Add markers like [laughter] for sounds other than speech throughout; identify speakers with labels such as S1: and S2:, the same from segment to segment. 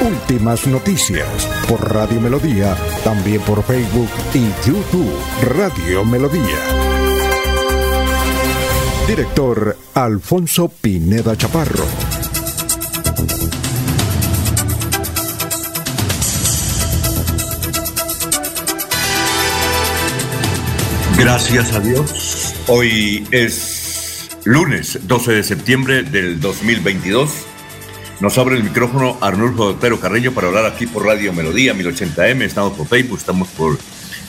S1: Últimas noticias por Radio Melodía, también por Facebook y YouTube Radio Melodía. Director Alfonso Pineda Chaparro.
S2: Gracias a Dios. Hoy es lunes 12 de septiembre del 2022. Nos abre el micrófono Arnulfo Otero Carreño para hablar aquí por Radio Melodía 1080M. Estamos por Facebook, estamos por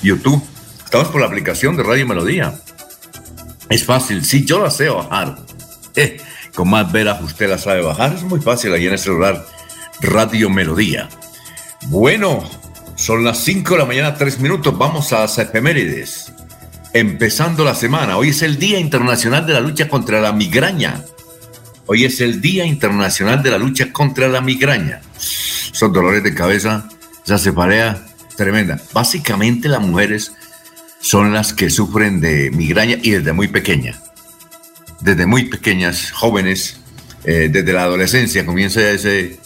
S2: YouTube, estamos por la aplicación de Radio Melodía. Es fácil, sí, yo la sé bajar. Eh, con más veras usted la sabe bajar. Es muy fácil ahí en el celular Radio Melodía. Bueno, son las 5 de la mañana, 3 minutos. Vamos a las efemérides empezando la semana. Hoy es el Día Internacional de la Lucha contra la Migraña. Hoy es el Día Internacional de la Lucha contra la Migraña. Son dolores de cabeza, esa cefalea tremenda. Básicamente las mujeres son las que sufren de migraña y desde muy pequeña. Desde muy pequeñas, jóvenes, eh, desde la adolescencia comienza ese, eh,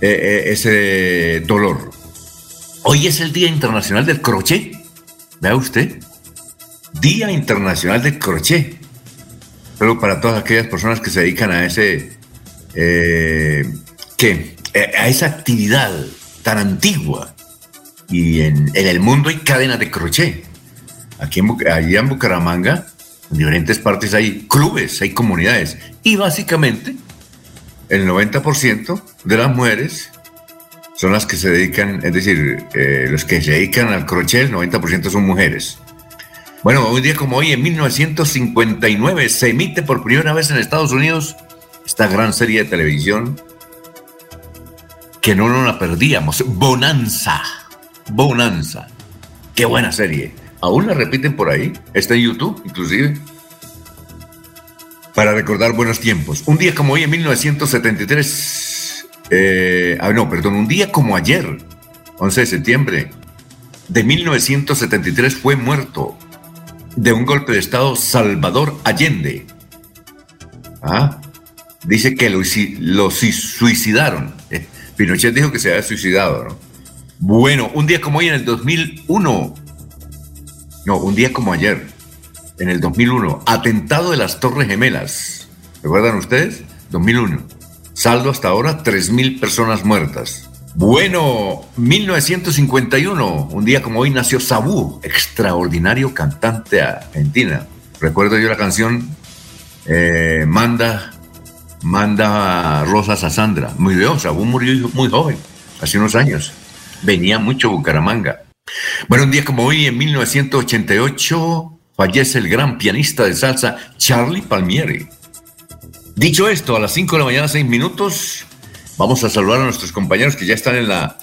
S2: eh, ese dolor. Hoy es el Día Internacional del Crochet. Vea usted. Día Internacional de Crochet. Pero para todas aquellas personas que se dedican a ese, eh, ¿qué? Eh, a esa actividad tan antigua. Y en, el mundo hay cadenas de crochet. Aquí en, allí en Bucaramanga, en diferentes partes hay clubes, hay comunidades. Y básicamente, el 90% de las mujeres son las que se dedican, es decir, eh, los que se dedican al crochet, el 90% son mujeres. Bueno, un día como hoy, en 1959, se emite por primera vez en Estados Unidos esta gran serie de televisión que no nos la perdíamos, Bonanza. Bonanza. Qué buena serie. Aún la repiten por ahí. Está en YouTube, inclusive. Para recordar buenos tiempos. Un día como hoy, en 1973. Eh, ah, no, perdón, un día como ayer, 11 de septiembre de 1973, fue muerto de un golpe de Estado Salvador Allende. ¿Ah? Dice que lo, suicidaron. Eh, Pinochet dijo que se había suicidado, ¿no? Bueno, un día como hoy en el 2001, no, un día como ayer, en el 2001, atentado de las Torres Gemelas. ¿Recuerdan ustedes? 2001. Saldo hasta ahora, 3.000 personas muertas. Bueno, 1951, un día como hoy nació Sabú, extraordinario cantante argentina. Recuerdo yo la canción eh, Manda, Manda Rosas a Sandra. Muy bien, Sabú murió muy joven, hace unos años. Venía mucho Bucaramanga. Bueno, un día como hoy, en 1988, fallece el gran pianista de salsa Charlie Palmieri. Dicho esto, a las 5 de la mañana, 6 minutos, Vamos a saludar a nuestros compañeros que ya están en la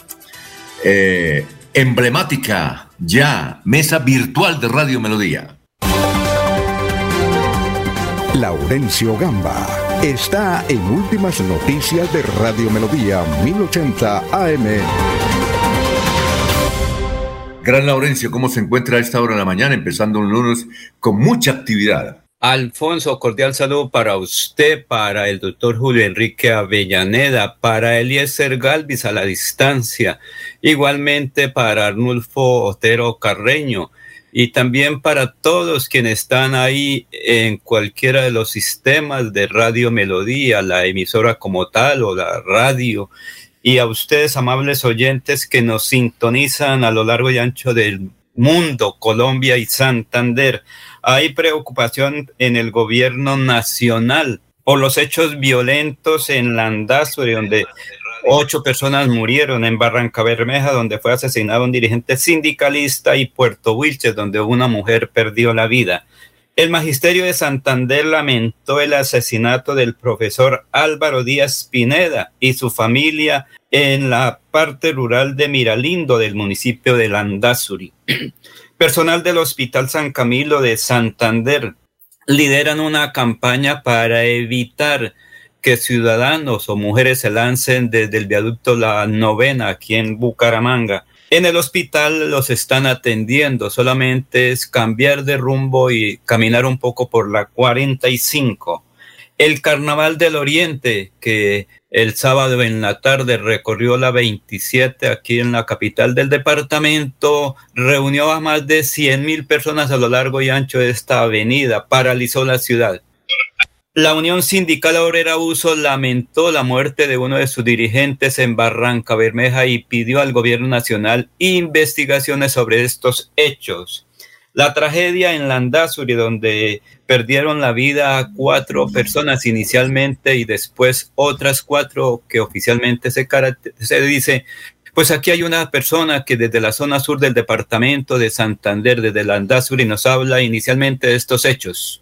S2: eh, emblemática ya mesa virtual de Radio Melodía.
S1: Laurencio Gamba está en Últimas Noticias de Radio Melodía 1080 AM.
S2: Gran Laurencio, ¿cómo se encuentra a esta hora de la mañana, empezando un lunes con mucha actividad?
S3: Alfonso, cordial saludo para usted, para el doctor Julio Enrique Avellaneda, para Eliezer Galvis a la distancia, igualmente para Arnulfo Otero Carreño y también para todos quienes están ahí en cualquiera de los sistemas de Radio Melodía, la emisora como tal o la radio, y a ustedes, amables oyentes, que nos sintonizan a lo largo y ancho del mundo, Colombia y Santander hay preocupación en el gobierno nacional por los hechos violentos en Landazuri, donde ocho personas murieron, en Barranca Bermeja, donde fue asesinado un dirigente sindicalista, y Puerto Wilches, donde una mujer perdió la vida. El magisterio de Santander lamentó el asesinato del profesor Álvaro Díaz Pineda y su familia en la parte rural de Miralindo del municipio de Landazuri. [clears throat] Personal del Hospital San Camilo de Santander lideran una campaña para evitar que ciudadanos o mujeres se lancen desde el viaducto La Novena aquí en Bucaramanga. En el hospital los están atendiendo, solamente es cambiar de rumbo y caminar un poco por la 45. El Carnaval del Oriente, que el sábado en la tarde recorrió la 27 aquí en la capital del departamento, reunió a más de 100 mil personas a lo largo y ancho de esta avenida, paralizó la ciudad. La Unión Sindical Obrera Uso lamentó la muerte de uno de sus dirigentes en Barranca Bermeja y pidió al gobierno nacional investigaciones sobre estos hechos. La tragedia en Landazuri, donde perdieron la vida cuatro personas inicialmente y después otras cuatro que oficialmente se, se dice pues aquí hay una persona que desde la zona sur del departamento de Santander, desde Landazuri, nos habla inicialmente de estos hechos.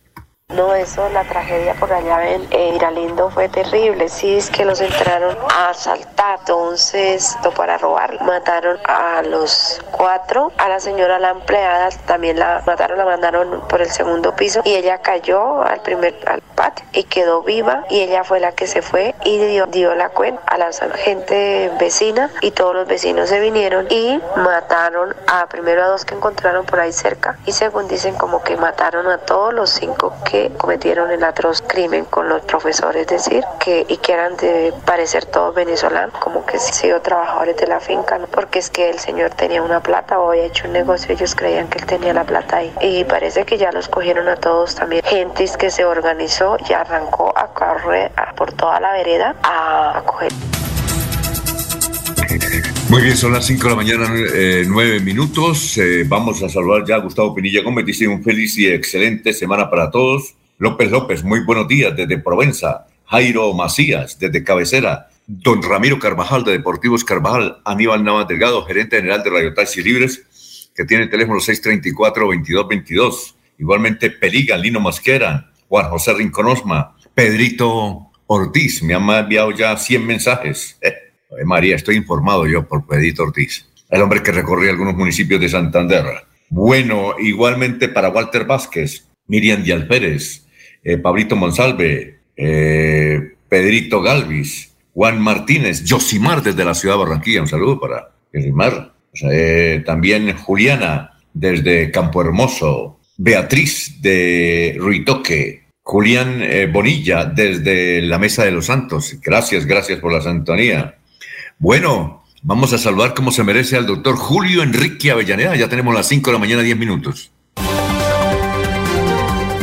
S4: No, eso, la tragedia por allá en Iralindo fue terrible. Sí, es que los entraron a asaltar, entonces, para robar, mataron a los cuatro, a la señora, la empleada, también la mataron, la mandaron por el segundo piso. Y ella cayó al primer al patio y quedó viva. Y ella fue la que se fue y dio, dio la cuenta a la gente vecina. Y todos los vecinos se vinieron y mataron a primero a dos que encontraron por ahí cerca. Y según dicen como que mataron a todos los cinco que cometieron el atroz crimen con los profesores, decir, que y que eran de parecer todos venezolanos, como que sido trabajadores de la finca, porque es que el señor tenía una plata o había hecho un negocio, ellos creían que él tenía la plata ahí. Y parece que ya los cogieron a todos también. Gente que se organizó y arrancó a correr por toda la vereda a, coger.
S2: Muy bien, son las 5 de la mañana, eh, 9 minutos. Eh, vamos a saludar ya a Gustavo Pinilla Gómez. Dice un feliz y excelente semana para todos. López López, muy buenos días desde Provenza. Jairo Macías, desde Cabecera. Don Ramiro Carvajal, de Deportivos Carvajal. Aníbal Navas Delgado, gerente general de Radio Taxi Libres, que tiene el teléfono 634-2222. Igualmente Peliga, Lino Masquera, Juan José Rinconosma, Pedrito Ortiz. Me han enviado ya 100 mensajes. Eh, [laughs] María, estoy informado yo por Pedrito Ortiz, el hombre que recorrió algunos municipios de Santander. Bueno, igualmente para Walter Vázquez, Miriam Díaz Pérez, eh, Pablito Monsalve, eh, Pedrito Galvis, Juan Martínez, Josimar desde la ciudad de Barranquilla, un saludo para Josimar. Eh, también Juliana desde Campo Hermoso, Beatriz de Ruitoque, Julián Bonilla desde la Mesa de los Santos. Gracias, gracias por la santonía. Bueno, vamos a saludar como se merece al doctor Julio Enrique Avellaneda. Ya tenemos las 5 de la mañana, 10 minutos.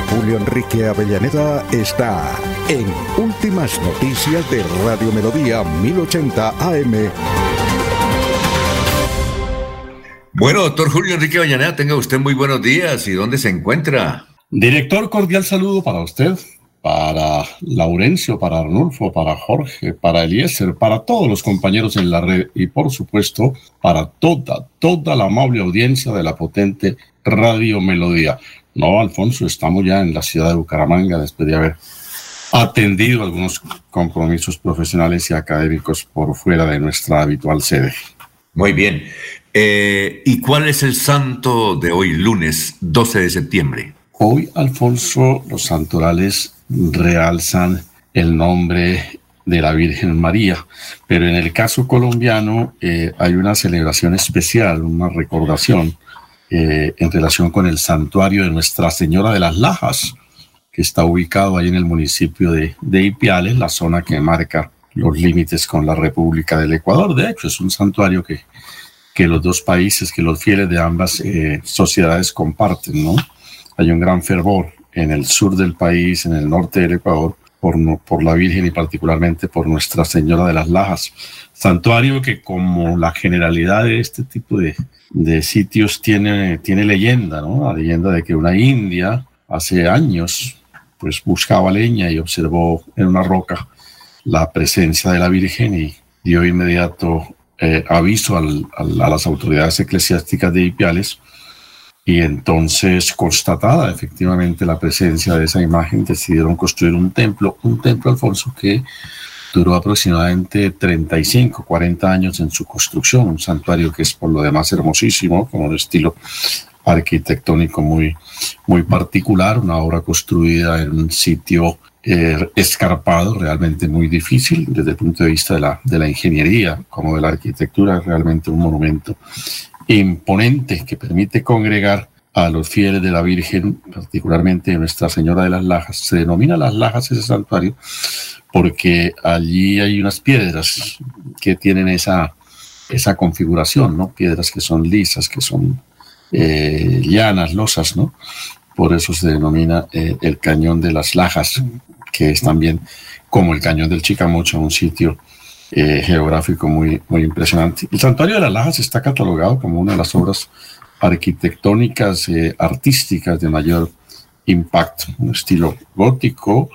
S1: Julio Enrique Avellaneda está en Últimas Noticias de Radio Melodía 1080 AM.
S2: Bueno, doctor Julio Enrique Avellaneda, tenga usted muy buenos días. ¿Y dónde se encuentra?
S5: Director, cordial saludo para usted, para Laurencio, para Arnulfo, para Jorge, para Eliezer, para todos los compañeros en la red y por supuesto para toda, toda la amable audiencia de la potente Radio Melodía. No, Alfonso, estamos ya en la ciudad de Bucaramanga después de haber atendido algunos compromisos profesionales y académicos por fuera de nuestra habitual sede.
S2: Muy bien. Eh, ¿Y cuál es el santo de hoy, lunes 12 de septiembre?
S5: Hoy, Alfonso, los santorales realzan el nombre de la Virgen María, pero en el caso colombiano eh, hay una celebración especial, una recordación eh, en relación con el santuario de Nuestra Señora de las Lajas, que está ubicado ahí en el municipio de, Ipiales, la zona que marca los límites con la República del Ecuador. De hecho, es un santuario que, que los dos países, que los fieles de ambas eh, sociedades comparten, ¿no? Hay un gran fervor en el sur del país, en el norte del Ecuador, por, por la Virgen y particularmente por Nuestra Señora de las Lajas. Santuario que como la generalidad de este tipo de, de sitios tiene, tiene leyenda, ¿no? La leyenda de que una india hace años pues buscaba leña y observó en una roca la presencia de la Virgen y dio inmediato eh, aviso al, a las autoridades eclesiásticas de Ipiales y entonces, constatada efectivamente la presencia de esa imagen, decidieron construir un templo, un templo, Alfonso, que duró aproximadamente 35, 40 años en su construcción, un santuario que es por lo demás hermosísimo, con un estilo arquitectónico muy, muy particular, una obra construida en un sitio eh, escarpado, realmente muy difícil desde el punto de vista de la, de la ingeniería como de la arquitectura, realmente un monumento imponente que permite congregar a los fieles de la Virgen, particularmente Nuestra Señora de las Lajas. Se denomina Las Lajas ese santuario porque allí hay unas piedras que tienen esa, esa configuración, ¿no? Piedras que son lisas, que son eh, llanas, losas, ¿no? Por eso se denomina eh, el Cañón de las Lajas, que es también como el Cañón del Chicamocha, un sitio eh, geográfico muy, muy impresionante. El Santuario de las Lajas está catalogado como una de las obras arquitectónicas, artísticas de mayor impacto, un estilo gótico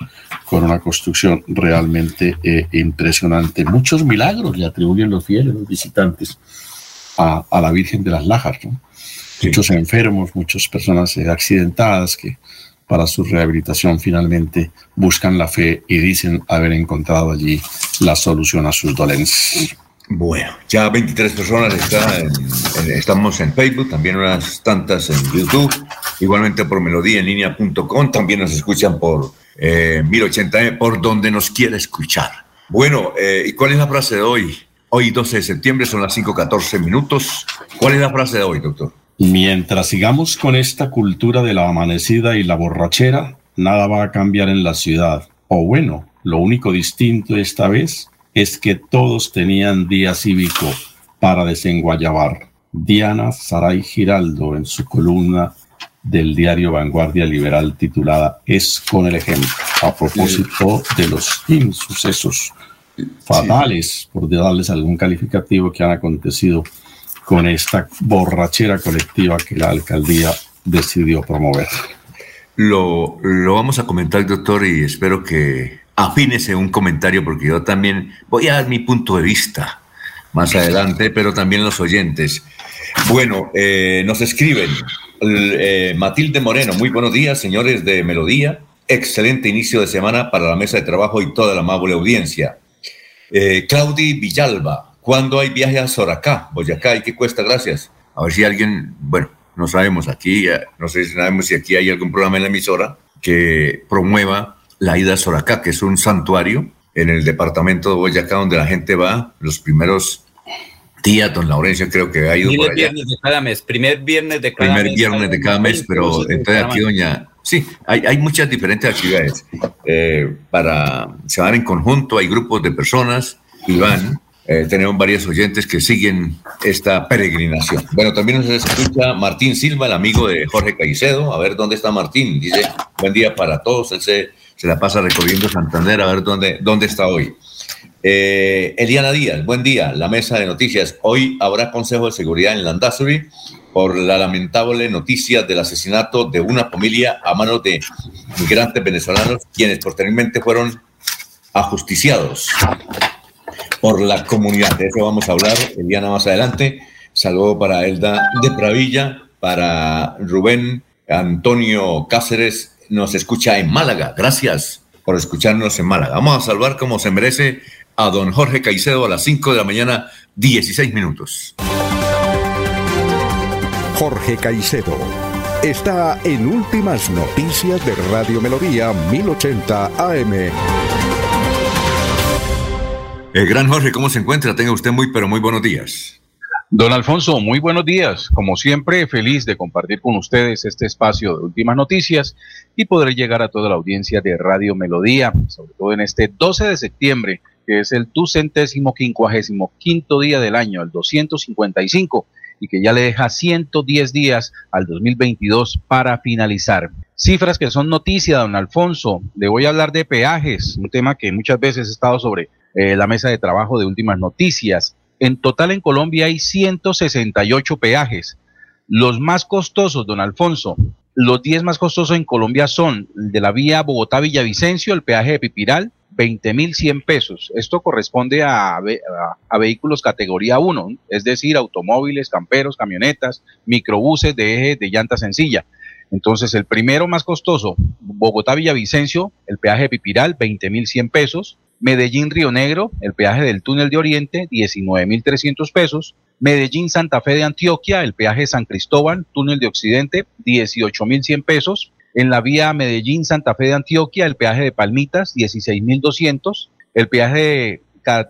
S5: con una construcción realmente eh, impresionante. Muchos milagros le atribuyen los fieles, los visitantes, a, la Virgen de las Lajas. Muchos enfermos, muchas personas eh, accidentadas que para su rehabilitación finalmente buscan la fe y dicen haber encontrado allí la solución a sus dolencias.
S2: Bueno, ya 23 personas estamos en Facebook, también unas tantas en YouTube, igualmente por melodíaenlínea.com, también nos escuchan por eh, 1080 por donde nos quiera escuchar. Bueno, eh, ¿y cuál es la frase de hoy? Hoy 12 de septiembre, son las 5.14 minutos. ¿Cuál es la frase de hoy, doctor?
S5: Mientras sigamos con esta cultura de la amanecida y la borrachera, nada va a cambiar en la ciudad. O bueno, lo único distinto esta vez es que todos tenían día cívico para desenguayabar. Diana Saray Giraldo en su columna del diario Vanguardia Liberal titulada Es con el ejemplo, a propósito de los insucesos fatales, por darles algún calificativo que han acontecido con esta borrachera colectiva que la alcaldía decidió promover.
S2: Lo, lo vamos a comentar, doctor, y espero que afínese un comentario porque yo también voy a dar mi punto de vista más adelante, pero también los oyentes. Bueno, eh, nos escriben eh, Matilde Moreno, muy buenos días, señores de Melodía. Excelente inicio de semana para la mesa de trabajo y toda la amable audiencia. Eh, Villalba, ¿cuándo hay viaje a Soracá, Boyacá? ¿Y qué cuesta? Gracias. A ver si alguien, bueno, no sabemos aquí, no sé si sabemos si aquí hay algún programa en la emisora que promueva la ida a Soracá, que es un santuario en el departamento de Boyacá donde la gente va los primeros días, don Laurencio creo que ha ido
S3: por allá. viernes de cada mes, primer viernes de cada
S2: primer
S3: mes.
S2: viernes de cada mes, pero entonces aquí doña... Sí, hay, hay muchas diferentes actividades. Eh, para, se van en conjunto, hay grupos de personas y van. Eh, tenemos varios oyentes que siguen esta peregrinación. Bueno, también nos escucha Martín Silva, el amigo de Jorge Caicedo. A ver dónde está Martín. Dice, buen día para todos. Él se se la pasa recorriendo Santander a ver dónde, dónde está hoy. Eh, Eliana Díaz, buen día. La mesa de noticias. Hoy habrá Consejo de Seguridad en Landazuri por la lamentable noticia del asesinato de una familia a manos de migrantes venezolanos, quienes posteriormente fueron ajusticiados por la comunidad. De eso vamos a hablar, Eliana, más adelante. Saludo para Elda de Pravilla, para Rubén Antonio Cáceres nos escucha en Málaga. Gracias por escucharnos en Málaga. Vamos a salvar como se merece a don Jorge Caicedo a las 5 de la mañana, 16 minutos.
S1: Jorge Caicedo está en Últimas Noticias de Radio Melodía 1080 AM.
S2: El gran Jorge, ¿cómo se encuentra? Tenga usted muy, pero muy buenos días.
S6: Don Alfonso, muy buenos días. Como siempre, feliz de compartir con ustedes este espacio de últimas noticias y poder llegar a toda la audiencia de Radio Melodía, sobre todo en este 12 de septiembre, que es el ducentésimo quincuagésimo quinto día del año, el 255, y que ya le deja 110 días al 2022 para finalizar. Cifras que son noticia, don Alfonso. Le voy a hablar de peajes, un tema que muchas veces ha estado sobre eh, la mesa de trabajo de últimas noticias. En total en Colombia hay 168 peajes. Los más costosos, don Alfonso, los 10 más costosos en Colombia son el de la vía Bogotá-Villavicencio, el peaje de Pipiral, 20.100 pesos. Esto corresponde a, a, vehículos categoría 1, es decir, automóviles, camperos, camionetas, microbuses de eje de llanta sencilla. Entonces, el primero más costoso, Bogotá-Villavicencio, el peaje de Pipiral, 20.100 pesos. Medellín Río Negro, el peaje del túnel de Oriente, 19.300 pesos. Medellín Santa Fe de Antioquia, el peaje de San Cristóbal, túnel de Occidente, 18.100 pesos. En la vía Medellín Santa Fe de Antioquia, el peaje de Palmitas, 16.200. El peaje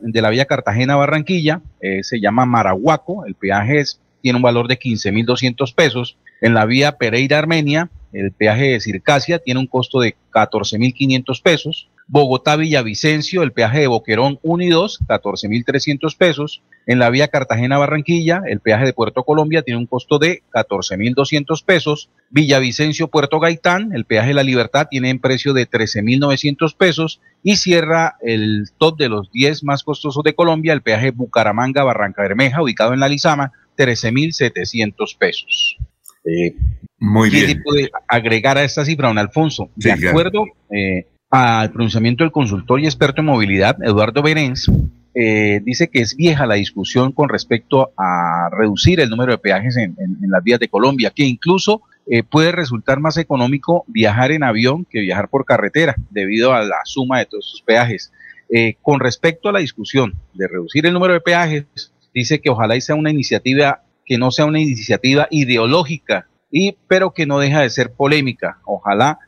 S6: de, la vía Cartagena Barranquilla eh, se llama Marahuaco, el peaje tiene un valor de 15.200 pesos. En la vía Pereira Armenia, el peaje de Circasia tiene un costo de 14.500 pesos. Bogotá Villavicencio, el peaje de Boquerón 1 y 2, 14.300 pesos. En la vía Cartagena Barranquilla, el peaje de Puerto Colombia tiene un costo de 14.200 pesos. Villavicencio Puerto Gaitán, el peaje de La Libertad tiene un precio de 13.900 pesos. Y cierra el top de los 10 más costosos de Colombia, el peaje Bucaramanga Barranca Bermeja, ubicado en la Lizama, 13.700 pesos.
S2: Eh, Muy
S6: ¿Qué
S2: bien.
S6: puede agregar a esta cifra, don Alfonso? De acuerdo eh, al pronunciamiento del consultor y experto en movilidad, Eduardo Berens, eh, dice que es vieja la discusión con respecto a reducir el número de peajes en, las vías de Colombia, que incluso eh, puede resultar más económico viajar en avión que viajar por carretera, debido a la suma de todos esos peajes. Eh, con respecto a la discusión de reducir el número de peajes, dice que ojalá sea una iniciativa que no sea una iniciativa ideológica, y, pero que no deja de ser polémica. Ojalá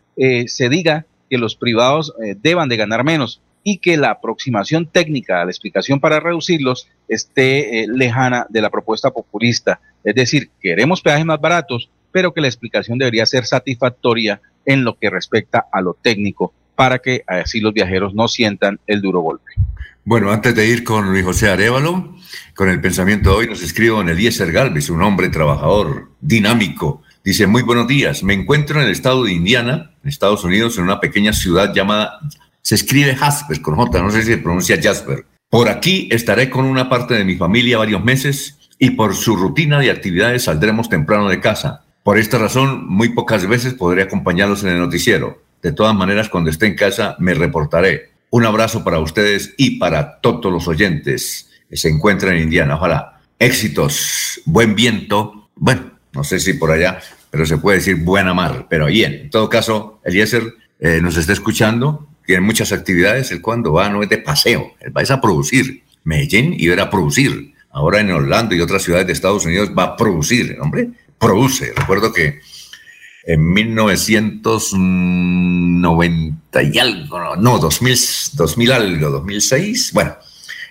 S6: se diga que los privados eh, deban de ganar menos y que la aproximación técnica a la explicación para reducirlos esté eh, lejana de la propuesta populista. Es decir, queremos peajes más baratos, pero que la explicación debería ser satisfactoria en lo que respecta a lo técnico para que así los viajeros no sientan el duro golpe.
S2: Bueno, antes de ir con Luis José Arevalo, con el pensamiento de hoy nos escribo en Eliezer Galvez, un hombre trabajador, dinámico, Dice, muy buenos días, me encuentro en el estado de Indiana, en Estados Unidos, en una pequeña ciudad llamada, se escribe Jasper con J, no sé si se pronuncia Jasper. Por aquí estaré con una parte de mi familia varios meses y por su rutina de actividades saldremos temprano de casa. Por esta razón, muy pocas veces podré acompañarlos en el noticiero. De todas maneras, cuando esté en casa, me reportaré. Un abrazo para ustedes y para todos los oyentes que se encuentran en Indiana. Ojalá. Éxitos, buen viento. Bueno, no sé si por allá, pero se puede decir buena mar. Pero bien, en todo caso, Eliezer eh, nos está escuchando, tiene muchas actividades, él cuando va no es de paseo, él va a producir. Medellín iba a producir. Ahora en Orlando y otras ciudades de Estados Unidos va a producir, hombre, produce. Recuerdo que en 1990 y algo, no, 2000, 2000 algo, 2006, bueno,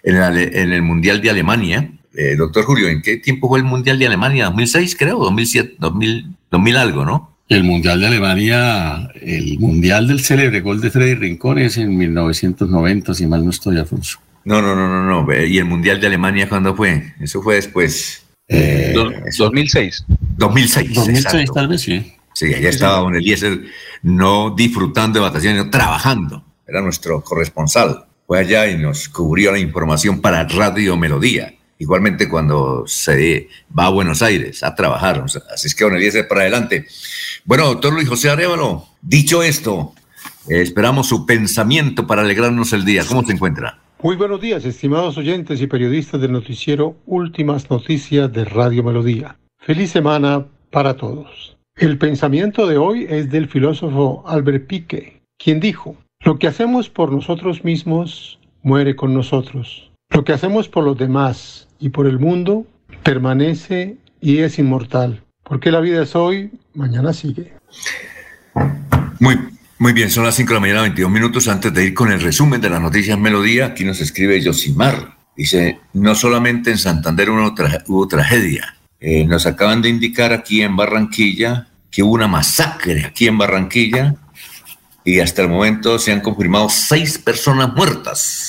S2: en, en el Mundial de Alemania, eh, doctor Julio, ¿en qué tiempo fue el Mundial de Alemania? ¿2006 creo? ¿2007? 2000, 2000 algo, ¿no?
S5: El Mundial de Alemania, el Mundial del célebre gol de Freddy Rincón es en 1990, si mal no estoy, Alfonso.
S2: No, no, no, no, no. ¿Y el Mundial de Alemania cuándo fue? Eso fue después.
S6: Eh, 2006.
S2: 2006.
S5: 2006 tal vez, sí.
S2: Sí, allá estaba Don Eliezer no disfrutando de vacaciones, sino trabajando. Era nuestro corresponsal. Fue allá y nos cubrió la información para Radio Melodía. Igualmente cuando se va a Buenos Aires a trabajar. Así es que Don Eliezer para adelante. Bueno, doctor Luis José Arevalo, dicho esto, eh, esperamos su pensamiento para alegrarnos el día. ¿Cómo se encuentra?
S7: Muy buenos días, estimados oyentes y periodistas del noticiero Últimas Noticias de Radio Melodía. Feliz semana para todos. El pensamiento de hoy es del filósofo Albert Pique, quien dijo, lo que hacemos por nosotros mismos muere con nosotros. Lo que hacemos por los demás y por el mundo permanece y es inmortal. Porque la vida es hoy, mañana sigue.
S2: Muy, muy bien, son las 5 de la mañana, 22 minutos. Antes de ir con el resumen de las noticias Melodía, aquí nos escribe Yosimar. Dice, no solamente en Santander hubo, hubo tragedia. Eh, nos acaban de indicar aquí en Barranquilla que hubo una masacre aquí en Barranquilla y hasta el momento se han confirmado seis personas muertas.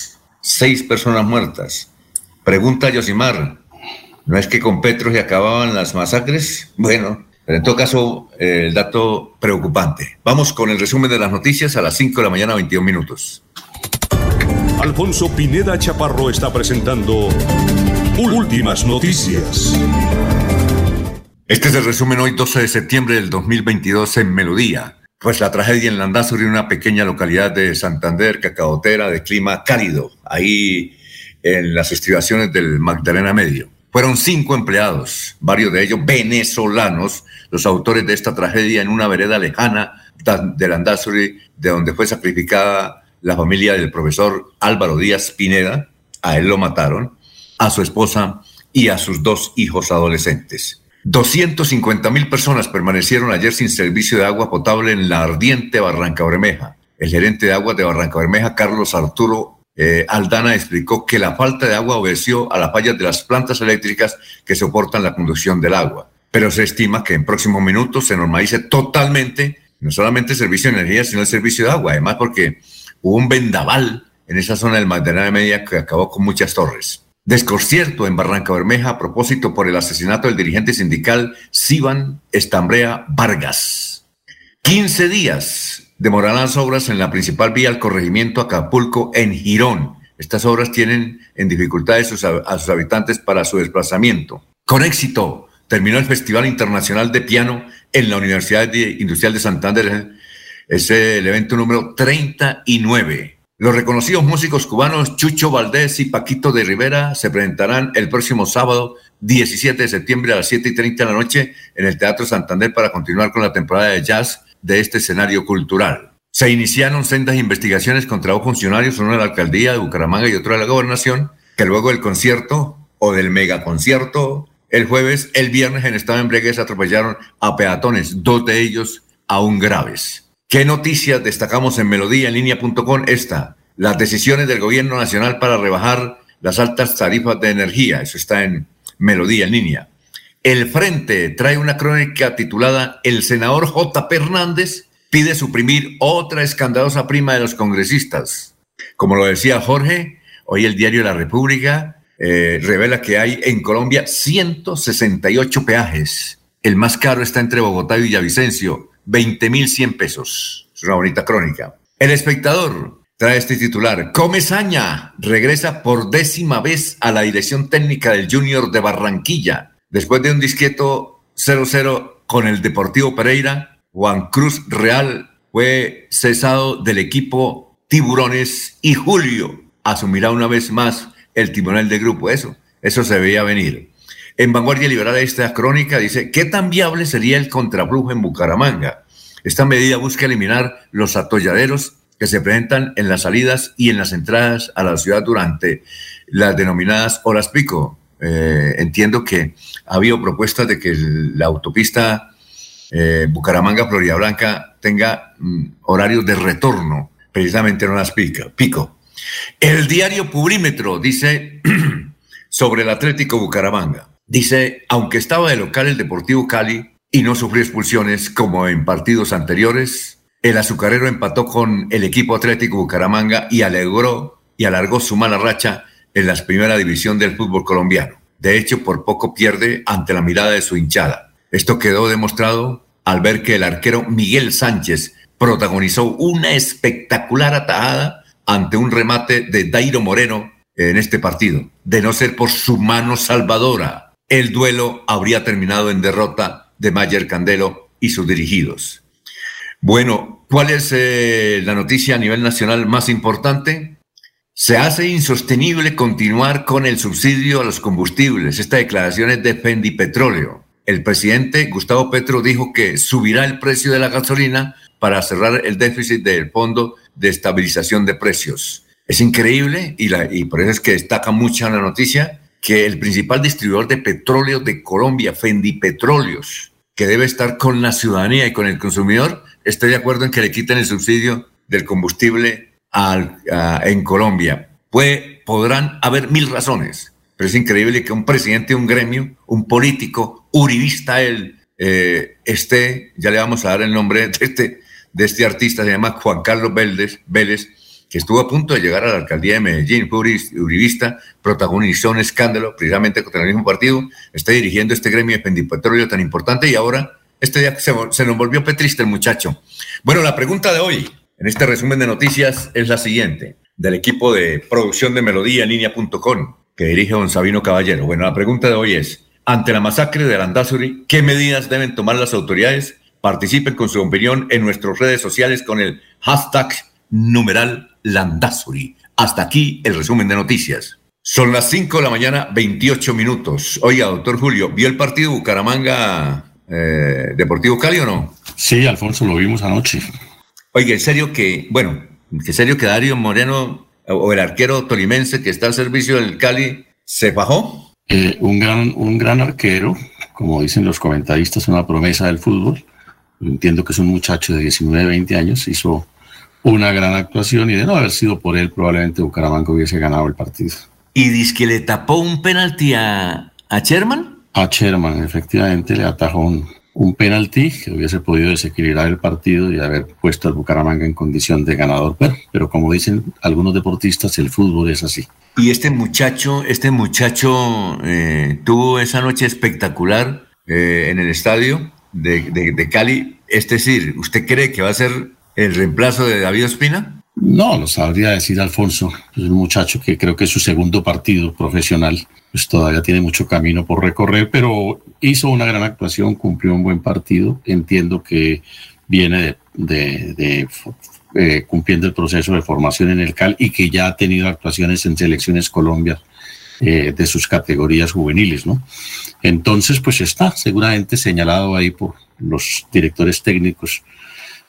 S2: Seis personas muertas. Pregunta Yosimar, ¿no es que con Petro se acababan las masacres? Bueno, pero en todo caso, eh, el dato preocupante. Vamos con el resumen de las noticias a las 5 de la mañana, 21 minutos.
S8: Alfonso Pineda Chaparro está presentando Últimas Noticias.
S2: Este es el resumen hoy, 12 de septiembre del 2022 en Melodía. Pues la tragedia en Landazuri, una pequeña localidad de Santander, cacaotera, de clima cálido, ahí en las estribaciones del Magdalena Medio. Fueron cinco empleados, varios de ellos venezolanos, los autores de esta tragedia en una vereda lejana de Landazuri, de donde fue sacrificada la familia del profesor Álvaro Díaz Pineda, a él lo mataron, a su esposa y a sus dos hijos adolescentes. 250 mil personas permanecieron ayer sin servicio de agua potable en la ardiente Barranca Bermeja. El gerente de aguas de Barranca Bermeja, Carlos Arturo eh, Aldana, explicó que la falta de agua obedeció a las fallas de las plantas eléctricas que soportan la conducción del agua. Pero se estima que en próximos minutos se normalice totalmente no solamente el servicio de energía, sino el servicio de agua. Además, porque hubo un vendaval en esa zona del Magdalena Media que acabó con muchas torres. Desconcierto en Barranca Bermeja a propósito por el asesinato del dirigente sindical Sivan Estambrea Vargas. 15 días demorarán las obras en la principal vía al corregimiento Acapulco en Girón. Estas obras tienen en dificultades a sus habitantes para su desplazamiento. Con éxito, terminó el Festival Internacional de Piano en la Universidad Industrial de Santander. Es el evento número 39. Los reconocidos músicos cubanos Chucho Valdés y Paquito de Rivera se presentarán el próximo sábado 17 de septiembre a las 7 y 30 de la noche en el Teatro Santander para continuar con la temporada de jazz de este escenario cultural. Se iniciaron sendas investigaciones contra dos funcionarios, uno de la alcaldía de Bucaramanga y otro de la gobernación, que luego del concierto o del megaconcierto el jueves, el viernes en estado de embriaguez atropellaron a peatones, dos de ellos aún graves. ¿Qué noticias destacamos en Melodía en línea.com? Esta, las decisiones del gobierno nacional para rebajar las altas tarifas de energía. Eso está en Melodía en línea. El Frente trae una crónica titulada El senador J. Hernández pide suprimir otra escandalosa prima de los congresistas. Como lo decía Jorge, hoy el diario La República eh, revela que hay en Colombia 168 peajes. El más caro está entre Bogotá y Villavicencio, 20.100 pesos. Es una bonita crónica. El espectador trae este titular. Comesaña regresa por décima vez a la dirección técnica del Junior de Barranquilla. Después de un disqueto 0-0 con el Deportivo Pereira, Juan Cruz Real fue cesado del equipo Tiburones y Julio asumirá una vez más el timonel de grupo. Eso, eso se veía venir. En Vanguardia Liberal esta crónica dice, ¿qué tan viable sería el contraflujo en Bucaramanga? Esta medida busca eliminar los atolladeros que se presentan en las salidas y en las entradas a la ciudad durante las denominadas horas pico. Eh, entiendo que ha habido propuestas de que la autopista eh, Bucaramanga-Florida Blanca tenga mm, horarios de retorno, precisamente en horas pico. El diario Pubrímetro dice [clears throat] sobre el Atlético Bucaramanga. Dice, aunque estaba de local el Deportivo Cali y no sufrió expulsiones como en partidos anteriores, el azucarero empató con el equipo Atlético Bucaramanga y alegró y alargó su mala racha en la primera división del fútbol colombiano. De hecho, por poco pierde ante la mirada de su hinchada. Esto quedó demostrado al ver que el arquero Miguel Sánchez protagonizó una espectacular atajada ante un remate de Dairo Moreno en este partido. De no ser por su mano salvadora, el duelo habría terminado en derrota de Mayer Candelo y sus dirigidos. Bueno, ¿cuál es eh, la noticia a nivel nacional más importante? Se hace insostenible continuar con el subsidio a los combustibles. Esta declaración es de Fendi Petróleo. El presidente Gustavo Petro dijo que subirá el precio de la gasolina para cerrar el déficit del Fondo de Estabilización de Precios. Es increíble y, la, y por eso es que destaca mucho la noticia que el principal distribuidor de petróleo de Colombia, Fendi Petróleos, que debe estar con la ciudadanía y con el consumidor, estoy de acuerdo en que le quiten el subsidio del combustible en Colombia. Puede, podrán haber mil razones, pero es increíble que un presidente de un gremio, un político, uribista él, eh, esté, ya le vamos a dar el nombre de este, de este artista, se llama Juan Carlos Vélez, Vélez que estuvo a punto de llegar a la alcaldía de Medellín, fue uribista, protagonizó un escándalo precisamente contra el mismo partido, está dirigiendo este gremio de pendipetróleo tan importante y ahora este día se, se nos volvió petriste el muchacho. Bueno, la pregunta de hoy, en este resumen de noticias, es la siguiente, del equipo de producción de Melodía línea.com, que dirige don Sabino Caballero. Bueno, la pregunta de hoy es, ante la masacre de Arandazuri, ¿qué medidas deben tomar las autoridades Participen con su opinión en nuestras redes sociales con el hashtag numeral Landazuri. Hasta aquí el resumen de noticias. Son las 5 de la mañana, 28 minutos. Oiga, doctor Julio, ¿vio el partido Bucaramanga eh, Deportivo Cali o no?
S5: Sí, Alfonso, lo vimos anoche.
S2: Oiga, en serio que, bueno, ¿En serio que Darío Moreno o el arquero tolimense que está al servicio del Cali se bajó?
S5: Eh, un, gran, un gran arquero, como dicen los comentaristas, una promesa del fútbol. Entiendo que es un muchacho de 19, 20 años, hizo una gran actuación y de no haber sido por él, probablemente Bucaramanga hubiese ganado el partido.
S2: ¿Y dice que le tapó un penalti a, a Sherman?
S5: A Sherman, efectivamente, le atajó un, un penalti que hubiese podido desequilibrar el partido y haber puesto al Bucaramanga en condición de ganador. Pero, como dicen algunos deportistas, el fútbol es así.
S2: Y este muchacho, este muchacho eh, tuvo esa noche espectacular eh, en el estadio de, de, Cali. Es decir, ¿usted cree que va a ser el reemplazo de David Ospina?
S5: No, lo sabría decir Alfonso. Es un muchacho que creo que es su segundo partido profesional pues todavía tiene mucho camino por recorrer, pero hizo una gran actuación, cumplió un buen partido. Entiendo que viene de, eh, cumpliendo el proceso de formación en el CAL y que ya ha tenido actuaciones en selecciones Colombia eh, de sus categorías juveniles, ¿no? Entonces, pues está seguramente señalado ahí por los directores técnicos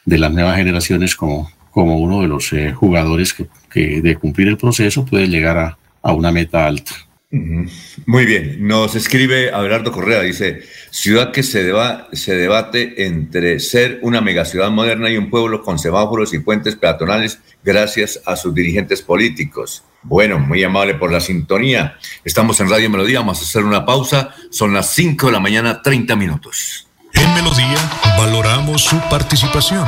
S5: de las nuevas generaciones como, como uno de los eh, jugadores que, de cumplir el proceso puede llegar a una meta alta.
S2: Muy bien, nos escribe Abelardo Correa, dice, ciudad que se, se debate entre ser una megaciudad moderna y un pueblo con semáforos y puentes peatonales gracias a sus dirigentes políticos. Bueno, muy amable por la sintonía. Estamos en Radio Melodía, vamos a hacer una pausa, son las 5 de la mañana, 30 minutos.
S8: En Melodía valoramos su participación.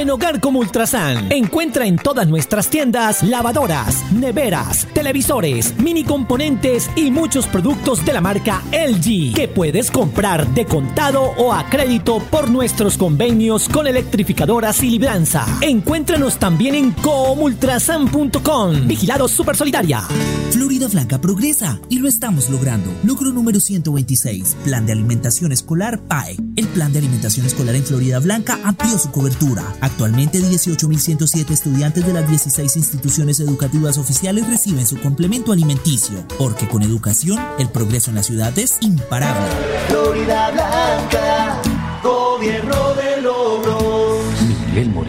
S9: En Hogar como Ultrasan, encuentra en todas nuestras tiendas lavadoras, neveras, televisores, mini componentes y muchos productos de la marca LG que puedes comprar de contado o a crédito por nuestros convenios con electrificadoras y libranza. Encuéntranos también en comultrasan.com. Vigilado Super Solidaria.
S10: Florida Blanca progresa y lo estamos logrando. Logro número 126, Plan de Alimentación Escolar PAE. El Plan de Alimentación Escolar en Florida Blanca amplió su cobertura Actualmente 18.107 estudiantes de las 16 instituciones educativas oficiales reciben su complemento alimenticio, porque con educación el progreso en la ciudad es imparable.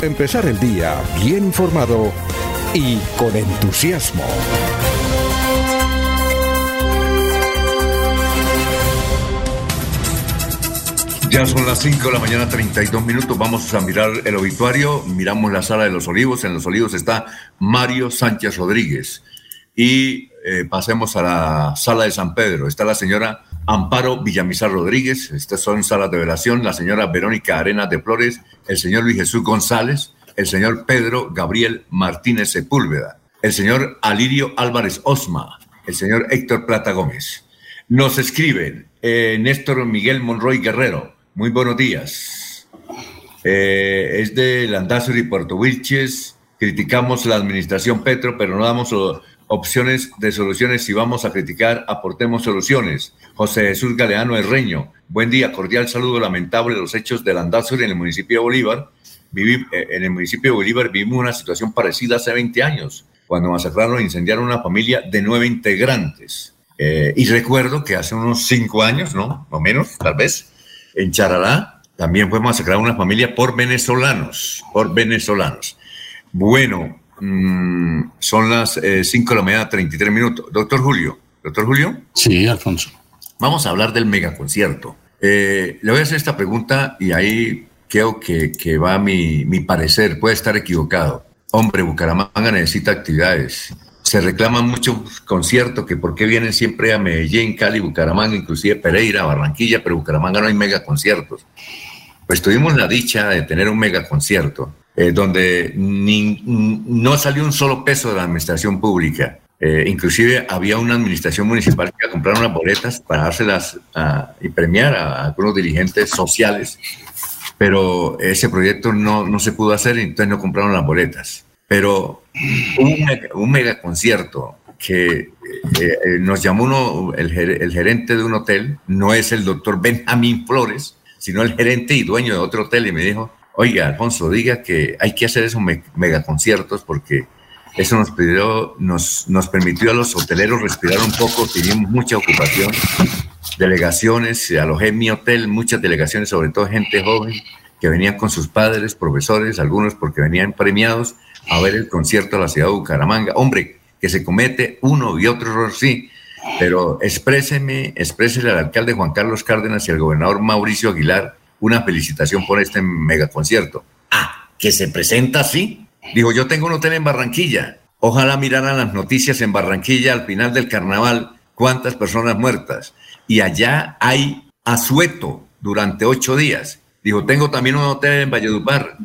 S1: Empezar el día bien informado y con entusiasmo.
S2: Ya son las 5 de la mañana, 32 minutos. Vamos a mirar el obituario. Miramos la sala de los olivos. En los olivos está Mario Sánchez Rodríguez. Y eh, pasemos a la sala de San Pedro. Está la señora Amparo Villamizar Rodríguez, estas son salas de velación, la señora Verónica Arenas de Flores, el señor Luis Jesús González, el señor Pedro Gabriel Martínez Sepúlveda, el señor Alirio Álvarez Osma, el señor Héctor Plata Gómez. Nos escriben eh, Néstor Miguel Monroy Guerrero, muy buenos días. Eh, es de Landazuri, Puerto Wilches, criticamos la administración Petro, pero no damos opciones de soluciones. Si vamos a criticar, aportemos soluciones. José Jesús Galeano Herreño, buen día, cordial saludo lamentable los hechos de Landazuri en el municipio de Bolívar. Viví, eh, en el municipio de Bolívar vivimos una situación parecida hace 20 años, cuando masacraron e incendiaron una familia de nueve integrantes. Eh, y recuerdo que hace unos cinco años, ¿no? O menos, tal vez, en Charalá también fue masacrada una familia por venezolanos, por venezolanos. Bueno, Mm, son las 5 eh, de la mañana, 33 minutos. Doctor Julio, doctor Julio.
S5: Sí, Alfonso.
S2: Vamos a hablar del megaconcierto. Eh, le voy a hacer esta pregunta y ahí creo que, que va mi, mi parecer, puede estar equivocado. hombre, Bucaramanga necesita actividades. Se reclaman muchos conciertos, que por qué vienen siempre a Medellín, Cali, Bucaramanga, inclusive Pereira, Barranquilla, pero Bucaramanga no hay mega conciertos. Pues tuvimos la dicha de tener un mega concierto, eh, donde no salió un solo peso de la administración pública. Eh, inclusive había una administración municipal que iba a comprar unas boletas para dárselas y premiar a, algunos dirigentes sociales, pero ese proyecto no, no se pudo hacer y entonces no compraron las boletas. Pero un mega, un mega concierto que eh, eh, nos llamó uno, el, el, gerente de un hotel, no es el doctor Benjamín Flores, sino el gerente y dueño de otro hotel, y me dijo, oiga, Alfonso, diga que hay que hacer esos mega conciertos porque eso nos, pidió, nos, nos permitió a los hoteleros respirar un poco, tuvimos mucha ocupación, delegaciones, alojé en mi hotel, muchas delegaciones, sobre todo gente joven, que venían con sus padres, profesores, algunos porque venían premiados a ver el concierto de la ciudad de Bucaramanga. Hombre, que se comete uno y otro error, sí, pero expréseme, exprésele al alcalde Juan Carlos Cárdenas y al gobernador Mauricio Aguilar una felicitación por este megaconcierto. Ah, que se presenta así. Dijo, yo tengo un hotel en Barranquilla. Ojalá miraran las noticias en Barranquilla al final del carnaval, cuántas personas muertas. Y allá hay asueto durante ocho días. Dijo, tengo también un hotel en Valledupar.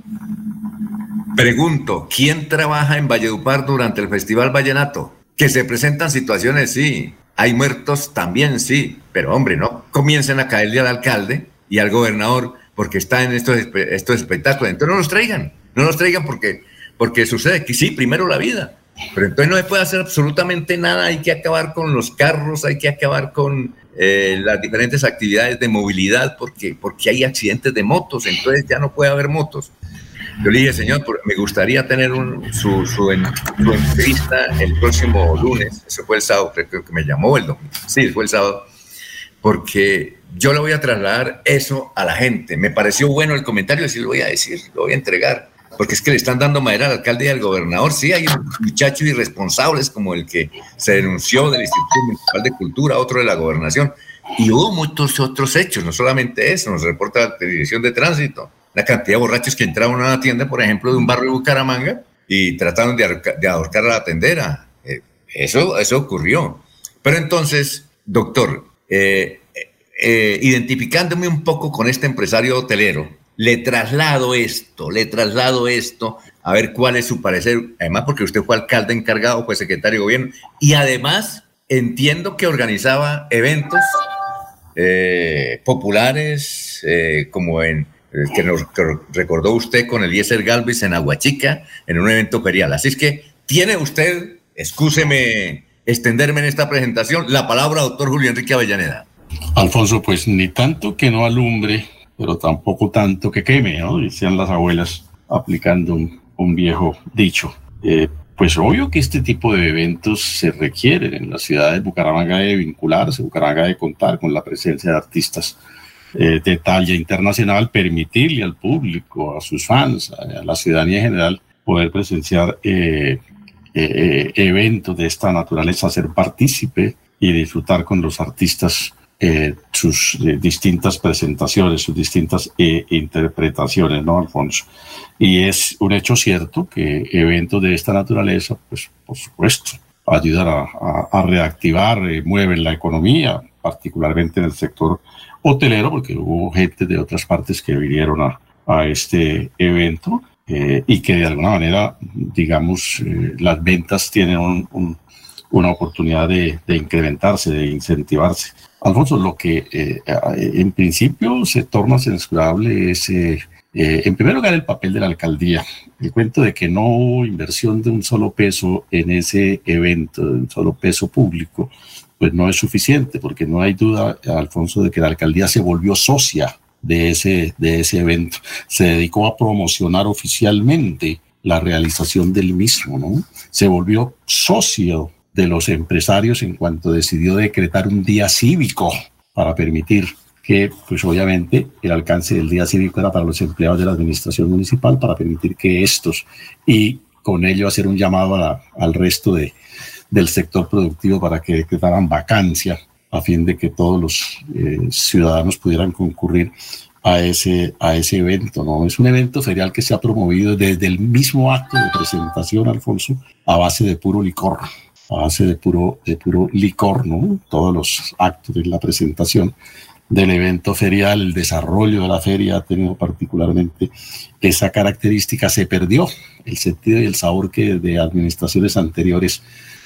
S2: Pregunto, ¿quién trabaja en Valledupar durante el Festival Vallenato? Que se presentan situaciones, sí. Hay muertos también, sí. Pero hombre, no comiencen a caerle al alcalde y al gobernador porque está en estos, estos espectáculos. Entonces no los traigan. No los traigan porque porque sucede que sí, primero la vida, pero entonces no se puede hacer absolutamente nada, hay que acabar con los carros, hay que acabar con eh, las diferentes actividades de movilidad, porque, porque hay accidentes de motos, entonces ya no puede haber motos. Yo le dije, señor, me gustaría tener su, su, entrevista el próximo lunes, eso fue el sábado, creo que me llamó el domingo, sí, fue el sábado, porque yo le voy a trasladar eso a la gente. Me pareció bueno el comentario, así lo voy a decir, lo voy a entregar porque es que le están dando madera al alcalde y al gobernador. Sí, hay muchachos irresponsables como el que se denunció del Instituto Municipal de Cultura, otro de la gobernación. Y hubo muchos otros hechos, no solamente eso, nos reporta la Dirección de Tránsito. La cantidad de borrachos que entraban a una tienda, por ejemplo, de un barrio de Bucaramanga y trataron de, ahorcar a la tendera. Eh, eso, eso ocurrió. Pero entonces, doctor, eh, eh, identificándome un poco con este empresario hotelero, le traslado esto, le traslado esto, a ver cuál es su parecer, además porque usted fue alcalde encargado, fue secretario de gobierno, y además entiendo que organizaba eventos eh, populares, eh, como en que nos recordó usted con Eliezer Galvez en Aguachica, en un evento ferial. Así es que tiene usted, excúseme extenderme en esta presentación, la palabra doctor Julio Enrique Avellaneda.
S5: Alfonso, pues ni tanto que no alumbre pero tampoco tanto que queme, ¿no? Decían las abuelas aplicando un, viejo dicho. Eh, pues obvio que este tipo de eventos se requieren en la ciudad de Bucaramanga de vincularse, Bucaramanga de contar con la presencia de artistas eh, de talla internacional, permitirle al público, a sus fans, a, la ciudadanía en general, poder presenciar eh, eventos de esta naturaleza, ser partícipe y disfrutar con los artistas eh, sus eh, distintas presentaciones, sus distintas eh, interpretaciones, ¿no, Alfonso? Y es un hecho cierto que eventos de esta naturaleza, pues por supuesto, ayudan a, reactivar, mueven la economía, particularmente en el sector hotelero, porque hubo gente de otras partes que vinieron a, a este evento y que de alguna manera, digamos, las ventas tienen una oportunidad de, de incrementarse, de incentivarse. Alfonso, lo que eh, en principio se torna censurable es, eh, eh, en primer lugar, el papel de la alcaldía. El cuento de que no hubo inversión de un solo peso en ese evento, de un solo peso público, pues no es suficiente, porque no hay duda, Alfonso, de que la alcaldía se volvió socia de ese, de ese evento. Se dedicó a promocionar oficialmente la realización del mismo, ¿no? Se volvió socio de los empresarios en cuanto decidió decretar un día cívico para permitir que, pues obviamente, el alcance del día cívico era para los empleados de la administración municipal, para permitir que estos y con ello hacer un llamado al resto de, del sector productivo para que decretaran vacancia a fin de que todos los eh, ciudadanos pudieran concurrir a ese, a ese evento, ¿no? Es un evento ferial que se ha promovido desde el mismo acto de presentación, Alfonso, a base de puro licor, a base de puro, de puro licor, ¿no? Todos los actos de la presentación del evento ferial, el desarrollo de la feria ha tenido particularmente esa característica, se perdió el sentido y el sabor que de administraciones anteriores.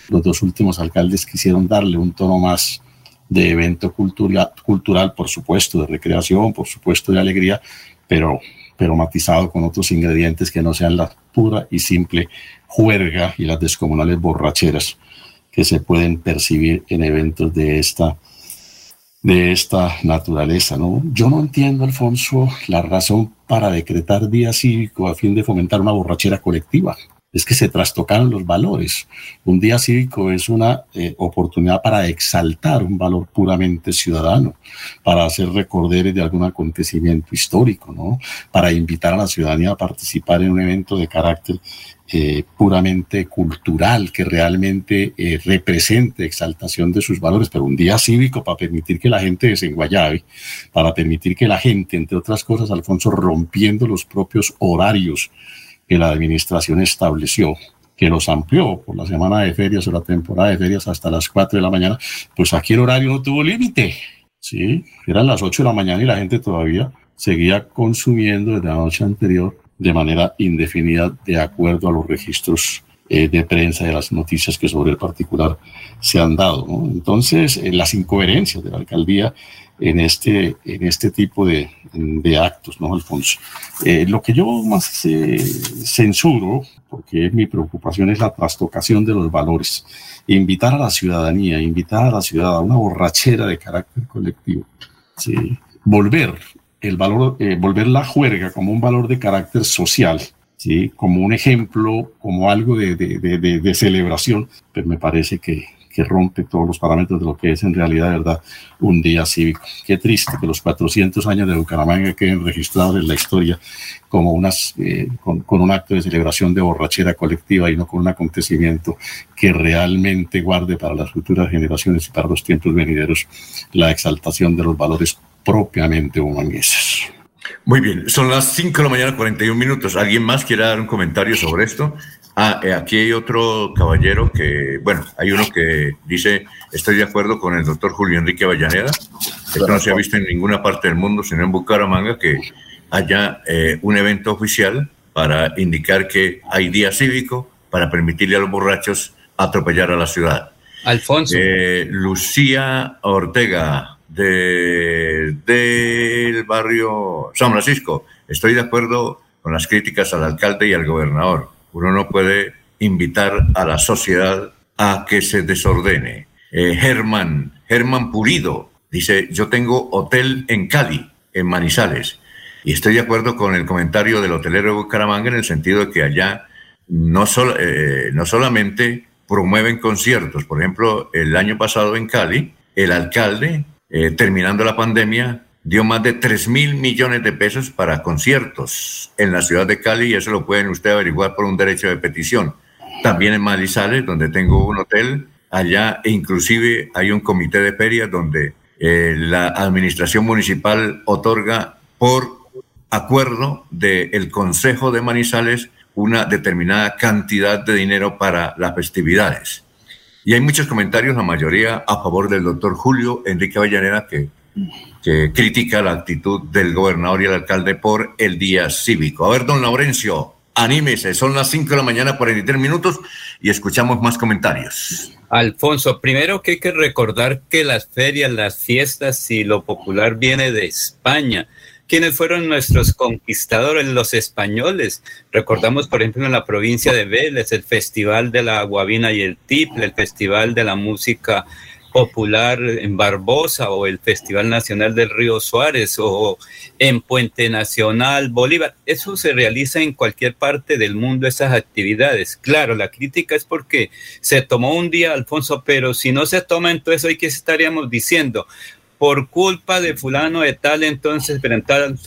S5: Los dos últimos alcaldes quisieron darle un tono más de evento cultural, cultural, por supuesto, de recreación, por supuesto, de alegría, pero, pero matizado con otros ingredientes que no sean la pura y simple juerga y las descomunales borracheras que se pueden percibir en eventos de esta, de esta naturaleza. ¿no? Yo no entiendo, Alfonso, la razón para decretar día cívico a fin de fomentar una borrachera colectiva es que se trastocaron los valores. Un día cívico es una eh, oportunidad para exaltar un valor puramente ciudadano, para hacer recorderes de algún acontecimiento histórico, ¿no? Para invitar a la ciudadanía a participar en un evento de carácter eh, puramente cultural, que realmente eh, represente exaltación de sus valores, pero un día cívico para permitir que la gente desenguayabe, para permitir que la gente, entre otras cosas, Alfonso, rompiendo los propios horarios que la administración estableció, que los amplió por la semana de ferias o la temporada de ferias hasta las 4 de la mañana, pues aquí el horario no tuvo límite. Sí, eran las 8 de la mañana y la gente todavía seguía consumiendo desde la noche anterior de manera indefinida de acuerdo a los registros eh, de prensa de las noticias que sobre el particular se han dado. Entonces, eh, las incoherencias de la alcaldía en este, en este tipo de, actos, ¿no, Alfonso? Eh, lo que yo más censuro, porque mi preocupación es la trastocación de los valores, invitar a la ciudadanía, invitar a la ciudad a una borrachera de carácter colectivo, ¿sí? volver el valor, eh, volver la juerga como un valor de carácter social, ¿sí? como un ejemplo, como algo de, de, de, celebración, pues me parece que, que rompe todos los parámetros de lo que es en realidad, verdad, un día cívico. Qué triste que los 400 años de Bucaramanga queden registrados en la historia como unas, eh, con, con, un acto de celebración de borrachera colectiva y no con un acontecimiento que realmente guarde para las futuras generaciones y para los tiempos venideros la exaltación de los valores propiamente humangueses.
S2: Muy bien, son las 5 de la mañana, 41 minutos. ¿Alguien más quiere dar un comentario sobre esto? Ah, eh, aquí hay otro caballero que, bueno, hay uno que dice, estoy de acuerdo con el doctor Julio Enrique Avellaneda, esto no se ha visto en ninguna parte del mundo, sino en Bucaramanga, que haya eh, un evento oficial para indicar que hay día cívico para permitirle a los borrachos atropellar a la ciudad.
S3: Alfonso.
S2: Eh, Lucía Ortega, de, del barrio San Francisco, estoy de acuerdo con las críticas al alcalde y al gobernador. Uno no puede invitar a la sociedad a que se desordene. Eh, Germán, Germán Pulido, dice, yo tengo hotel en Cali, en Manizales, y estoy de acuerdo con el comentario del hotelero de Bucaramanga en el sentido de que allá no, eh, no solamente promueven conciertos, por ejemplo, el año pasado en Cali, el alcalde, eh, terminando la pandemia, dio más de 3 mil millones de pesos para conciertos en la ciudad de Cali y eso lo pueden ustedes averiguar por un derecho de petición. También en Manizales, donde tengo un hotel, allá e inclusive hay un comité de ferias donde eh, la administración municipal otorga por acuerdo del Consejo de Manizales una determinada cantidad de dinero para las festividades. Y hay muchos comentarios, la mayoría a favor del doctor Julio Enrique Avellaneda, que que critica la actitud del gobernador y el alcalde por el día cívico. A ver, don Laurencio, anímese, son las 5 de la mañana, 43 minutos y escuchamos más comentarios.
S3: Alfonso, primero que hay que recordar que las ferias, las fiestas y lo popular viene de España. ¿Quiénes fueron nuestros conquistadores, los españoles? Recordamos, por ejemplo, en la provincia de Vélez, el Festival de la Guavina y el Tiple, el Festival de la Música popular en Barbosa o el Festival Nacional del Río Suárez o en Puente Nacional Bolívar. Eso se realiza en cualquier parte del mundo, esas actividades. Claro, la crítica es porque se tomó un día, Alfonso, pero si no se toma, entonces hoy qué estaríamos diciendo por culpa de fulano de tal, entonces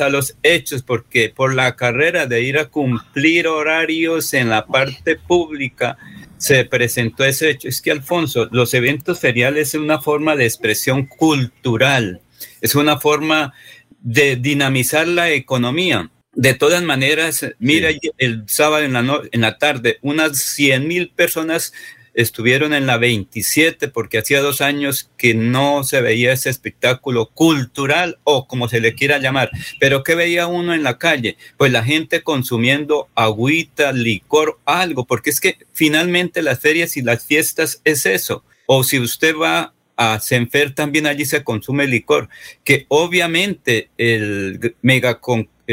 S3: a los hechos, porque por la carrera de ir a cumplir horarios en la parte pública, se presentó ese hecho. Es que, Alfonso, los eventos feriales es una forma de expresión cultural, es una forma de dinamizar la economía. De todas maneras, mira, el sábado en la, en la tarde, unas 100 mil personas estuvieron en la 27 porque hacía dos años que no se veía ese espectáculo cultural o como se le quiera llamar. Pero ¿qué veía uno en la calle? Pues la gente consumiendo agüita, licor, algo, porque es que finalmente las ferias y las fiestas es eso. O si usted va a Senfer, también allí se consume licor, que obviamente el mega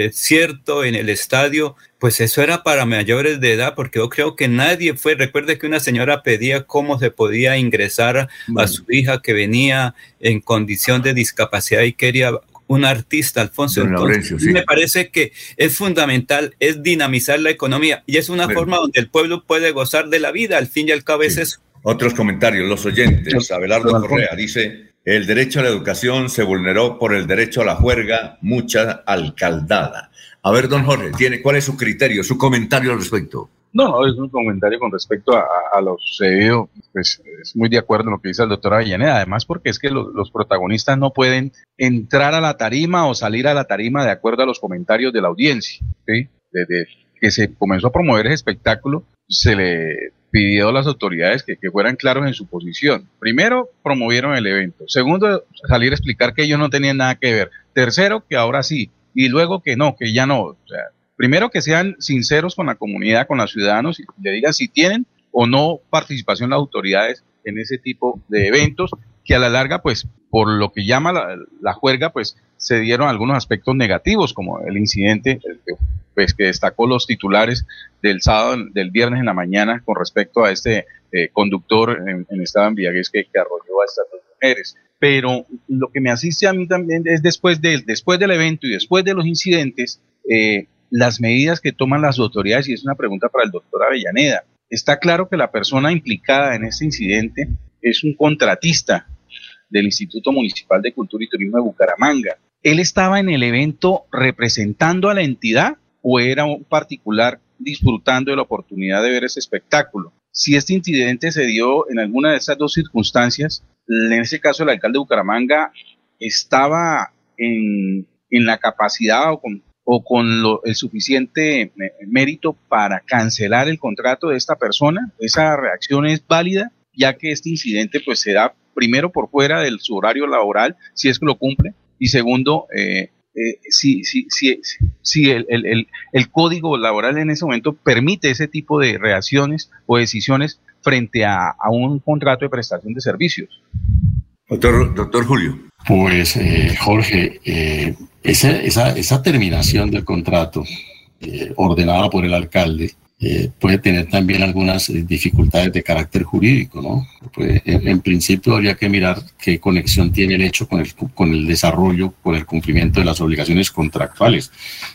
S3: concierto en el estadio pues eso era para mayores de edad, porque yo creo que nadie fue. Recuerde que una señora pedía cómo se podía ingresar a su hija que venía en condición de discapacidad y quería un artista, Alfonso. Entonces, Me parece que es fundamental, es dinamizar la economía y es una forma donde el pueblo puede gozar de la vida, al fin y al cabo es eso.
S2: Otros comentarios, los oyentes. Abelardo Correa dice, el derecho a la educación se vulneró por el derecho a la juerga, mucha alcaldada. A ver, don Jorge, ¿tiene, ¿cuál es su criterio, su comentario al respecto?
S6: No, no, es un comentario con respecto a, lo sucedido. Pues es muy de acuerdo en lo que dice el doctor Avellaneda. Además, porque es que los protagonistas no pueden entrar a la tarima o salir a la tarima de acuerdo a los comentarios de la audiencia. ¿sí? Desde que se comenzó a promover ese espectáculo, se le pidió a las autoridades que, fueran claros en su posición. Primero, promovieron el evento. Segundo, salir a explicar que ellos no tenían nada que ver. Tercero, que ahora sí y luego que no, que ya no. O sea, primero que sean sinceros con la comunidad, con los ciudadanos y le digan si tienen o no participación las autoridades en ese tipo de eventos, que a la larga, pues, por lo que llama la, juerga, pues, se dieron algunos aspectos negativos, como el incidente, pues, que destacó los titulares del sábado, del viernes en la mañana, con respecto a este eh, conductor en, en, estado embriaguez que, que arrolló a estas dos mujeres pero lo que me asiste a mí también es después, de, después del evento y después de los incidentes, eh, las medidas que toman las autoridades, y es una pregunta para el doctor Avellaneda. Está claro que la persona implicada en este incidente es un contratista del Instituto Municipal de Cultura y Turismo de Bucaramanga. ¿Él estaba en el evento representando a la entidad o era un particular disfrutando de la oportunidad de ver ese espectáculo? Si este incidente se dio en alguna de esas dos circunstancias, en ese caso el alcalde de Bucaramanga estaba en, la capacidad o con, o con el suficiente eh, mérito para cancelar el contrato de esta persona. Esa reacción es válida, ya que este incidente pues se da primero por fuera de su horario laboral, si es que lo cumple, y segundo, eh, eh, si, si, si, si el, el, el, código laboral en ese momento permite ese tipo de reacciones o decisiones frente a, un contrato de prestación de servicios.
S2: Doctor, doctor Julio.
S5: Pues eh, Jorge, eh, esa, esa, esa, terminación del contrato eh, ordenada por el alcalde puede tener también algunas dificultades de carácter jurídico, ¿no? Pues, en, principio habría que mirar qué conexión tiene el hecho con el, con el desarrollo, con el cumplimiento de las obligaciones contractuales.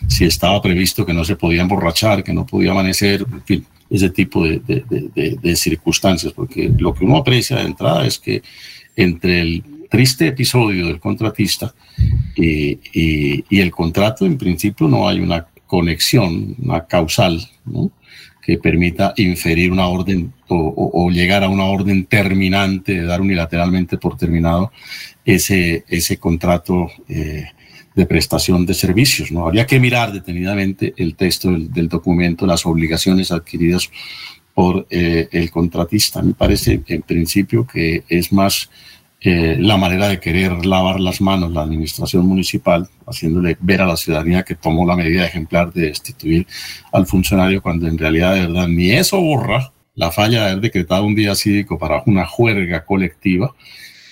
S5: Si estaba previsto que no se podía emborrachar, que no podía amanecer, en fin, ese tipo de, circunstancias, porque lo que uno aprecia de entrada es que entre el triste episodio del contratista y, el contrato, en principio no hay una conexión, una causal, que permita inferir una orden o, llegar a una orden terminante, de dar unilateralmente por terminado ese, ese contrato eh, de prestación de servicios. ¿no? Habría que mirar detenidamente el texto del, documento, las obligaciones adquiridas por eh, el contratista. Me parece en principio que es más eh, la manera de querer lavar las manos la administración municipal, haciéndole ver a la ciudadanía que tomó la medida ejemplar de destituir al funcionario, cuando en realidad de verdad ni eso borra la falla de haber decretado un día cívico para una juerga colectiva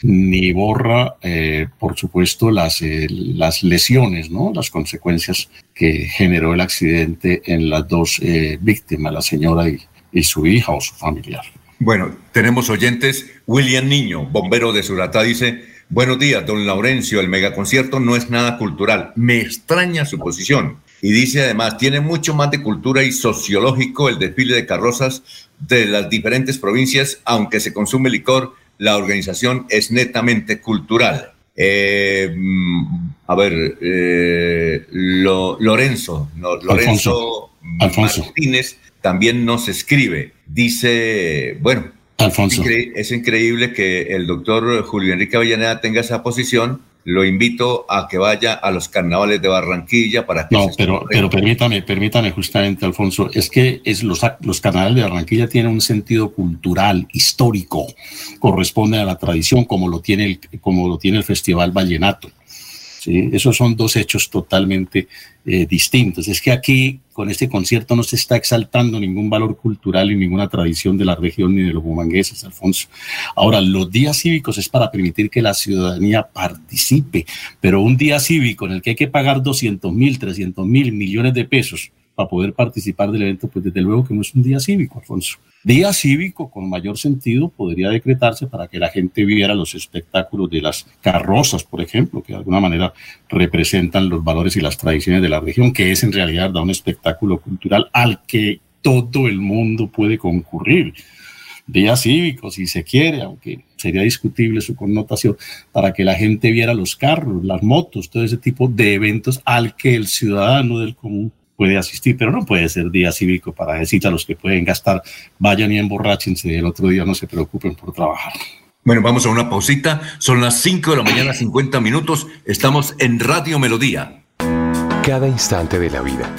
S5: ni borra, eh, por supuesto, las, eh, las lesiones, ¿no? las consecuencias que generó el accidente en las dos eh, víctimas, la señora y, y, su hija o su familiar.
S2: Bueno, tenemos oyentes. William Niño, bombero de Suratá, dice, buenos días, don Laurencio, el megaconcierto no es nada cultural. Me extraña su posición. Y dice además, tiene mucho más de cultura y sociológico el desfile de carrozas de las diferentes provincias, aunque se consume licor la organización es netamente cultural. Eh, mm, a ver, eh, Lorenzo, Lorenzo Martínez también nos escribe. Dice, bueno,
S5: Alfonso.
S2: es increíble que el doctor Julio Enrique Avellaneda tenga esa posición. lo invito a que vaya a los carnavales de Barranquilla para que...
S5: No, pero, pero permítame, permítame justamente, Alfonso, es que es los, los carnavales de Barranquilla tienen un sentido cultural, histórico, corresponde a la tradición como lo tiene el, como lo tiene el Festival Vallenato. ¿Sí? Esos son dos hechos totalmente eh, distintos. Es que aquí, con este concierto, no se está exaltando ningún valor cultural y ninguna tradición de la región ni de los humangueses, Alfonso. Ahora, los días cívicos es para permitir que la ciudadanía participe, pero un día cívico en el que hay que pagar 200 mil, 300 mil millones de pesos para poder participar del evento, pues desde luego que no es un día cívico, Alfonso. Día cívico con mayor sentido podría decretarse para que la gente viera los espectáculos de las carrozas, por ejemplo, que de alguna manera representan los valores y las tradiciones de la región, que es en realidad un espectáculo cultural al que todo el mundo puede concurrir. Día cívico, si se quiere, aunque sería discutible su connotación, para que la gente viera los carros, las motos, todo ese tipo de eventos al que el ciudadano del común puede asistir, pero no puede ser día cívico para decir a los que pueden gastar, vayan y emborráchense y el otro día no se preocupen por trabajar.
S2: Bueno, vamos a una pausita. Son las 5 de la mañana, 50 minutos. Estamos en Radio Melodía.
S11: Cada instante de la vida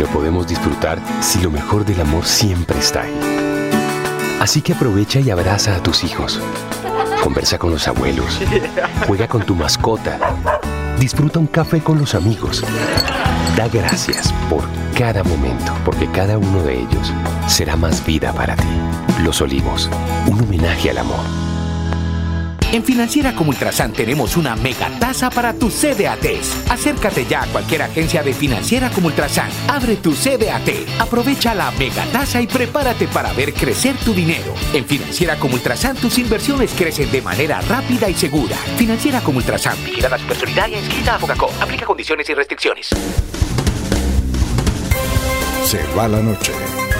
S11: lo podemos disfrutar si lo mejor del amor siempre está ahí. Así que aprovecha y abraza a tus hijos. Conversa con los abuelos. Juega con tu mascota. Disfruta un café con los amigos. Da gracias por cada momento, porque cada uno de ellos será más vida para ti. Los Olivos, un homenaje al amor.
S12: En Financiera como Ultrasan tenemos una mega tasa para tus CDATs. Acércate ya a cualquier agencia de Financiera como Ultrasan. Abre tu CDAT, aprovecha la mega tasa y prepárate para ver crecer tu dinero. En Financiera como Ultrasan tus inversiones crecen de manera rápida y segura. Financiera como Ultrasan, vigilada supersolidaria inscrita a Fogacop. Aplica condiciones y restricciones.
S1: Se va la noche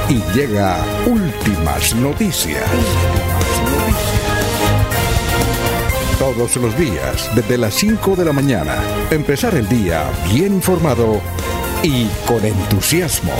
S1: y llega últimas noticias. Todos los días, desde las 5 de la mañana, empezar el día bien informado y con entusiasmo.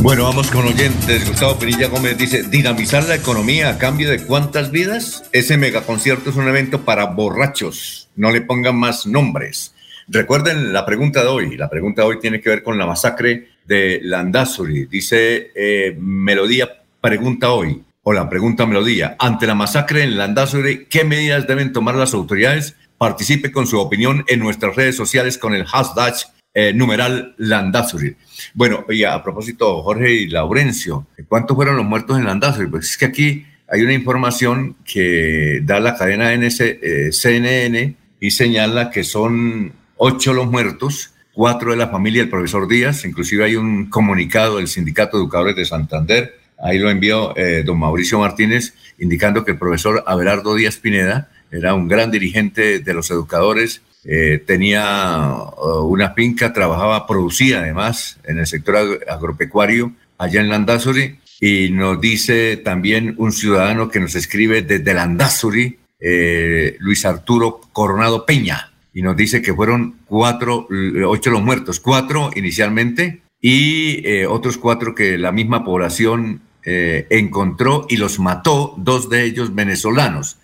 S2: Bueno, vamos con oyentes. Gustavo Pinilla Gómez dice, dinamizar la economía a cambio de cuántas vidas. Ese megaconcierto es un evento para borrachos. No le pongan más nombres. Recuerden la pregunta de hoy. La pregunta de hoy tiene que ver con la masacre de Landazuri. Dice eh, Melodía, pregunta hoy, o la pregunta Melodía, ante la masacre en Landazuri, ¿qué medidas deben tomar las autoridades? Participe con su opinión en nuestras redes sociales con el hashtag eh, numeral Landazuri. Bueno, y a propósito, Jorge y Laurencio, ¿cuántos fueron los muertos en Landazuri? Pues es que aquí hay una información que da la cadena NS, eh, CNN y señala que son ocho los muertos, cuatro de la familia del profesor Díaz, inclusive hay un comunicado del Sindicato de Educadores de Santander, ahí lo envió eh, don Mauricio Martínez, indicando que el profesor Abelardo Díaz Pineda era un gran dirigente de los educadores eh, tenía uh, una finca, trabajaba, producía además en el sector agropecuario allá en Landazuri. Y nos dice también un ciudadano que nos escribe desde Landazuri, eh, Luis Arturo Coronado Peña, y nos dice que fueron cuatro, ocho los muertos, cuatro inicialmente y eh, otros cuatro que la misma población encontró y los mató, dos de ellos venezolanos.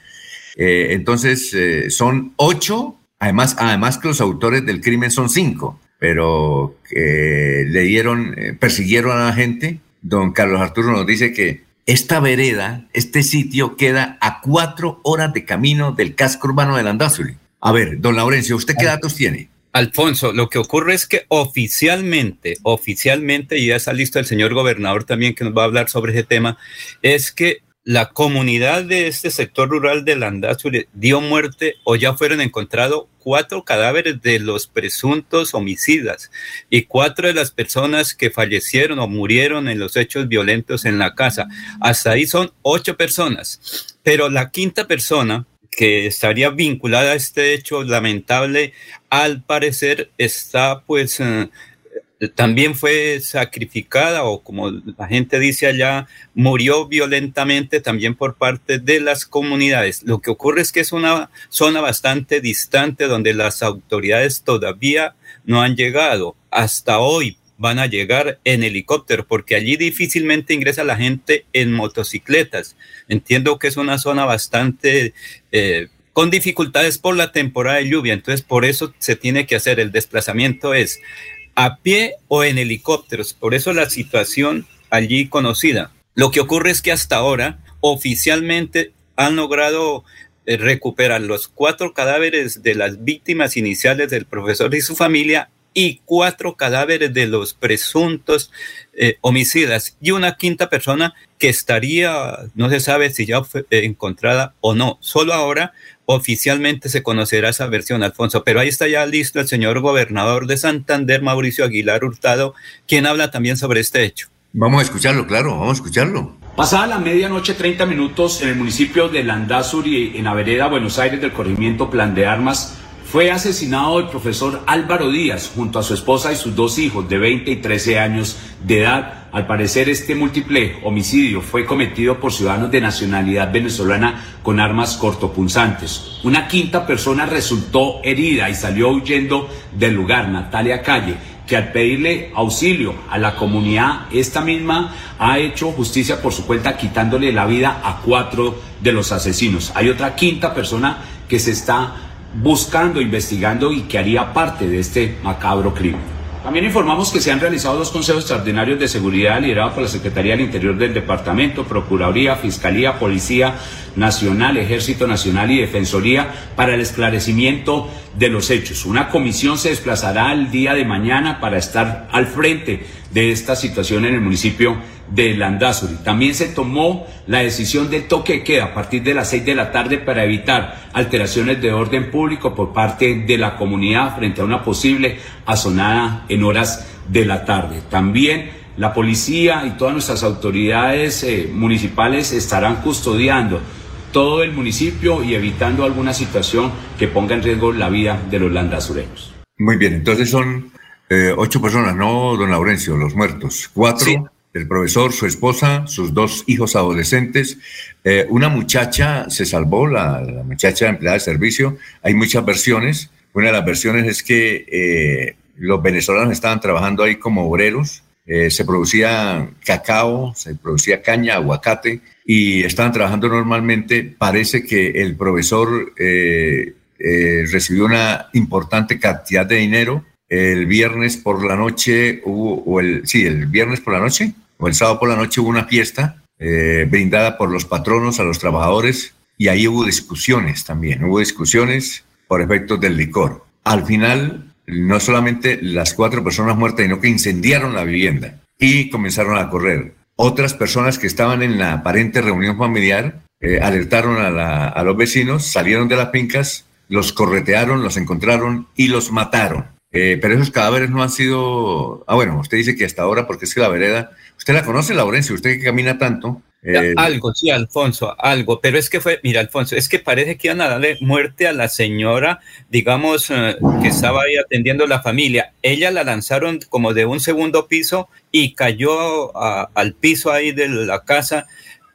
S2: entonces son ocho Además, además que los autores del crimen son cinco, pero le dieron, eh, persiguieron a la gente. Don Carlos Arturo nos dice que esta vereda, este sitio queda a cuatro horas de camino del casco urbano de Landazuri. A ver, don Laurencio, ¿usted qué datos tiene?
S3: Alfonso, lo que ocurre es que oficialmente, oficialmente, y ya está listo el señor gobernador también que nos va a hablar sobre ese tema, es que la comunidad de este sector rural de Landazuri dio muerte o ya fueron encontrados cuatro cadáveres de los presuntos homicidas y cuatro de las personas que fallecieron o murieron en los hechos violentos en la casa. Hasta ahí son ocho personas. Pero la quinta persona que estaría vinculada a este hecho lamentable, al parecer está pues eh, también fue sacrificada o como la gente dice allá, murió violentamente también por parte de las comunidades. Lo que ocurre es que es una zona bastante distante donde las autoridades todavía no han llegado. Hasta hoy, van a llegar en helicóptero, porque allí difícilmente ingresa la gente en motocicletas. Entiendo que es una zona bastante eh, con dificultades por la temporada de lluvia, entonces por eso se tiene que hacer el desplazamiento es a pie o en helicópteros, por eso la situación allí conocida. Lo que ocurre es que hasta ahora oficialmente han logrado eh, recuperar los cuatro cadáveres de las víctimas iniciales del profesor y su familia y cuatro cadáveres de los presuntos eh, homicidas y una quinta persona que estaría, no se sabe si ya fue eh, encontrada o no. Solo ahora oficialmente se conocerá esa versión, Alfonso, pero ahí está ya listo el señor gobernador de Santander, Mauricio Aguilar Hurtado, quien habla también sobre este hecho.
S2: Vamos a escucharlo, claro, vamos a escucharlo.
S13: Pasada la medianoche, 30 minutos, en el municipio de Landazuri, en la vereda Buenos Aires del corregimiento Plan de Armas, fue asesinado el profesor Álvaro Díaz junto a su esposa y sus dos hijos de 20 y 13 años de edad. Al parecer este múltiple homicidio fue cometido por ciudadanos de nacionalidad venezolana con armas cortopunzantes. Una quinta persona resultó herida y salió huyendo del lugar, Natalia Calle que al pedirle auxilio a la comunidad, esta misma ha hecho justicia por su cuenta quitándole la vida a cuatro de los asesinos. Hay otra quinta persona que se está buscando, investigando y que haría parte de este macabro crimen. También informamos que se han realizado dos consejos extraordinarios de seguridad liderados por la Secretaría del Interior del Departamento, Procuraduría, Fiscalía, Policía Nacional, Ejército Nacional y Defensoría para el esclarecimiento de los hechos. Una comisión se desplazará el día de mañana para estar al frente de esta situación en el municipio de Landazuri. También se tomó la decisión de toque de queda a partir de las seis de la tarde para evitar alteraciones de orden público por parte de la comunidad frente a una posible azonada en horas de la tarde. También la policía y todas nuestras autoridades eh, municipales estarán custodiando todo el municipio y evitando alguna situación que ponga en riesgo la vida de los landazureños.
S2: Muy bien, entonces son eh, ocho personas, ¿no, don Laurencio? Los muertos. Cuatro el profesor, su esposa, sus dos hijos adolescentes. Eh, una muchacha se salvó, la, muchacha empleada de servicio. Hay muchas versiones. Una de las versiones es que eh, los venezolanos estaban trabajando ahí como obreros. Eh, se producía cacao, se producía caña, aguacate y estaban trabajando normalmente. Parece que el profesor recibió una importante cantidad de dinero el viernes por la noche hubo, o el, sí, el viernes por la noche el sábado por la noche hubo una fiesta eh, brindada por los patronos a los trabajadores y ahí hubo discusiones también, hubo discusiones por efectos del licor. Al final, no solamente las cuatro personas muertas, sino que incendiaron la vivienda y comenzaron a correr. Otras personas que estaban en la aparente reunión familiar eh, alertaron a, a los vecinos, salieron de las fincas, los corretearon, los encontraron y los mataron. Eh, pero esos cadáveres no han sido. Ah, bueno, usted dice que hasta ahora, porque es que la vereda. Usted la conoce, Laurencio, usted que camina tanto.
S3: Eh, algo, sí, Alfonso, algo. Pero es que fue, mira, Alfonso, es que parece que iban a darle muerte a la señora, digamos, eh, que estaba ahí atendiendo la familia. Ella la lanzaron como de un segundo piso y cayó al piso ahí de la casa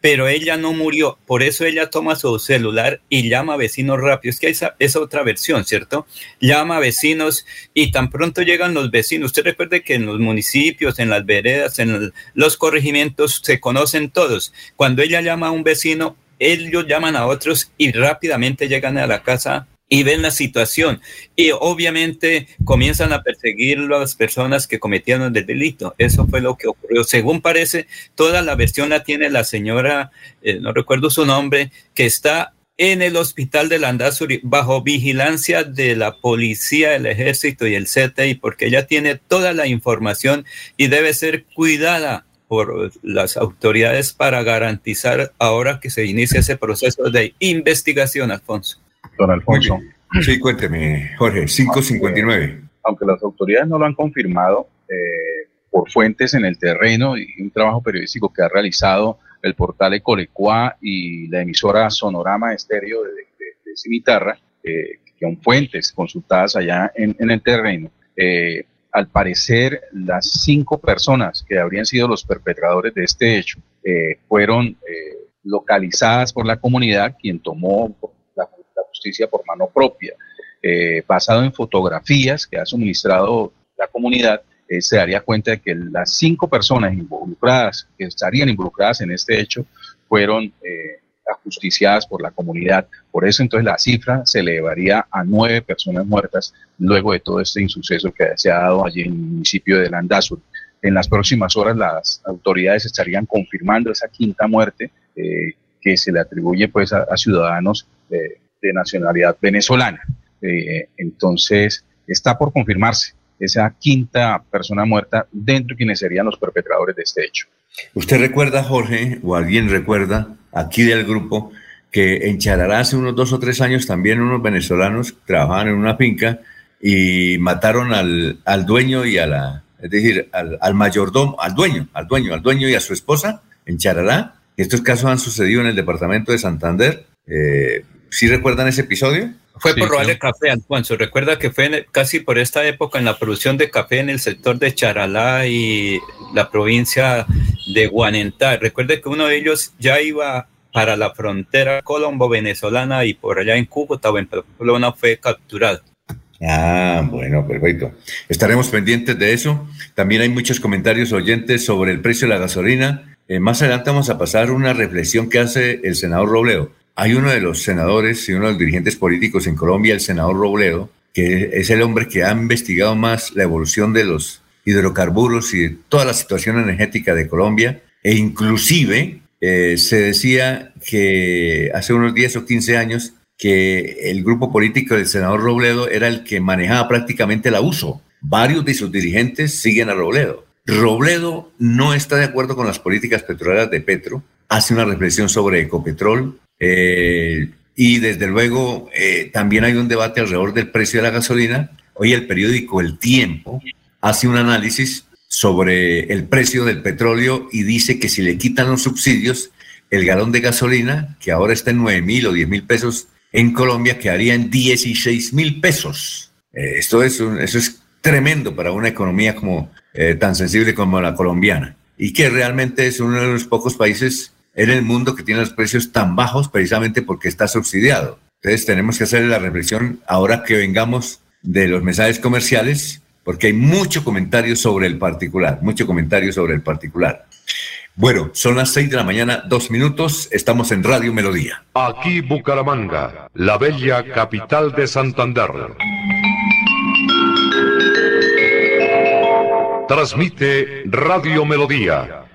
S3: pero ella no murió, por eso ella toma su celular y llama a vecinos rápidos, que esa es otra versión, ¿cierto? Llama a vecinos y tan pronto llegan los vecinos. Usted recuerde que en los municipios, en las veredas, en los corregimientos se conocen todos. Cuando ella llama a un vecino, ellos llaman a otros y rápidamente llegan a la casa y ven la situación y obviamente comienzan a perseguir las personas que cometieron el delito. Eso fue lo que ocurrió. Según parece, toda la versión la tiene la señora, eh, no recuerdo su nombre, que está en el hospital de Landazuri bajo vigilancia de la policía, el ejército y el CTI, porque ella tiene toda la información y debe ser cuidada por las autoridades para garantizar ahora que se inicia ese proceso de investigación, Alfonso
S6: don Alfonso.
S2: Sí, cuénteme, Jorge, 559.
S6: Aunque, las autoridades no lo han confirmado eh, por fuentes en el terreno y un trabajo periodístico que ha realizado el portal Ecolecua y la emisora Sonorama Estéreo de, de, Cimitarra, eh, que son fuentes consultadas allá en, el terreno, eh, al parecer las cinco personas que habrían sido los perpetradores de este hecho fueron localizadas por la comunidad, quien tomó justicia por mano propia, eh, basado en fotografías que ha suministrado la comunidad, eh, se daría cuenta de que las cinco personas involucradas, que estarían involucradas en este hecho, fueron eh, ajusticiadas por la comunidad. Por eso entonces la cifra se elevaría a nueve personas muertas luego de todo este insuceso que se ha dado allí en el municipio de Landazur. En las próximas horas las autoridades estarían confirmando esa quinta muerte eh, que se le atribuye pues a, ciudadanos de, nacionalidad venezolana. Eh, entonces está por confirmarse esa quinta persona muerta dentro de quienes serían los perpetradores de este hecho.
S2: ¿Usted recuerda, Jorge, o alguien recuerda aquí del grupo, que en Charalá hace unos dos o tres años también unos venezolanos trabajaban en una finca y mataron al, al dueño y a la, es decir, al, al, mayordomo, al dueño, al dueño, al dueño y a su esposa en Charalá. Estos casos han sucedido en el departamento de Santander. Eh, ¿Sí recuerdan ese episodio?
S3: Fue por robarle café, Alfonso. Recuerda que fue casi por esta época en la producción de café en el sector de Charalá y la provincia de Guanentá. Recuerde que uno de ellos ya iba para la frontera colombo-venezolana y por allá en Cúcuta o en Pamplona fue capturado.
S2: Ah, bueno, perfecto. Estaremos pendientes de eso. También hay muchos comentarios oyentes sobre el precio de la gasolina. Eh, más adelante vamos a pasar una reflexión que hace el senador Robledo hay uno de los senadores y uno de los dirigentes políticos en Colombia, el senador Robledo, que es el hombre que ha investigado más la evolución de los hidrocarburos y toda la situación energética de Colombia, e inclusive eh, se decía que hace unos 10 o 15 años que el grupo político del senador Robledo era el que manejaba prácticamente el abuso. Varios de sus dirigentes siguen a Robledo. Robledo no está de acuerdo con las políticas petroleras de Petro, hace una reflexión sobre Ecopetrol, eh, y desde luego eh, también hay un debate alrededor del precio de la gasolina. Hoy el periódico El Tiempo hace un análisis sobre el precio del petróleo y dice que si le quitan los subsidios, el galón de gasolina, que ahora está en 9 mil o 10 mil pesos en Colombia, quedaría en 16 mil pesos. Eh, esto es eso es tremendo para una economía como tan sensible como la colombiana y que realmente es uno de los pocos países en el mundo que tiene los precios tan bajos precisamente porque está subsidiado. Entonces tenemos que hacer la reflexión ahora que vengamos de los mensajes comerciales, porque hay mucho comentario sobre el particular, mucho comentario sobre el particular. Bueno, son las seis de la mañana, dos minutos, estamos en Radio Melodía.
S14: Aquí Bucaramanga, la bella capital de Santander. Transmite Radio Melodía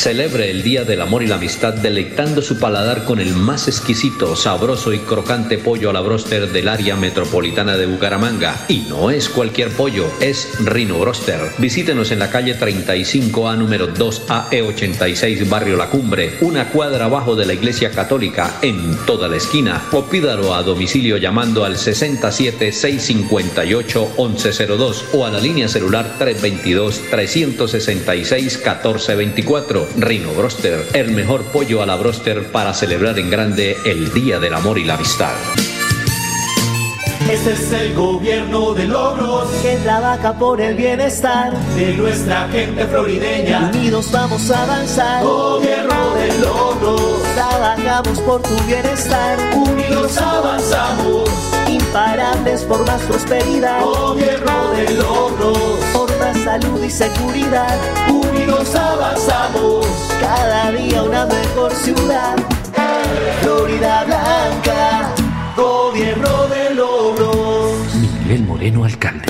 S15: Celebre el Día del Amor y la Amistad deleitando su paladar con el más exquisito, sabroso y crocante pollo a la broster del área metropolitana de Bucaramanga. Y no es cualquier pollo, es Rino Broster. Visítenos en la calle 35A número 2AE86 Barrio La Cumbre, una cuadra abajo de la Iglesia Católica, en toda la esquina. O pídalo a domicilio llamando al 67 658 1102 o a la línea celular 322 366 1424. Rino Broster, el mejor pollo a la broster para celebrar en grande el Día del Amor y la Amistad.
S16: Este es el gobierno de logros
S17: que trabaja por el bienestar
S16: de nuestra gente florideña.
S17: Unidos vamos a avanzar.
S16: Gobierno de logros.
S17: Trabajamos por tu bienestar.
S16: Unidos avanzamos.
S17: Imparables por más prosperidad.
S16: Gobierno de logros.
S17: Salud y seguridad.
S16: Unidos avanzamos.
S17: Cada día una mejor ciudad. Florida Blanca. Gobierno de logros.
S11: Miguel Moreno, alcalde.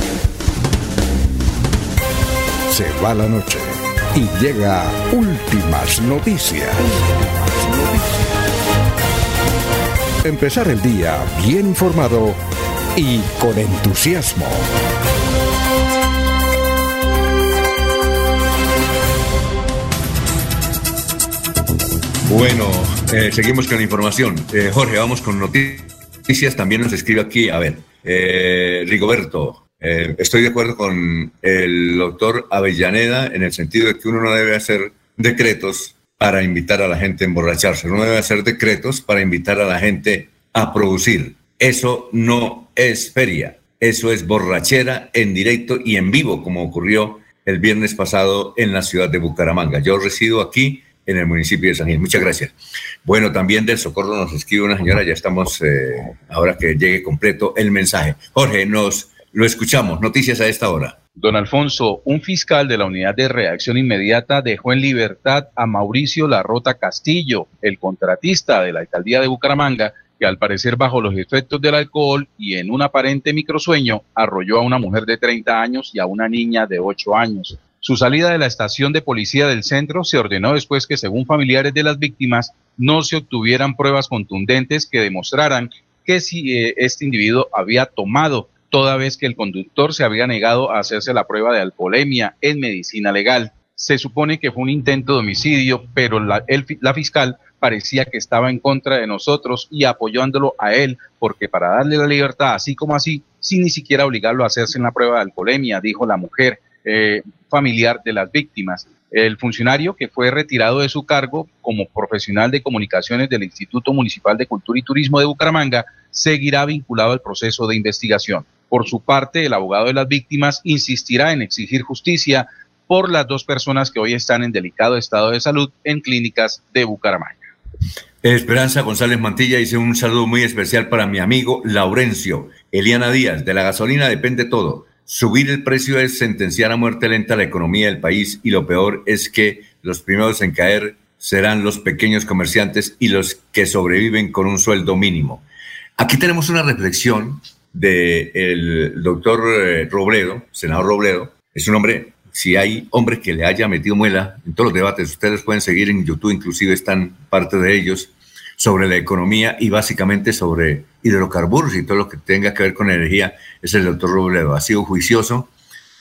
S1: Se va la noche y llega últimas noticias. Empezar el día bien informado y con entusiasmo.
S2: Bueno, eh, seguimos con la información. Eh, Jorge, vamos con noticias. También nos escribe aquí, a ver, eh, Rigoberto, estoy de acuerdo con el doctor Avellaneda en el sentido de que uno no debe hacer decretos para invitar a la gente a emborracharse, no debe hacer decretos para invitar a la gente a producir. Eso no es feria, eso es borrachera en directo y en vivo, como ocurrió el viernes pasado en la ciudad de Bucaramanga. Yo resido aquí en el municipio de San Gil. Muchas gracias. Bueno, también del Socorro nos escribe una señora, ya estamos, eh, ahora que llegue completo el mensaje. Jorge, nos lo escuchamos. Noticias a esta hora.
S6: Don Alfonso, un fiscal de la Unidad de Reacción Inmediata dejó en libertad a Mauricio Larrota Castillo, el contratista de la alcaldía de Bucaramanga, que al parecer bajo los efectos del alcohol y en un aparente microsueño arrolló a una mujer de 30 años y a una niña de 8 años. Su salida de la estación de policía del centro se ordenó después que, según familiares de las víctimas, no se obtuvieran pruebas contundentes que demostraran que si eh, este individuo había tomado, toda vez que el conductor se había negado a hacerse la prueba de alcoholemia en medicina legal. Se supone que fue un intento de homicidio, pero la, la fiscal parecía que estaba en contra de nosotros y apoyándolo a él, porque para darle la libertad así como así, sin ni siquiera obligarlo a hacerse en la prueba de alcoholemia, dijo la mujer eh, familiar de las víctimas. El funcionario que fue retirado de su cargo como profesional de comunicaciones del Instituto Municipal de Cultura y Turismo de Bucaramanga seguirá vinculado al proceso de investigación. Por su parte, el abogado de las víctimas insistirá en exigir justicia por las dos personas que hoy están en delicado estado de salud en clínicas de Bucaramanga.
S2: Esperanza González Mantilla dice un saludo muy especial para mi amigo Laurencio. Eliana Díaz, de la gasolina depende todo. Subir el precio es sentenciar a muerte lenta la economía del país y lo peor es que los primeros en caer serán los pequeños comerciantes y los que sobreviven con un sueldo mínimo. Aquí tenemos una reflexión del doctor eh, Robledo, senador Robledo. Es un hombre si hay hombres que le haya metido muela en todos los debates, ustedes pueden seguir en YouTube, inclusive están parte de ellos, sobre la economía y básicamente sobre hidrocarburos y todo lo que tenga que ver con energía, es el doctor Robledo. Ha sido juicioso,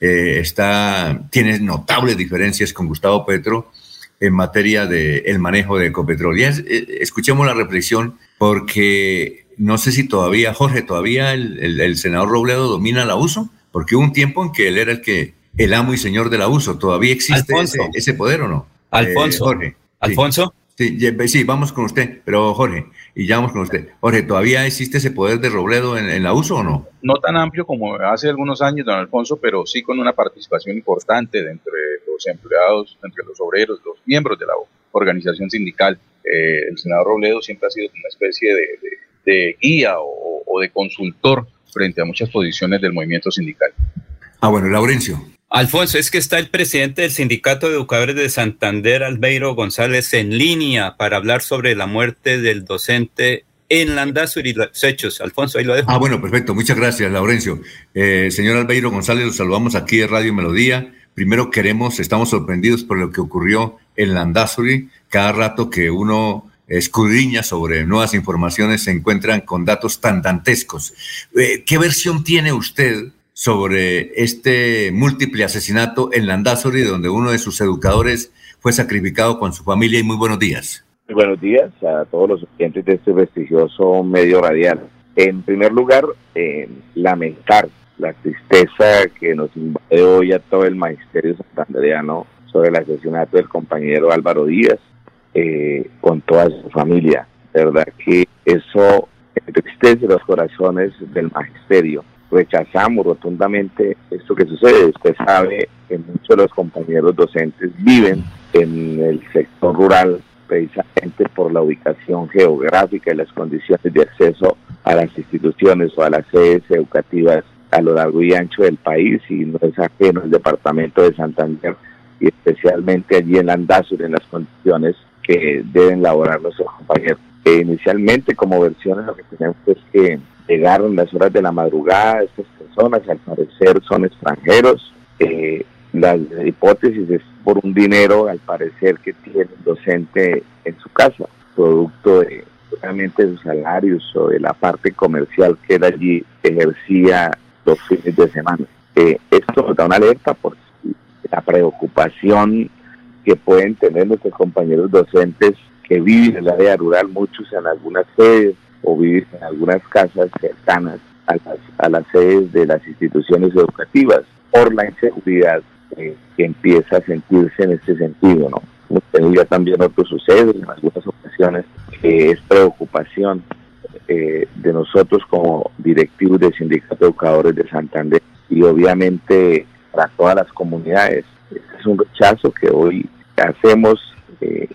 S2: eh, está, tiene notables diferencias con Gustavo Petro en materia del el manejo de Ecopetrol. Y eh, escuchemos la reflexión porque no sé si todavía, Jorge, todavía el, el senador Robledo domina el abuso, porque hubo un tiempo en que él era el que el amo y señor del abuso. ¿Todavía existe ese, poder o no?
S3: Alfonso.
S2: Eh, Jorge.
S3: Alfonso.
S2: Sí, sí, vamos con usted, pero Jorge, y ya vamos con usted. Jorge, ¿todavía existe ese poder de Robledo en, el abuso o no?
S6: No tan amplio como hace algunos años, don Alfonso, pero sí con una participación importante de entre los empleados, entre los obreros, los miembros de la organización sindical. Eh, el senador Robledo siempre ha sido una especie de, guía o, o de consultor frente a muchas posiciones del movimiento sindical.
S2: Ah, bueno, Laurencio.
S3: Alfonso, es que está el presidente del Sindicato de Educadores de Santander, Albeiro González, en línea para hablar sobre la muerte del docente en Landazur y los hechos. Alfonso, ahí lo dejo.
S2: Ah, bueno, perfecto. Muchas gracias, Laurencio. Eh, señor Albeiro González, los saludamos aquí de Radio Melodía. Primero queremos, estamos sorprendidos por lo que ocurrió en Landazuri. Cada rato que uno escudriña sobre nuevas informaciones se encuentran con datos tan dantescos. Eh, ¿Qué versión tiene usted sobre este múltiple asesinato en Landazuri, donde uno de sus educadores fue sacrificado con su familia. Y muy buenos días.
S18: Muy buenos días a todos los oyentes de este prestigioso medio radial. En primer lugar, eh, lamentar la tristeza que nos invade hoy a todo el magisterio santandereano sobre el asesinato del compañero Álvaro Díaz eh, con toda su familia. verdad que eso entristece los corazones del magisterio rechazamos rotundamente esto que sucede. Usted sabe que muchos de los compañeros docentes viven en el sector rural precisamente por la ubicación geográfica y las condiciones de acceso a las instituciones o a las sedes educativas a lo largo y ancho del país y no es ajeno el departamento de Santander y especialmente allí en Landazur en las condiciones que deben laborar nuestros compañeros. E inicialmente como versiones lo que tenemos es que llegaron las horas de la madrugada, estas personas al parecer son extranjeros, eh, la hipótesis es por un dinero al parecer que tiene el docente en su casa, producto de realmente sus salarios o de la parte comercial que él allí ejercía los fines de semana. Eh, esto nos da una alerta por la preocupación que pueden tener nuestros compañeros docentes que viven en el área rural, muchos en algunas sedes, o vivir en algunas casas cercanas a las, a las sedes de las instituciones educativas por la inseguridad eh, que empieza a sentirse en este sentido, ¿no? hemos tenido ya también otros sucesos en algunas ocasiones, que es preocupación eh, de nosotros como directivos del Sindicato de Educadores de Santander y obviamente para todas las comunidades. Este es un rechazo que hoy hacemos eh,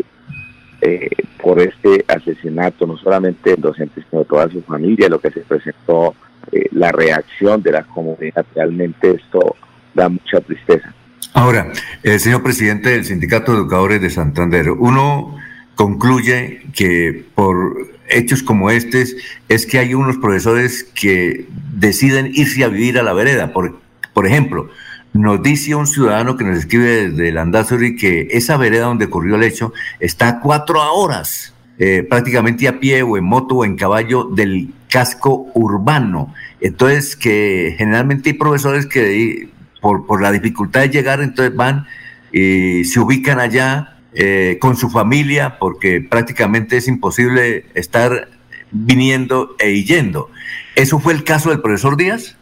S18: eh, por este asesinato, no solamente del docente, sino toda su familia, lo que se presentó, eh, la reacción de la comunidad, realmente esto da mucha tristeza.
S2: Ahora, eh, señor presidente del Sindicato de Educadores de Santander, uno concluye que por hechos como estos es que hay unos profesores que deciden irse a vivir a la vereda. Por, por ejemplo, nos dice un ciudadano que nos escribe desde Landazuri que esa vereda donde ocurrió el hecho está cuatro horas, eh, prácticamente a pie o en moto o en caballo del casco urbano. Entonces, que generalmente hay profesores que por, por la dificultad de llegar, entonces van y se ubican allá eh, con su familia, porque prácticamente es imposible estar viniendo e yendo. ¿Eso fue el caso del profesor Díaz?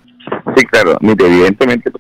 S18: Sí, claro, evidentemente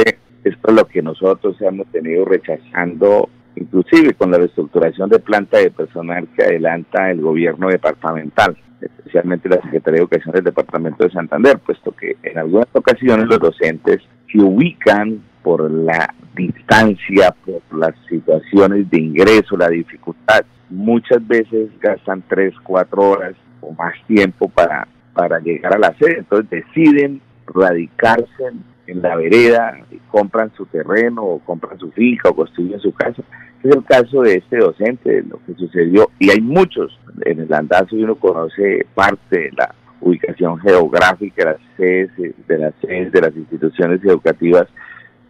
S18: esto es lo que nosotros hemos tenido rechazando, inclusive con la reestructuración de planta de personal que adelanta el gobierno departamental, especialmente la Secretaría de Educación del Departamento de Santander, puesto que en algunas ocasiones los docentes se ubican por la distancia, por las situaciones de ingreso, la dificultad. Muchas veces gastan tres, cuatro horas o más tiempo para, para llegar a la sede, entonces deciden radicarse en la vereda, compran su terreno o compran su finca o construyen su casa. Es el caso de este docente, de lo que sucedió, y hay muchos en el andazo uno conoce parte de la ubicación geográfica de las sedes, de las sedes de las instituciones educativas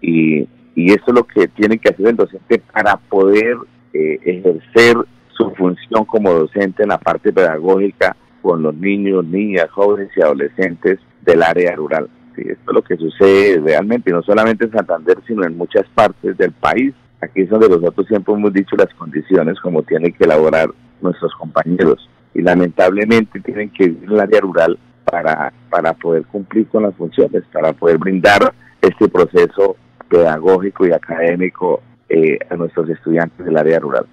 S18: y, y esto es lo que tiene que hacer el docente para poder eh, ejercer su función como docente en la parte pedagógica con los niños, niñas, jóvenes y adolescentes del área rural. Esto es lo que sucede realmente, no solamente en Santander, sino en muchas partes del país. Aquí es donde nosotros siempre hemos dicho las condiciones como tienen que elaborar nuestros compañeros. Y lamentablemente tienen que ir al área rural para, para poder cumplir con las funciones, para poder brindar este proceso pedagógico y académico eh, a nuestros estudiantes del área rural.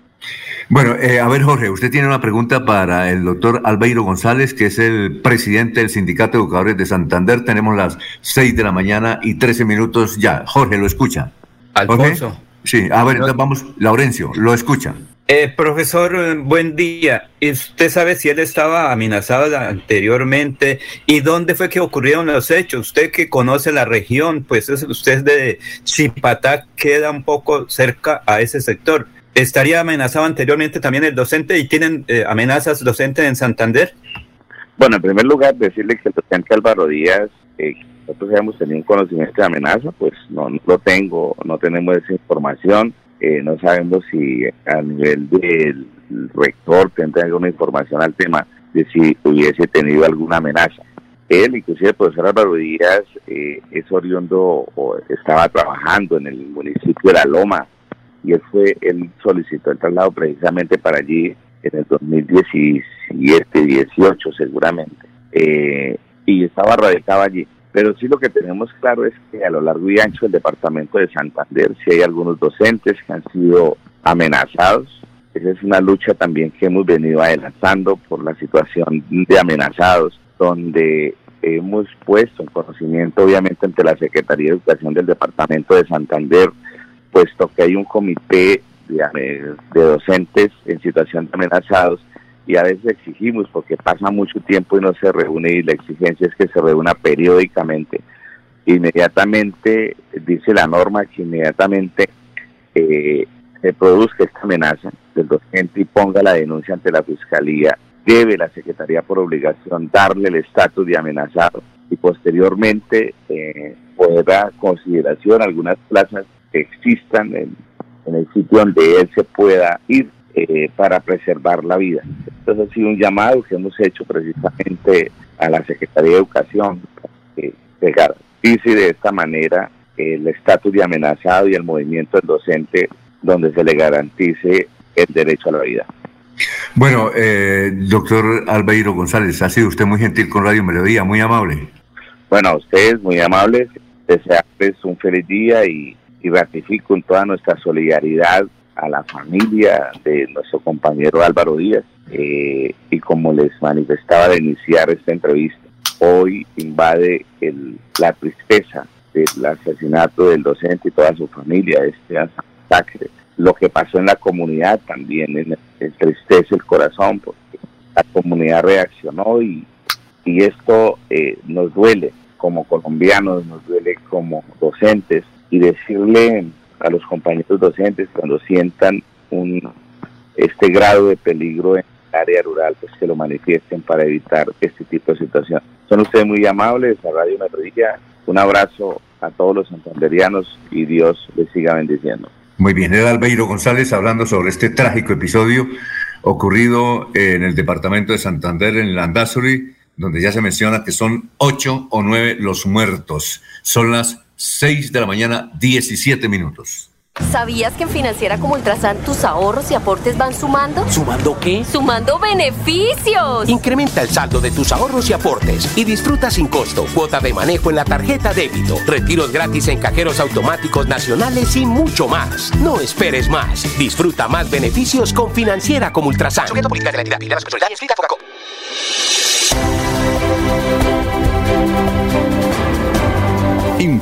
S2: Bueno, eh, a ver Jorge, usted tiene una pregunta para el doctor Albeiro González, que es el presidente del Sindicato de Educadores de Santander. Tenemos las 6 de la mañana y 13 minutos ya. Jorge, ¿lo escucha?
S3: Alfonso.
S2: Sí, a ver, entonces vamos, Laurencio, ¿lo escucha?
S3: Eh, profesor, buen día. ¿Usted sabe si él estaba amenazado anteriormente y dónde fue que ocurrieron los hechos? Usted que conoce la región, pues es, usted de Chipatá, queda un poco cerca a ese sector. ¿Estaría amenazado anteriormente también el docente y tienen eh, amenazas docentes en Santander?
S18: Bueno, en primer lugar, decirle que el docente Álvaro Díaz, eh, nosotros hemos tenido un conocimiento de amenaza, pues no, lo tengo, no tenemos esa información. Eh, no sabemos si a nivel del rector tendrá alguna información al tema de si hubiese tenido alguna amenaza. Él, inclusive el profesor Álvaro Díaz, eh, es oriundo o estaba trabajando en el municipio de La Loma y él fue, él solicitó el traslado precisamente para allí en el 2017, 18 seguramente, eh, y estaba radicado allí. Pero sí lo que tenemos claro es que a lo largo y ancho del departamento de Santander sí hay algunos docentes que han sido amenazados. Esa es una lucha también que hemos venido adelantando por la situación de amenazados, donde hemos puesto en conocimiento obviamente ante la Secretaría de Educación del Departamento de Santander, puesto que hay un comité de, docentes en situación de amenazados y a veces exigimos porque pasa mucho tiempo y no se reúne y la exigencia es que se reúna periódicamente. Inmediatamente dice la norma que inmediatamente eh, se produzca esta amenaza del docente y ponga la denuncia ante la fiscalía, debe la Secretaría por obligación darle el estatus de amenazado y posteriormente eh, poder dar consideración algunas plazas existan en, en el sitio donde él se pueda ir eh, para preservar la vida. Entonces ha sido un llamado que hemos hecho precisamente a la Secretaría de Educación que se garantice de esta manera el estatus de amenazado y el movimiento del docente donde se le garantice el derecho a la vida.
S2: Bueno, eh, doctor Albeiro González, ha sido usted muy gentil con Radio Melodía, muy amable.
S18: Bueno, a ustedes muy amables, desearles un feliz día y, y ratifico en toda nuestra solidaridad a la familia de nuestro compañero Álvaro Díaz eh, y como les manifestaba de iniciar esta entrevista, hoy invade el, la tristeza del asesinato del docente y toda su familia, este ataque. Lo que pasó en la comunidad también entristece el corazón porque la comunidad reaccionó y, y esto eh, nos duele como colombianos, nos duele como docentes y decirle a los compañeros docentes cuando sientan un este grado de peligro en el área rural, pues que lo manifiesten para evitar este tipo de situación. Son ustedes muy amables, a Radio Medellín. Un abrazo a todos los santanderianos y Dios les siga bendiciendo.
S2: Muy bien, era Albeiro González hablando sobre este trágico episodio ocurrido en el departamento de Santander, en Landazuri, donde ya se menciona que son ocho o nueve los muertos. Son las seis de la mañana, diecisiete minutos.
S19: ¿Sabías que en Financiera como Ultrasan tus ahorros y aportes van sumando?
S12: ¿Sumando qué?
S19: ¡Sumando beneficios!
S12: Incrementa el saldo de tus ahorros y aportes y disfruta sin costo cuota de manejo en la tarjeta débito, retiros gratis en cajeros automáticos nacionales y mucho más. No esperes más. Disfruta más beneficios con Financiera como Ultrasan.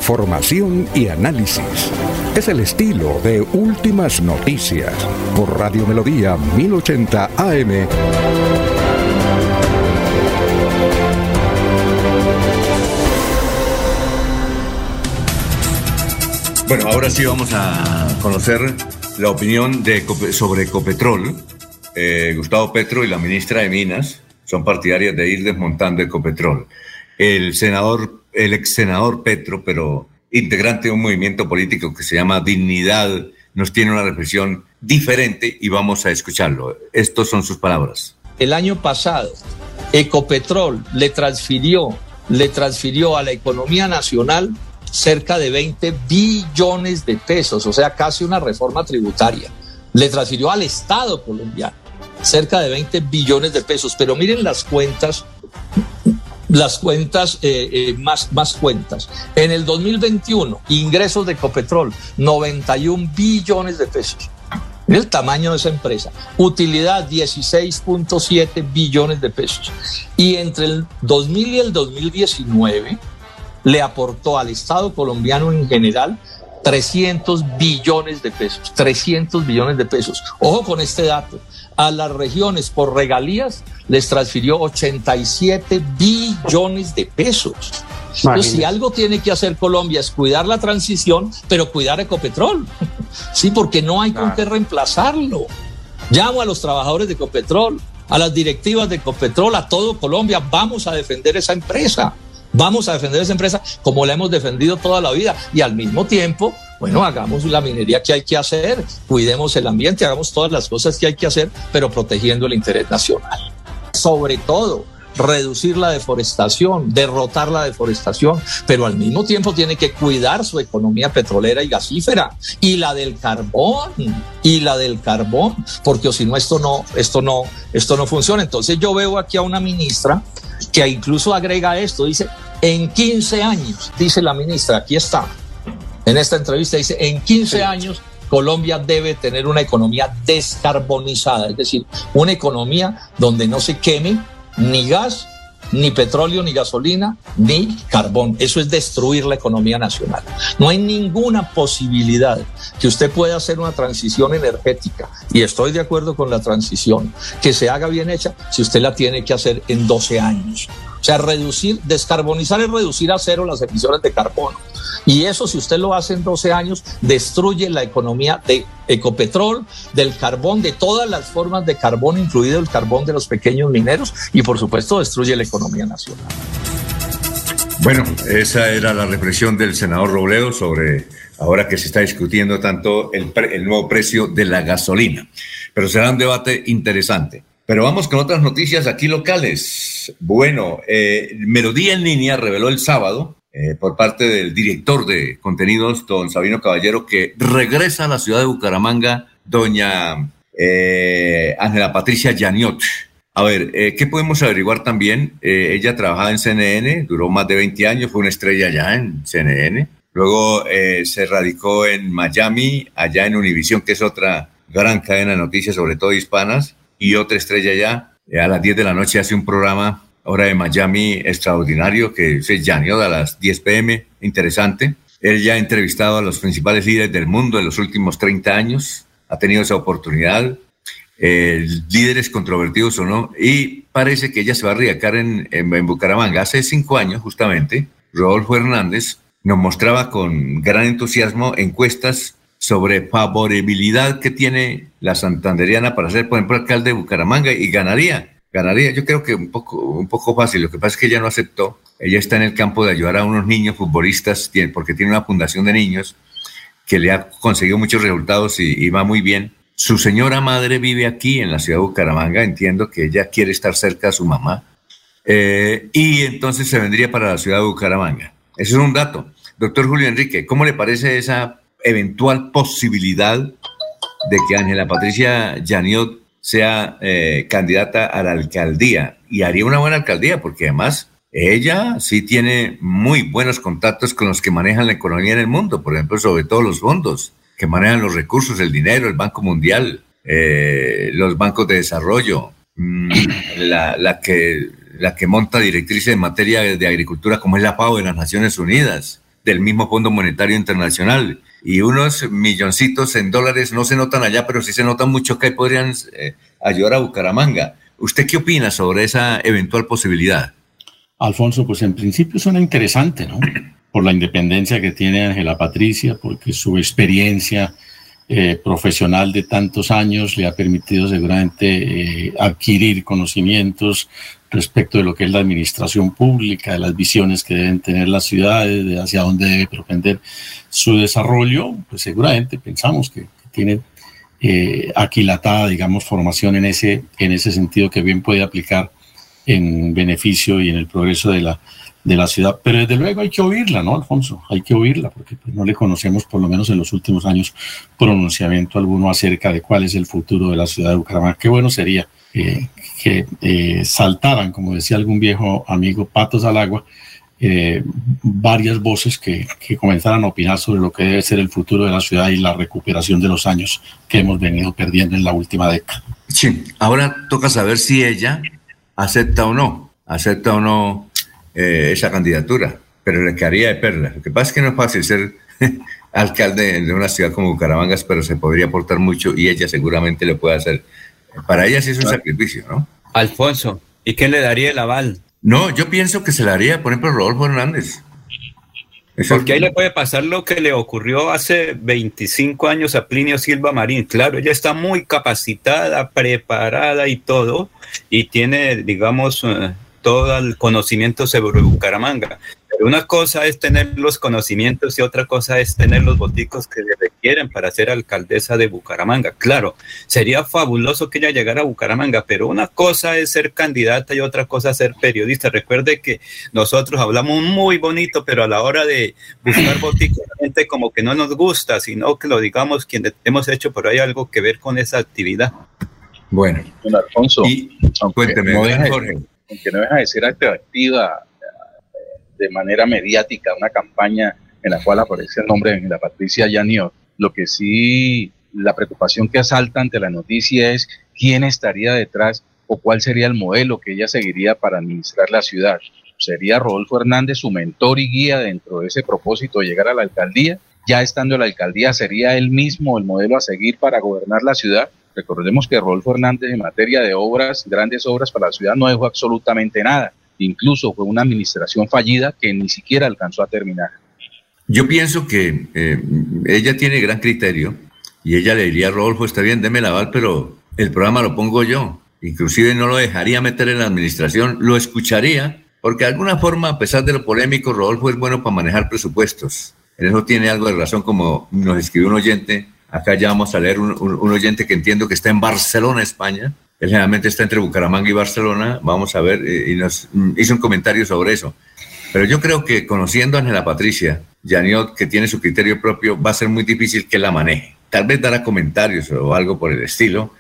S1: Información y análisis. Es el estilo de Últimas Noticias por Radio Melodía 1080 AM.
S2: Bueno, ahora sí vamos a conocer la opinión de, sobre Ecopetrol. Eh, Gustavo Petro y la ministra de Minas son partidarias de ir desmontando Ecopetrol. El senador, el ex senador Petro, pero integrante de un movimiento político que se llama Dignidad, nos tiene una reflexión diferente y vamos a escucharlo. Estas son sus palabras.
S20: El año pasado, Ecopetrol le transfirió, le transfirió a la economía nacional cerca de 20 billones de pesos, o sea, casi una reforma tributaria. Le transfirió al Estado colombiano cerca de 20 billones de pesos. Pero miren las cuentas las cuentas, eh, eh, más, más cuentas. En el 2021, ingresos de Ecopetrol, 91 billones de pesos. el tamaño de esa empresa. Utilidad, 16.7 billones de pesos. Y entre el 2000 y el 2019, le aportó al Estado colombiano en general 300 billones de pesos. 300 billones de pesos. Ojo con este dato a las regiones por regalías les transfirió 87 billones de pesos. Entonces, si algo tiene que hacer Colombia es cuidar la transición, pero cuidar Ecopetrol. [laughs] Sí, porque no hay con qué reemplazarlo. Llamo a los trabajadores de Ecopetrol, a las directivas de Ecopetrol, a todo Colombia, vamos a defender esa empresa. Vamos a defender esa empresa como la hemos defendido toda la vida y al mismo tiempo bueno, hagamos la minería que hay que hacer, cuidemos el ambiente, hagamos todas las cosas que hay que hacer, pero protegiendo el interés nacional. Sobre todo, reducir la deforestación, derrotar la deforestación, pero al mismo tiempo tiene que cuidar su economía petrolera y gasífera y la del carbón y la del carbón, porque si no esto no esto no esto no funciona. Entonces yo veo aquí a una ministra que incluso agrega esto, dice, en 15 años, dice la ministra, aquí está, en esta entrevista dice, en 15 años Colombia debe tener una economía descarbonizada, es decir, una economía donde no se queme ni gas, ni petróleo, ni gasolina, ni carbón. Eso es destruir la economía nacional. No hay ninguna posibilidad que usted pueda hacer una transición energética, y estoy de acuerdo con la transición, que se haga bien hecha si usted la tiene que hacer en 12 años. O sea, reducir, descarbonizar es reducir a cero las emisiones de carbono. Y eso, si usted lo hace en 12 años, destruye la economía de Ecopetrol, del carbón, de todas las formas de carbón, incluido el carbón de los pequeños mineros, y por supuesto destruye la economía nacional.
S2: Bueno, esa era la reflexión del senador Robledo sobre ahora que se está discutiendo tanto el, el nuevo precio de la gasolina. Pero será un debate interesante. Pero vamos con otras noticias aquí locales. Bueno, eh, Melodía en línea reveló el sábado eh, por parte del director de contenidos, don Sabino Caballero, que regresa a la ciudad de Bucaramanga, doña eh, Ángela Patricia Yaniot. A ver, eh, ¿qué podemos averiguar también? ella trabajaba en CNN, duró más de 20 años, fue una estrella allá en CNN. Luego se radicó en Miami, allá en Univision, que es otra gran cadena de noticias, sobre todo hispanas, y otra estrella ya. Eh, a las 10 de la noche hace un programa, hora de Miami, extraordinario, que se llaneó a las 10 pm, interesante. Él ya ha entrevistado a los principales líderes del mundo en los últimos 30 años, ha tenido esa oportunidad, líderes controvertidos o no, y parece que ella se va a riacar en, en, Bucaramanga. Hace cinco años, justamente, Rodolfo Hernández nos mostraba con gran entusiasmo encuestas sobre favorabilidad que tiene la santanderiana para ser, por ejemplo, alcalde de Bucaramanga y ganaría. Ganaría, yo creo que un poco, un poco fácil. Lo que pasa es que ella no aceptó. Ella está en el campo de ayudar a unos niños futbolistas porque tiene una fundación de niños que le ha conseguido muchos resultados y, va muy bien. Su señora madre vive aquí en la ciudad de Bucaramanga. Entiendo que ella quiere estar cerca de su mamá. Eh, y entonces se vendría para la ciudad de Bucaramanga. Ese es un dato. Doctor Julio Enrique, ¿cómo le parece esa eventual posibilidad de que Ángela Patricia Janiot sea eh, candidata a la alcaldía? Y haría una buena alcaldía, porque además ella sí tiene muy buenos contactos con los que manejan la economía en el mundo, por ejemplo, sobre todo los fondos, que manejan los recursos, el dinero, el Banco Mundial, eh, los bancos de desarrollo, mm, la, la, que, la que monta directrices en materia de agricultura como es la FAO de las Naciones Unidas, del mismo Fondo Monetario Internacional. Y unos milloncitos en dólares no se notan allá, pero sí se notan mucho que podrían eh, ayudar a Bucaramanga. ¿Usted qué opina sobre esa eventual posibilidad?
S5: Alfonso, pues en principio suena interesante, ¿no? [clears throat] Por la independencia que tiene Ángela Patricia, porque su experiencia eh, profesional de tantos años le ha permitido seguramente eh, adquirir conocimientos respecto de lo que es la administración pública, de las visiones que deben tener las ciudades, de hacia dónde debe propender su desarrollo, pues seguramente pensamos que, tiene eh, aquilatada, digamos, formación en ese, en ese sentido que bien puede aplicar en beneficio y en el progreso de la, de la ciudad. Pero desde luego hay que oírla, ¿no, Alfonso? Hay que oírla, porque pues, no le conocemos, por lo menos en los últimos años, pronunciamiento alguno acerca de cuál es el futuro de la ciudad de Bucaramanga. Qué bueno sería eh, que eh, saltaran, como decía algún viejo amigo, patos al agua, eh, varias voces que, que, comenzaran a opinar sobre lo que debe ser el futuro de la ciudad y la recuperación de los años que hemos venido perdiendo en la última década.
S2: Sí, ahora toca saber si ella acepta o no, acepta o no esa candidatura, pero le quedaría de perla. Lo que pasa es que no es fácil ser [laughs] alcalde de una ciudad como Bucaramangas, pero se podría aportar mucho y ella seguramente lo puede hacer. Para ella sí es un sacrificio, ¿no?
S3: Alfonso, ¿y quién le daría el aval?
S2: No, yo pienso que se le haría, por ejemplo, Rodolfo Hernández.
S3: Porque ahí le puede pasar lo que le ocurrió hace 25 años a Plinio Silva Marín. Claro, ella está muy capacitada, preparada y todo, y tiene, digamos, eh, todo el conocimiento sobre Bucaramanga. Una cosa es tener los conocimientos y otra cosa es tener los boticos que le requieren para ser alcaldesa de Bucaramanga. Claro, sería fabuloso que ella llegara a Bucaramanga, pero una cosa es ser candidata y otra cosa es ser periodista. Recuerde que nosotros hablamos muy bonito, pero a la hora de buscar [clears throat] boticos, la gente como que no nos gusta, sino que lo digamos quienes hemos hecho por ahí algo que ver con esa actividad.
S2: Bueno,
S6: Alfonso, cuénteme, no deja, Jorge. aunque no deja de ser activa de manera mediática una campaña en la cual aparece el nombre de la Patricia Yaniot. Lo que sí, la preocupación que asalta ante la noticia es quién estaría detrás o cuál sería el modelo que ella seguiría para administrar la ciudad. ¿Sería Rodolfo Hernández su mentor y guía dentro de ese propósito de llegar a la alcaldía? Ya estando en la alcaldía, ¿sería él mismo el modelo a seguir para gobernar la ciudad? Recordemos que Rodolfo Hernández en materia de obras, grandes obras para la ciudad, no dejó absolutamente nada. Incluso fue una administración fallida que ni siquiera alcanzó a terminar.
S2: Yo pienso que eh, ella tiene gran criterio y ella le diría a Rodolfo, está bien, déme la aval, pero el programa lo pongo yo. Inclusive no lo dejaría meter en la administración, lo escucharía, porque de alguna forma, a pesar de lo polémico, Rodolfo es bueno para manejar presupuestos. En eso tiene algo de razón, como nos escribió un oyente, acá ya vamos a leer un oyente que entiendo que está en Barcelona, España, él generalmente está entre Bucaramanga y Barcelona. Vamos a ver, eh, y nos mm, hizo un comentario sobre eso. Pero yo creo que conociendo a Ángela Patricia, Janiot, que tiene su criterio propio, va a ser muy difícil que la maneje. Tal vez dará comentarios o algo por el estilo.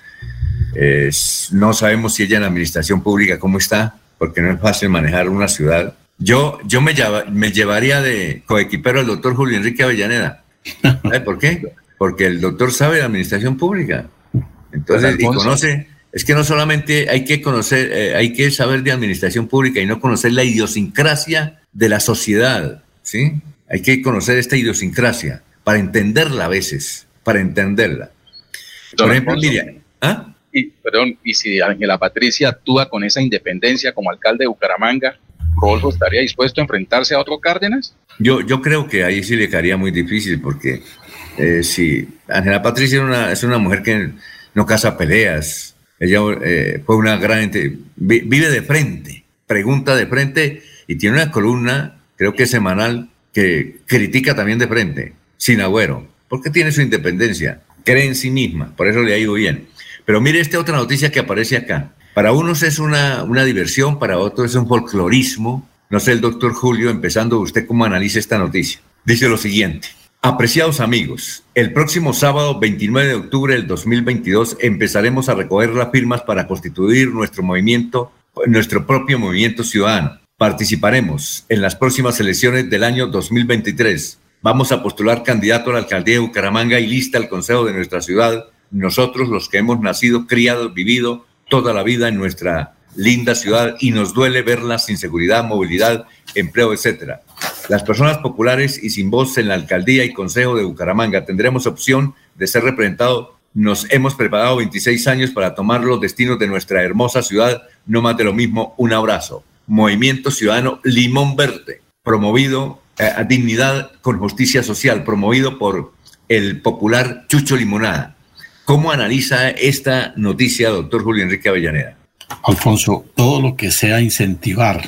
S2: no sabemos si ella en la administración pública cómo está, porque no es fácil manejar una ciudad. Yo, yo me, me llevaría de coequipero al doctor Julio Enrique Avellaneda. [laughs] ¿Sabe por qué? Porque el doctor sabe de administración pública Entonces, y conoce, es que no solamente hay que conocer, eh, hay que saber de administración pública y no conocer la idiosincrasia de la sociedad, ¿sí? Hay que conocer esta idiosincrasia para entenderla a veces, para entenderla.
S6: Don
S2: Por ejemplo, mire, ¿ah?
S6: Y, perdón, y si Ángela Patricia actúa con esa independencia como alcalde de Bucaramanga, ¿Rodolfo estaría dispuesto a enfrentarse a otro Cárdenas?
S2: Yo, yo creo que ahí sí le caería muy difícil porque eh, si Ángela Patricia es una, es una mujer que no caza peleas, ella eh, fue una gran, vive de frente, pregunta de frente y tiene una columna, creo que semanal, que critica también de frente, sin agüero, porque tiene su independencia, cree en sí misma, por eso le ha ido bien. Pero mire esta otra noticia que aparece acá. Para unos es una, una diversión, para otros es un folclorismo. No sé, el doctor Julio, empezando usted cómo analiza esta noticia. Dice lo siguiente. Apreciados amigos, el próximo sábado 29 de octubre del 2022 empezaremos a recoger las firmas para constituir nuestro movimiento, nuestro propio movimiento ciudadano. Participaremos en las próximas elecciones del año 2023. Vamos a postular candidato a la alcaldía de Bucaramanga y lista al consejo de nuestra ciudad. Nosotros, los que hemos nacido, criado, vivido toda la vida en nuestra linda ciudad y nos duele verla sin seguridad, movilidad, empleo, etcétera. Las personas populares y sin voz en la alcaldía y consejo de Bucaramanga tendremos opción de ser representado. Nos hemos preparado 26 años para tomar los destinos de nuestra hermosa ciudad. No más de lo mismo, un abrazo. Movimiento Ciudadano Limón Verde, promovido eh, a dignidad con justicia social, promovido por el popular Chucho Limonada. ¿Cómo analiza esta noticia, doctor Julio Enrique Avellaneda?
S5: Alfonso, todo lo que sea incentivar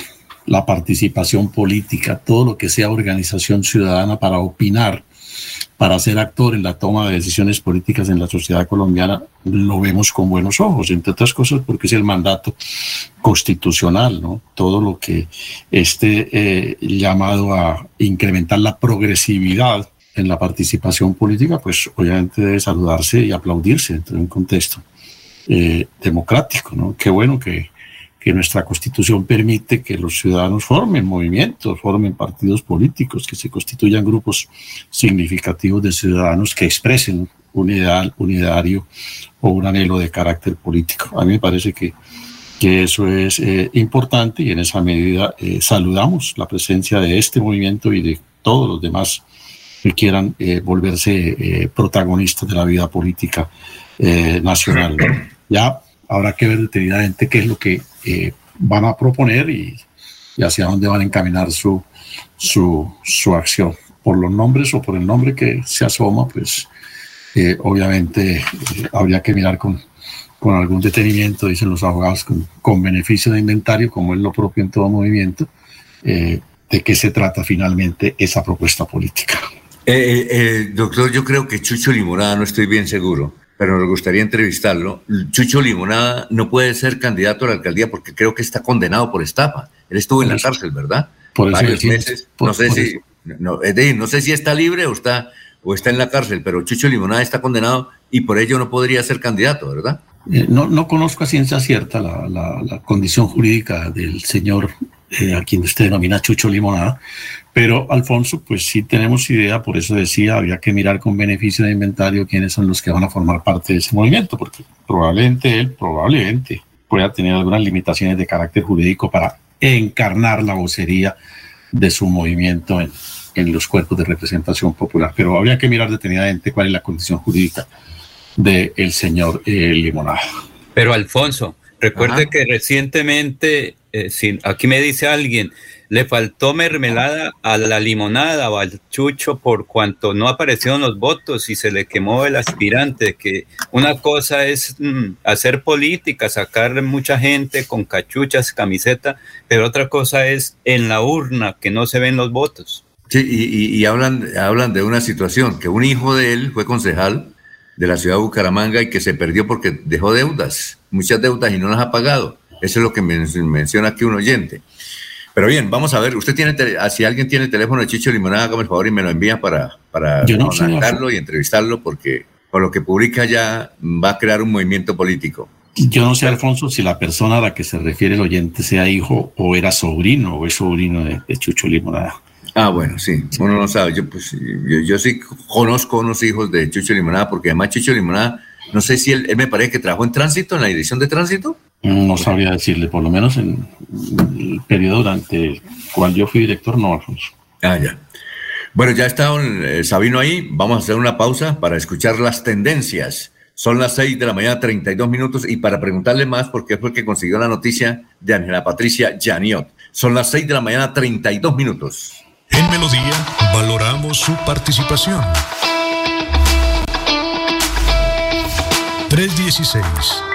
S5: la participación política, todo lo que sea organización ciudadana para opinar, para ser actor en la toma de decisiones políticas en la sociedad colombiana, lo vemos con buenos ojos, entre otras cosas porque es el mandato constitucional, ¿no? Todo lo que esté eh, llamado a incrementar la progresividad en la participación política, pues obviamente debe saludarse y aplaudirse dentro de un contexto eh, democrático, ¿no? Qué bueno que, que nuestra constitución permite que los ciudadanos formen movimientos, formen partidos políticos, que se constituyan grupos significativos de ciudadanos que expresen un ideal, un ideario o un anhelo de carácter político. A mí me parece que, que eso es eh, importante y en esa medida eh, saludamos la presencia de este movimiento y de todos los demás que quieran eh, volverse eh, protagonistas de la vida política eh, nacional. [clears throat] Ya habrá que ver detenidamente qué es lo que eh, van a proponer y, y hacia dónde van a encaminar su, su, su acción. Por los nombres o por el nombre que se asoma, pues eh, obviamente eh, habría que mirar con, con algún detenimiento, dicen los abogados, con, con beneficio de inventario, como es lo propio en todo movimiento, eh, de qué se trata finalmente esa propuesta política.
S2: Eh, eh, doctor, yo creo que Chucho Limonada, no estoy bien seguro, pero nos gustaría entrevistarlo. Chucho Limonada no puede ser candidato a la alcaldía porque creo que está condenado por estafa. Él estuvo en la cárcel, ¿verdad?
S5: Por
S2: Varios meses.
S5: por-
S2: no sé
S5: por
S2: si,
S5: eso.
S2: no, es decir, no sé si está libre o está o está en la cárcel, pero Chucho Limonada está condenado y por ello no podría ser candidato, ¿verdad?
S5: Eh, no, no conozco a ciencia cierta la, la- la condición jurídica del señor eh, a quien usted denomina Chucho Limonada, pero Alfonso, pues sí tenemos idea, por eso decía, había que mirar con beneficio de inventario quiénes son los que van a formar parte de ese movimiento, porque probablemente él, probablemente pueda tener algunas limitaciones de carácter jurídico para encarnar la vocería de su movimiento en, en los cuerpos de representación popular, pero habría que mirar detenidamente cuál es la condición jurídica del señor eh, Limonada.
S3: Pero Alfonso, recuerde
S5: Ajá.
S3: que recientemente, eh, si aquí me dice alguien, le faltó mermelada a la limonada o al chucho por cuanto no aparecieron los votos y se le quemó el aspirante, que una cosa es mm, hacer política, sacar mucha gente con cachuchas, camiseta, pero otra cosa es en la urna que no se ven los votos.
S2: Sí, y, hablan, hablan de una situación, que un hijo de él fue concejal de la ciudad de Bucaramanga y que se perdió porque dejó deudas, muchas deudas y no las ha pagado. Eso es lo que men- menciona aquí un oyente. Pero bien, vamos a ver, usted tiene, ah, si alguien tiene el teléfono de Chicho Limonada, hágame el favor y me lo envía para, para
S5: no
S2: contactarlo y entrevistarlo porque con lo que publica ya va a crear un movimiento político.
S5: Yo no sé, Alfonso, si la persona a la que se refiere el oyente sea hijo o era sobrino o es sobrino de, de Chucho Limonada.
S2: Ah, bueno, sí, uno no sabe. Yo, pues, yo, yo sí conozco unos hijos de Chucho Limonada, porque además Chucho Limonada No sé si él, él me parece que trabajó en tránsito, en la dirección de tránsito.
S5: No sabría decirle, por lo menos en el periodo durante el cual yo fui director, no, Alfonso.
S2: Ah, ya. Bueno, ya está eh, Sabino ahí. Vamos a hacer una pausa para escuchar las tendencias. Son las 6 de la mañana, 32 minutos, y para preguntarle más, porque fue el que consiguió la noticia de Ángela Patricia Janiot. Son las 6 de la mañana, 32 minutos.
S8: En Melodía valoramos su participación.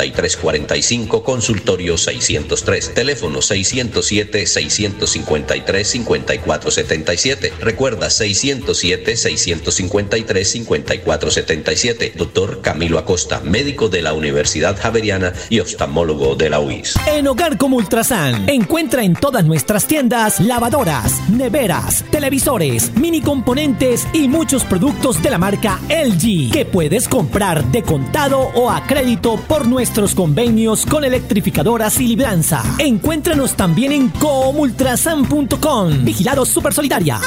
S15: 3345, consultorio 603, teléfono 607-653-5477. Recuerda 607-653-5477. Doctor Camilo Acosta, médico de la Universidad Javeriana y oftalmólogo de la UIS.
S9: En Hogar como Ultrasan, encuentra en todas nuestras tiendas lavadoras, neveras, televisores, mini componentes y muchos productos de la marca LG que puedes comprar de contado o a crédito por nuestros convenios con electrificadoras y libranza. Encuéntranos también en comultrasan.com. Vigilado Super Solidaria.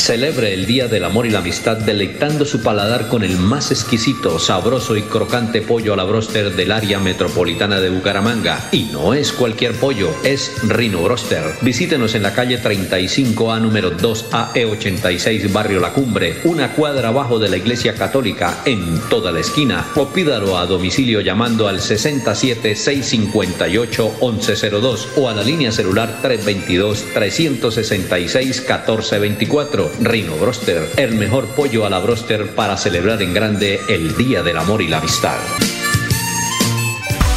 S15: Celebre el Día del Amor y la Amistad deleitando su paladar con el más exquisito, sabroso y crocante pollo a la broster del área metropolitana de Bucaramanga. Y no es cualquier pollo, es Rino Broster. Visítenos en la calle 35A número 2AE86 Barrio La Cumbre, una cuadra abajo de la Iglesia Católica, en toda la esquina. O pídalo a domicilio llamando al 67-658-1102 o a la línea celular 322-366-1424. Rino Broster, el mejor pollo a la broster para celebrar en grande el Día del Amor y la Amistad.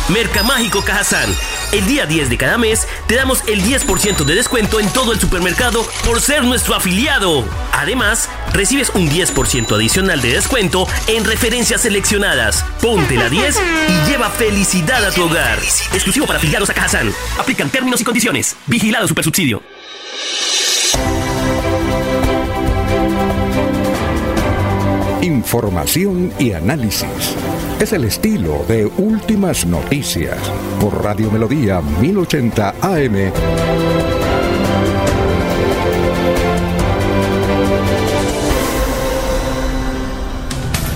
S21: Mercamágico Cajazán. El día 10 de cada mes te damos el 10% de descuento en todo el supermercado por ser nuestro afiliado. Además, recibes un 10% adicional de descuento en referencias seleccionadas. Ponte la 10 y lleva felicidad a tu hogar. Exclusivo para afiliados a Cajazán. Aplican términos y condiciones. Vigilado Supersubsidio.
S1: Información y análisis. Es el estilo de Últimas Noticias por Radio Melodía 1080 AM.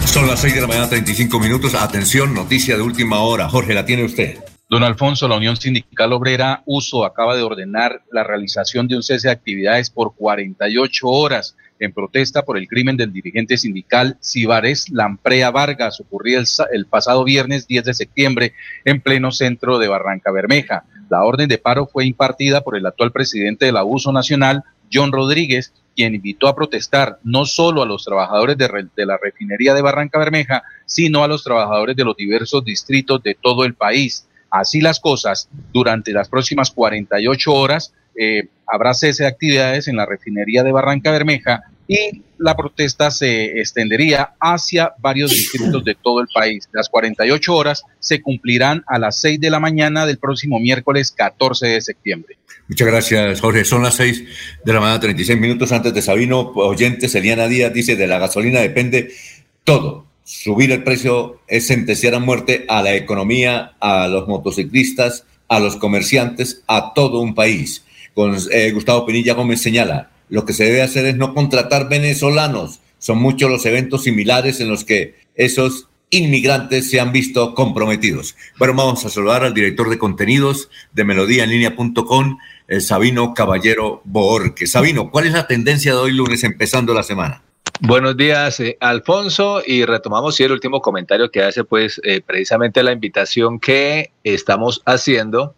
S2: Son las 6 de la mañana, 35 minutos. Atención, noticia de última hora. Jorge, la tiene usted.
S6: Don Alfonso, la Unión Sindical Obrera Uso acaba de ordenar la realización de un cese de actividades por 48 horas en protesta por el crimen del dirigente sindical Cibares Lamprea Vargas, ocurrido el, el, pasado viernes 10 de septiembre en pleno centro de Barranca Bermeja. La orden de paro fue impartida por el actual presidente del Abuso Nacional, John Rodríguez, quien invitó a protestar no solo a los trabajadores de, de la refinería de Barranca Bermeja, sino a los trabajadores de los diversos distritos de todo el país. Así las cosas, durante las próximas 48 horas eh, habrá cese de actividades en la refinería de Barranca Bermeja y la protesta se extendería hacia varios distritos de todo el país. Las 48 horas se cumplirán a las 6 de la mañana del próximo miércoles 14 de septiembre.
S2: Muchas gracias, Jorge. Son las 6 de la mañana, 36 minutos antes de Sabino. Oyentes, Eliana Díaz dice, de la gasolina depende todo. Subir el precio es sentenciar a muerte a la economía, a los motociclistas, a los comerciantes, a todo un país. Con eh, Gustavo Pinilla Gómez señala, lo que se debe hacer es no contratar venezolanos. Son muchos los eventos similares en los que esos inmigrantes se han visto comprometidos. Bueno, vamos a saludar al director de contenidos de melodíaenlínea.com, el Sabino Caballero Boorque. Sabino, ¿cuál es la tendencia de hoy lunes empezando la semana?
S22: Buenos días, eh, Alfonso, y retomamos sí, el último comentario que hace, pues, eh, precisamente la invitación que estamos haciendo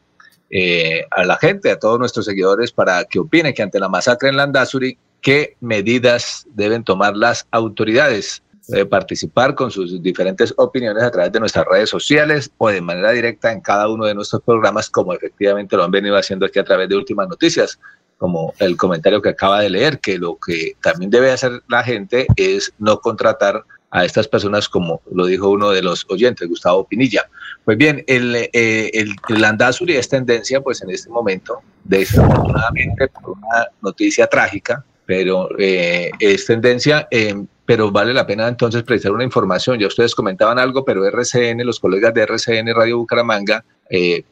S22: eh, a la gente, a todos nuestros seguidores, para que opinen que ante la masacre en Landazuri, qué medidas deben tomar las autoridades. Debe participar con sus diferentes opiniones a través de nuestras redes sociales o de manera directa en cada uno de nuestros programas, como efectivamente lo han venido haciendo aquí a través de últimas noticias, como el comentario que acaba de leer, que lo que también debe hacer la gente es no contratar a estas personas, como lo dijo uno de los oyentes, Gustavo Pinilla. Pues bien, el, eh, el, el Landazuri es tendencia, pues en este momento, desafortunadamente por una noticia trágica, pero eh, es tendencia, eh, pero vale la pena entonces precisar una información. Ya ustedes comentaban algo, pero RCN, los colegas de RCN Radio Bucaramanga, eh,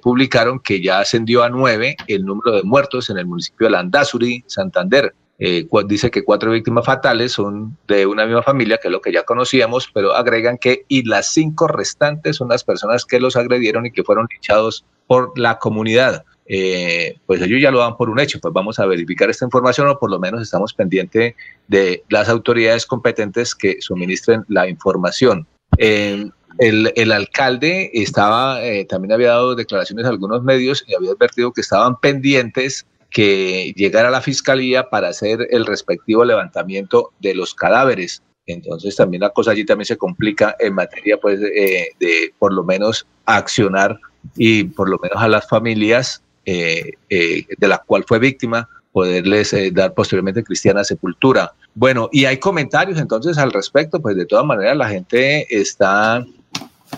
S22: publicaron que ya ascendió a nueve el número de muertos en el municipio de Landazuri, Santander. Dice que cuatro víctimas fatales son de una misma familia, que es lo que ya conocíamos, pero agregan que y las cinco restantes son las personas que los agredieron y que fueron linchados por la comunidad. Eh, pues ellos ya lo dan por un hecho, pues vamos a verificar esta información o por lo menos estamos pendientes de las autoridades competentes que suministren la información. Eh, el, el, alcalde estaba, eh, también había dado declaraciones a algunos medios y había advertido que estaban pendientes que llegara la fiscalía para hacer el respectivo levantamiento de los cadáveres. Entonces también la cosa allí también se complica en materia pues de, de por lo menos accionar y por lo menos a las familias eh, eh, de la cual fue víctima, poderles eh, dar posteriormente cristiana sepultura. Bueno, y hay comentarios entonces al respecto, pues de todas maneras la gente está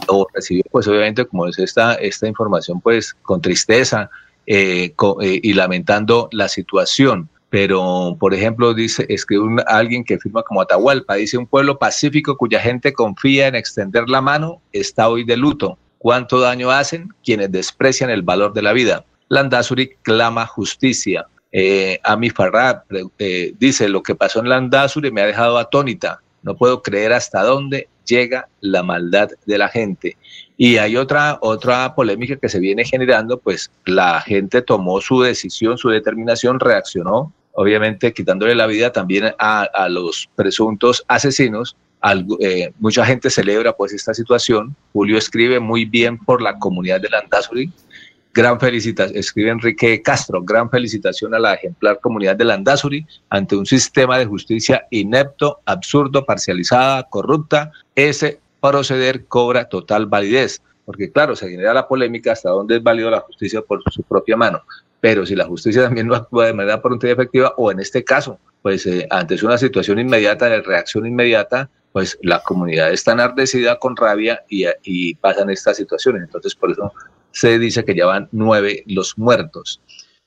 S22: o recibió pues obviamente como es esta, esta información pues con tristeza y lamentando la situación. Pero, por ejemplo, dice, escribe alguien que firma como Atahualpa, dice un pueblo pacífico cuya gente confía en extender la mano está hoy de luto. ¿Cuánto daño hacen quienes desprecian el valor de la vida? Landazuri clama justicia. Eh, Ami Farrad eh, dice, lo que pasó en Landazuri me ha dejado atónita. No puedo creer hasta dónde llega la maldad de la gente. Y hay otra, otra polémica que se viene generando, pues la gente tomó su decisión, su determinación, reaccionó, obviamente quitándole la vida también a, los presuntos asesinos. Eh, mucha gente celebra pues esta situación. Julio escribe muy bien por la comunidad de Landazuri, Gran felicitación, escribe Enrique Castro, gran felicitación a la ejemplar comunidad de Landazuri ante un sistema de justicia inepto, absurdo, parcializada, corrupta. Ese proceder cobra total validez, porque claro, se genera la polémica hasta dónde es válido la justicia por su propia mano. Pero si la justicia también no actúa de manera pronta y efectiva, o en este caso, pues eh, antes una situación inmediata, de reacción inmediata, pues la comunidad está enardecida con rabia y, y pasan estas situaciones. Entonces, por eso se dice que ya van nueve los muertos.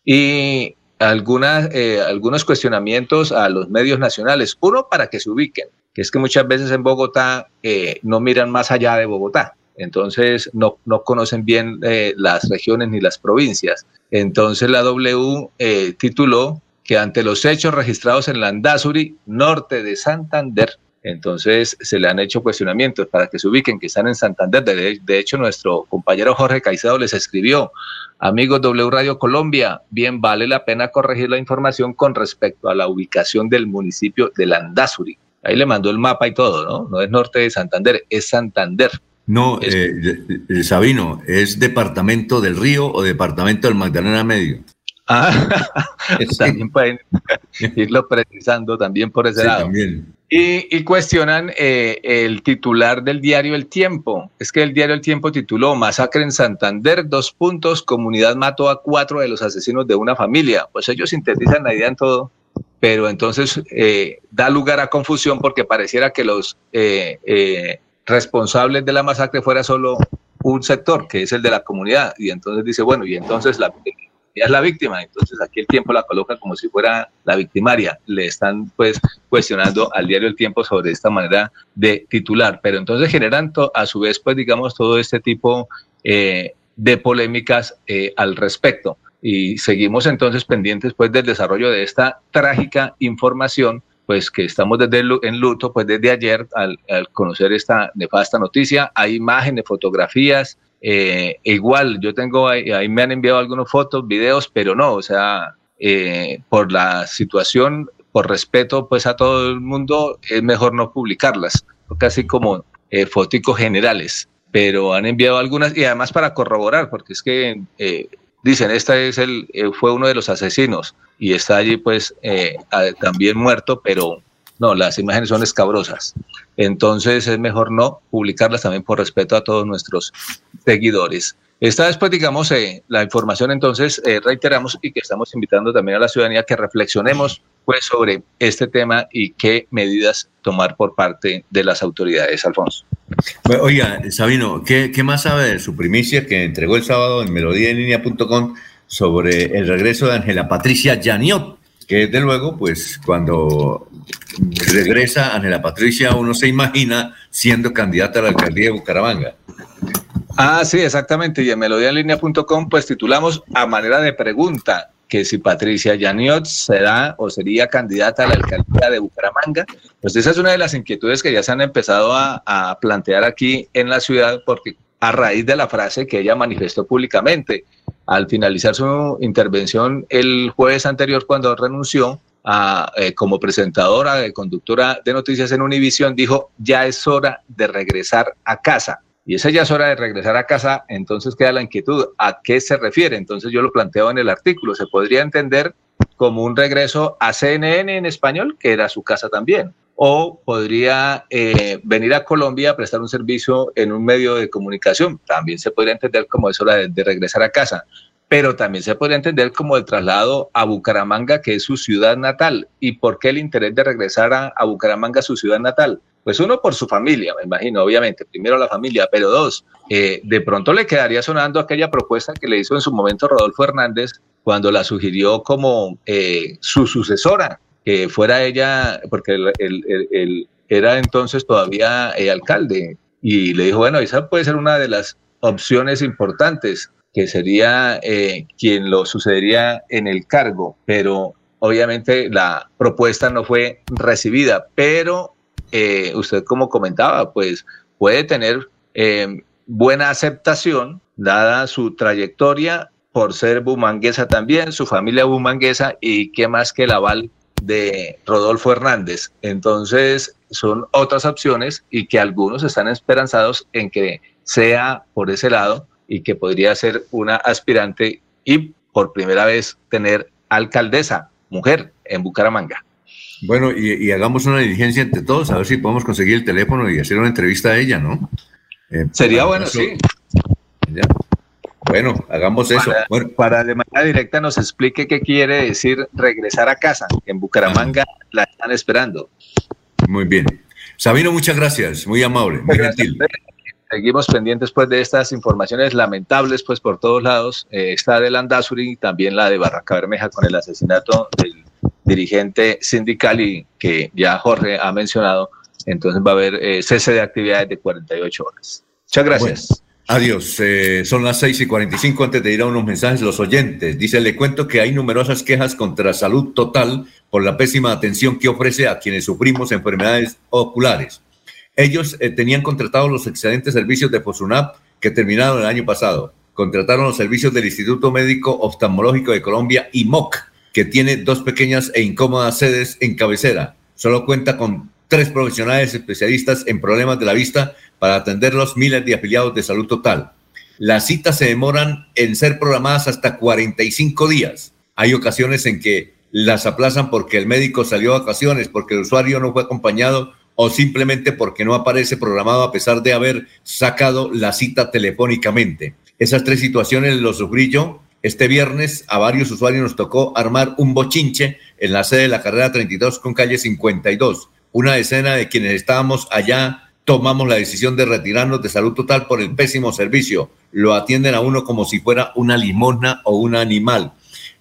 S22: Y algunas, eh, algunos cuestionamientos a los medios nacionales. Uno, para que se ubiquen, es que muchas veces en Bogotá eh, no miran más allá de Bogotá. Entonces no, no conocen bien eh, las regiones ni las provincias. Entonces la W tituló que ante los hechos registrados en Landazuri, norte de Santander, entonces se le han hecho cuestionamientos para que se ubiquen, que están en Santander. De, hecho, nuestro compañero Jorge Caicedo les escribió, amigos W Radio Colombia, bien vale la pena corregir la información con respecto a la ubicación del municipio de Landazuri. Ahí le mandó el mapa y todo, ¿no? No es norte de Santander, es Santander.
S2: No, eh, eh, Sabino, ¿es departamento del Río o departamento del Magdalena Medio?
S22: Ah, [laughs] [laughs] también pueden [laughs] irlo precisando también por ese lado. También. Y, cuestionan eh, el titular del diario El Tiempo. Es que el diario El Tiempo tituló Masacre en Santander, dos puntos, comunidad mató a cuatro de los asesinos de una familia. Pues ellos sintetizan la idea en todo, pero entonces eh, da lugar a confusión porque pareciera que los eh, responsables de la masacre fuera solo un sector, que es el de la comunidad. Y entonces dice, bueno, y entonces la, es la víctima, entonces aquí el tiempo la coloca como si fuera la victimaria. Le están pues cuestionando al diario El Tiempo sobre esta manera de titular, pero entonces generan a su vez pues digamos todo este tipo eh, de polémicas eh, al respecto. Y seguimos entonces pendientes pues del desarrollo de esta trágica información pues que estamos desde en luto, pues desde ayer al, al conocer esta nefasta noticia. Hay imágenes, fotografías, eh, igual, yo tengo ahí, me han enviado algunas fotos, videos, pero no, o sea, eh, por la situación, por respeto pues a todo el mundo, es mejor no publicarlas, casi como eh, generales. pero han enviado algunas y además para corroborar, porque es que eh, dicen, esta es el, eh, fue uno de los asesinos y está allí pues eh, también muerto, pero no, las imágenes son escabrosas. Entonces es mejor no publicarlas también por respeto a todos nuestros seguidores. Esta vez, pues, digamos, eh, la información entonces eh, reiteramos y que estamos invitando también a la ciudadanía que reflexionemos pues sobre este tema y qué medidas tomar por parte de las autoridades, Alfonso.
S2: Oiga, Sabino, ¿qué, ¿qué, más sabe de su primicia que entregó el sábado en melodíaenlínea.com sobre el regreso de Ángela Patricia Yaniot? Que desde luego, pues cuando regresa Ángela Patricia, uno se imagina siendo candidata a la alcaldía de Bucaramanga.
S22: Ah, sí, exactamente. Y en melodiaenlinea.com pues titulamos a manera de pregunta que si Patricia Yaniot será o sería candidata a la alcaldía de Bucaramanga. Pues esa es una de las inquietudes que ya se han empezado a, a plantear aquí en la ciudad porque a raíz de la frase que ella manifestó públicamente al finalizar su intervención el jueves anterior cuando renunció a, eh, como presentadora, de conductora de noticias en Univisión, dijo, ya es hora de regresar a casa. Y esa ya es hora de regresar a casa, entonces queda la inquietud, ¿a qué se refiere? Entonces yo lo planteo en el artículo, se podría entender como un regreso a CNN en español, que era su casa también, o podría eh, venir a Colombia a prestar un servicio en un medio de comunicación, también se podría entender como es hora de regresar a casa pero también se podría entender como el traslado a Bucaramanga, que es su ciudad natal. ¿Y por qué el interés de regresar a, Bucaramanga, su ciudad natal? Pues uno por su familia, me imagino, obviamente, primero la familia, pero dos, eh, de pronto le quedaría sonando aquella propuesta que le hizo en su momento Rodolfo Hernández cuando la sugirió como eh, su sucesora, que fuera ella, porque él, era entonces todavía eh, alcalde, y le dijo, bueno, esa puede ser una de las opciones importantes que sería eh, quien lo sucedería en el cargo, pero obviamente la propuesta no fue recibida, pero eh, usted como comentaba, pues puede tener eh, buena aceptación dada su trayectoria por ser bumanguesa también, su familia bumanguesa y qué más que el aval de Rodolfo Hernández. Entonces son otras opciones y que algunos están esperanzados en que sea por ese lado y que podría ser una aspirante y por primera vez tener alcaldesa, mujer, en Bucaramanga.
S2: Bueno, y, hagamos una diligencia entre todos, a ver si podemos conseguir el teléfono y hacer una entrevista a ella, ¿no?
S22: Eh, Sería bueno, sí.
S2: Bueno, hagamos eso.
S22: Bueno. Para de manera directa nos explique qué quiere decir regresar a casa. En Bucaramanga la están esperando.
S2: Muy bien. Sabino, muchas gracias. Muy amable, muy gentil.
S22: Seguimos pendientes pues de estas informaciones lamentables pues por todos lados. Eh, está de Landazuri y también la de Barraca Bermeja con el asesinato del dirigente sindical y que ya Jorge ha mencionado. Entonces va a haber eh, cese de actividades de 48 horas. Muchas gracias.
S2: adiós. Eh, son las 6 y 45 antes de ir a unos mensajes los oyentes. Dice, le cuento que hay numerosas quejas contra Salud Total por la pésima atención que ofrece a quienes sufrimos enfermedades oculares. Ellos eh, tenían contratado los excelentes servicios de Fosunap que terminaron el año pasado. Contrataron los servicios del Instituto Médico Oftalmológico de Colombia, IMOC, que tiene dos pequeñas e incómodas sedes en cabecera. Solo cuenta con tres profesionales especialistas en problemas de la vista para atender los miles de afiliados de salud total. Las citas se demoran en ser programadas hasta 45 días. Hay ocasiones en que las aplazan porque el médico salió a vacaciones, porque el usuario no fue acompañado o simplemente porque no aparece programado a pesar de haber sacado la cita telefónicamente. Esas tres situaciones los sufrí yo. Este viernes a varios usuarios nos tocó armar un bochinche en la sede de la carrera 32 con calle 52. Una decena de quienes estábamos allá tomamos la decisión de retirarnos de salud total por el pésimo servicio. Lo atienden a uno como si fuera una limosna o un animal.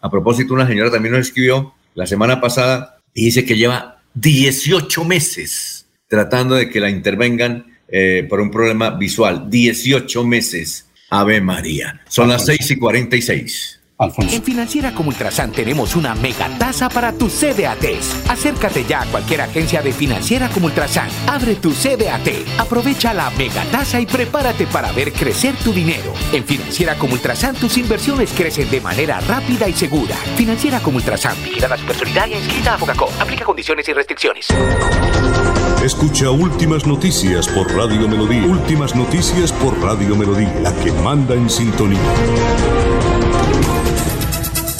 S2: A propósito, una señora también nos escribió la semana pasada y dice que lleva 18 meses tratando de que la intervengan eh, por un problema visual. 18 meses. Ave María. Son las 6 y 46.
S12: En Financiera como Ultrasan tenemos una mega tasa para tus CDATs. Acércate ya a cualquier agencia de Financiera como Ultrasan. Abre tu CDAT, aprovecha la mega tasa y prepárate para ver crecer tu dinero. En Financiera como Ultrasan tus inversiones crecen de manera rápida y segura. Financiera como Ultrasan, vigila la supersolidaria inscrita a Fogacop. Aplica condiciones y restricciones.
S8: Escucha Últimas Noticias por Radio Melodía. Últimas Noticias por Radio Melodía, la que manda en sintonía.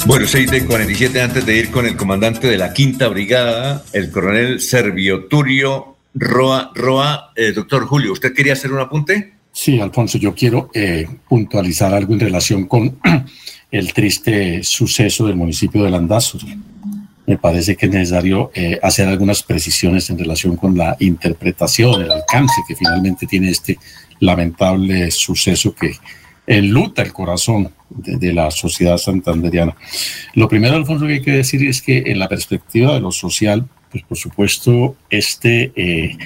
S2: Bueno, 6 de 47 antes de ir con el comandante de la quinta brigada, el coronel Servio Turio Roa. Roa, eh, doctor Julio, ¿usted quería hacer un apunte?
S5: Sí, Alfonso, yo quiero eh, puntualizar algo en relación con [clears throat] el triste suceso del municipio de Landazuri. Me parece que es necesario eh, hacer algunas precisiones en relación con la interpretación, el alcance que finalmente tiene este lamentable suceso que enluta el corazón de, la sociedad santanderiana. Lo primero, Alfonso, que hay que decir es que en la perspectiva de lo social, pues por supuesto, este eh,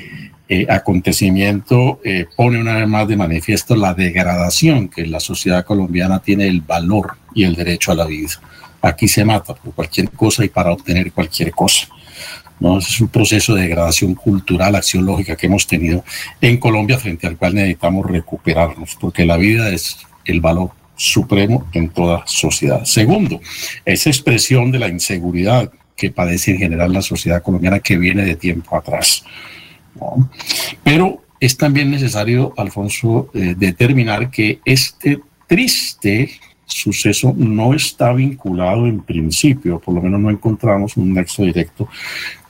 S5: eh, acontecimiento eh, pone una vez más de manifiesto la degradación que la sociedad colombiana tiene el valor y el derecho a la vida. Aquí se mata por cualquier cosa y para obtener cualquier cosa. ¿no? Es un proceso de degradación cultural, axiológica que hemos tenido en Colombia frente al cual necesitamos recuperarnos, porque la vida es el valor supremo en toda sociedad. Segundo, esa expresión de la inseguridad que padece en general la sociedad colombiana que viene de tiempo atrás. Pero es también necesario, Alfonso, eh, determinar que este triste suceso no está vinculado en principio, por lo menos no encontramos un nexo directo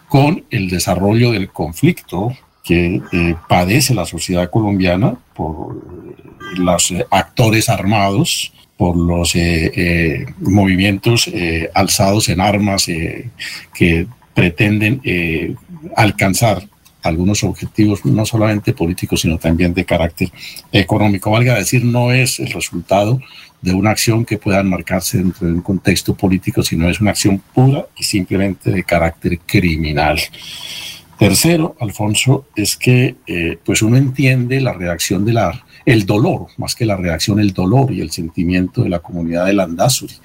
S5: con el desarrollo del conflicto que eh, padece la sociedad colombiana por los eh, actores armados, por los eh, movimientos alzados en armas que pretenden alcanzar algunos objetivos, no solamente políticos, sino también de carácter económico. Valga decir, no es el resultado de una acción que pueda marcarse dentro de un contexto político, sino es una acción pura y simplemente de carácter criminal. Tercero, Alfonso, es que eh, pues uno entiende la reacción de el dolor, más que la reacción, el dolor y el sentimiento de la comunidad de Landazuri.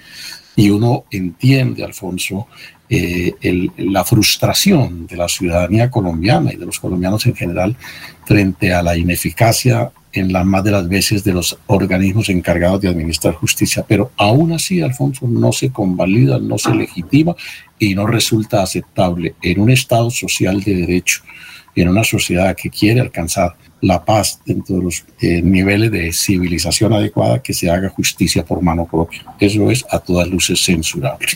S5: Y uno entiende, Alfonso, eh, la frustración de la ciudadanía colombiana y de los colombianos en general frente a la ineficacia en la más de las veces de los organismos encargados de administrar justicia, pero aún así, Alfonso, no se convalida, no se legitima y no resulta aceptable en un Estado social de derecho, en una sociedad que quiere alcanzar la paz dentro de los eh, niveles de civilización adecuada, que se haga justicia por mano propia. Eso es a todas luces censurable.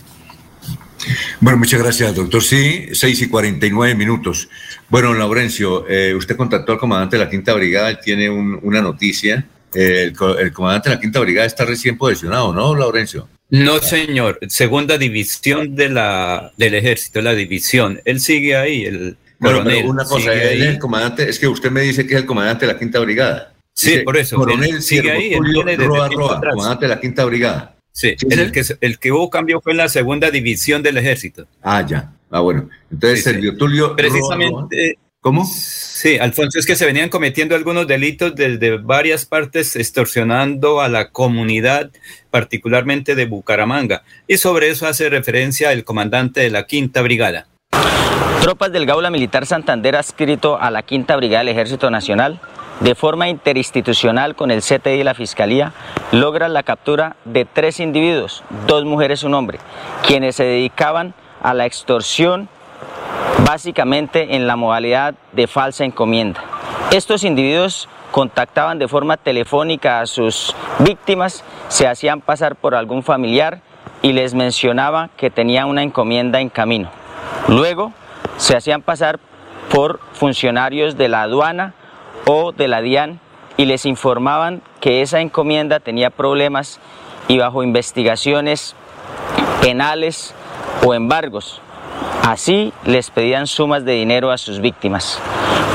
S2: Bueno, muchas gracias, doctor. Sí, 6 y 49 minutos. Bueno, Laurencio, eh, usted contactó al comandante de la Quinta Brigada, él tiene una noticia. el, comandante de la Quinta Brigada está recién posicionado, ¿no, Laurencio?
S3: No, señor. Segunda división de la, del ejército, la división. Él sigue ahí, el
S2: bueno, pero una cosa, él es el comandante, es que usted me dice que es el comandante de la Quinta Brigada.
S3: Sí, por eso.
S2: Coronel sigue ahí, Roa, Roa, comandante de la Quinta Brigada.
S3: Sí, el, que, el que hubo cambio fue en la segunda división del ejército.
S2: Ah, ya. Ah, bueno. Entonces, Sergio Tulio.
S3: Precisamente. ¿Cómo? Sí, Alfonso, es que se venían cometiendo algunos delitos desde varias partes, extorsionando a la comunidad, particularmente de Bucaramanga. Y sobre eso hace referencia el comandante de la Quinta Brigada.
S23: Tropas del Gaula Militar Santander adscrito a la Quinta Brigada del Ejército Nacional de forma interinstitucional con el CTI y la Fiscalía, logra la captura de tres individuos, dos mujeres y un hombre, quienes se dedicaban a la extorsión básicamente en la modalidad de falsa encomienda. Estos individuos contactaban de forma telefónica a sus víctimas, se hacían pasar por algún familiar y les mencionaba que tenía una encomienda en camino. Luego se hacían pasar por funcionarios de la aduana o de la DIAN y les informaban que esa encomienda tenía problemas y bajo investigaciones penales o embargos. Así les pedían sumas de dinero a sus víctimas.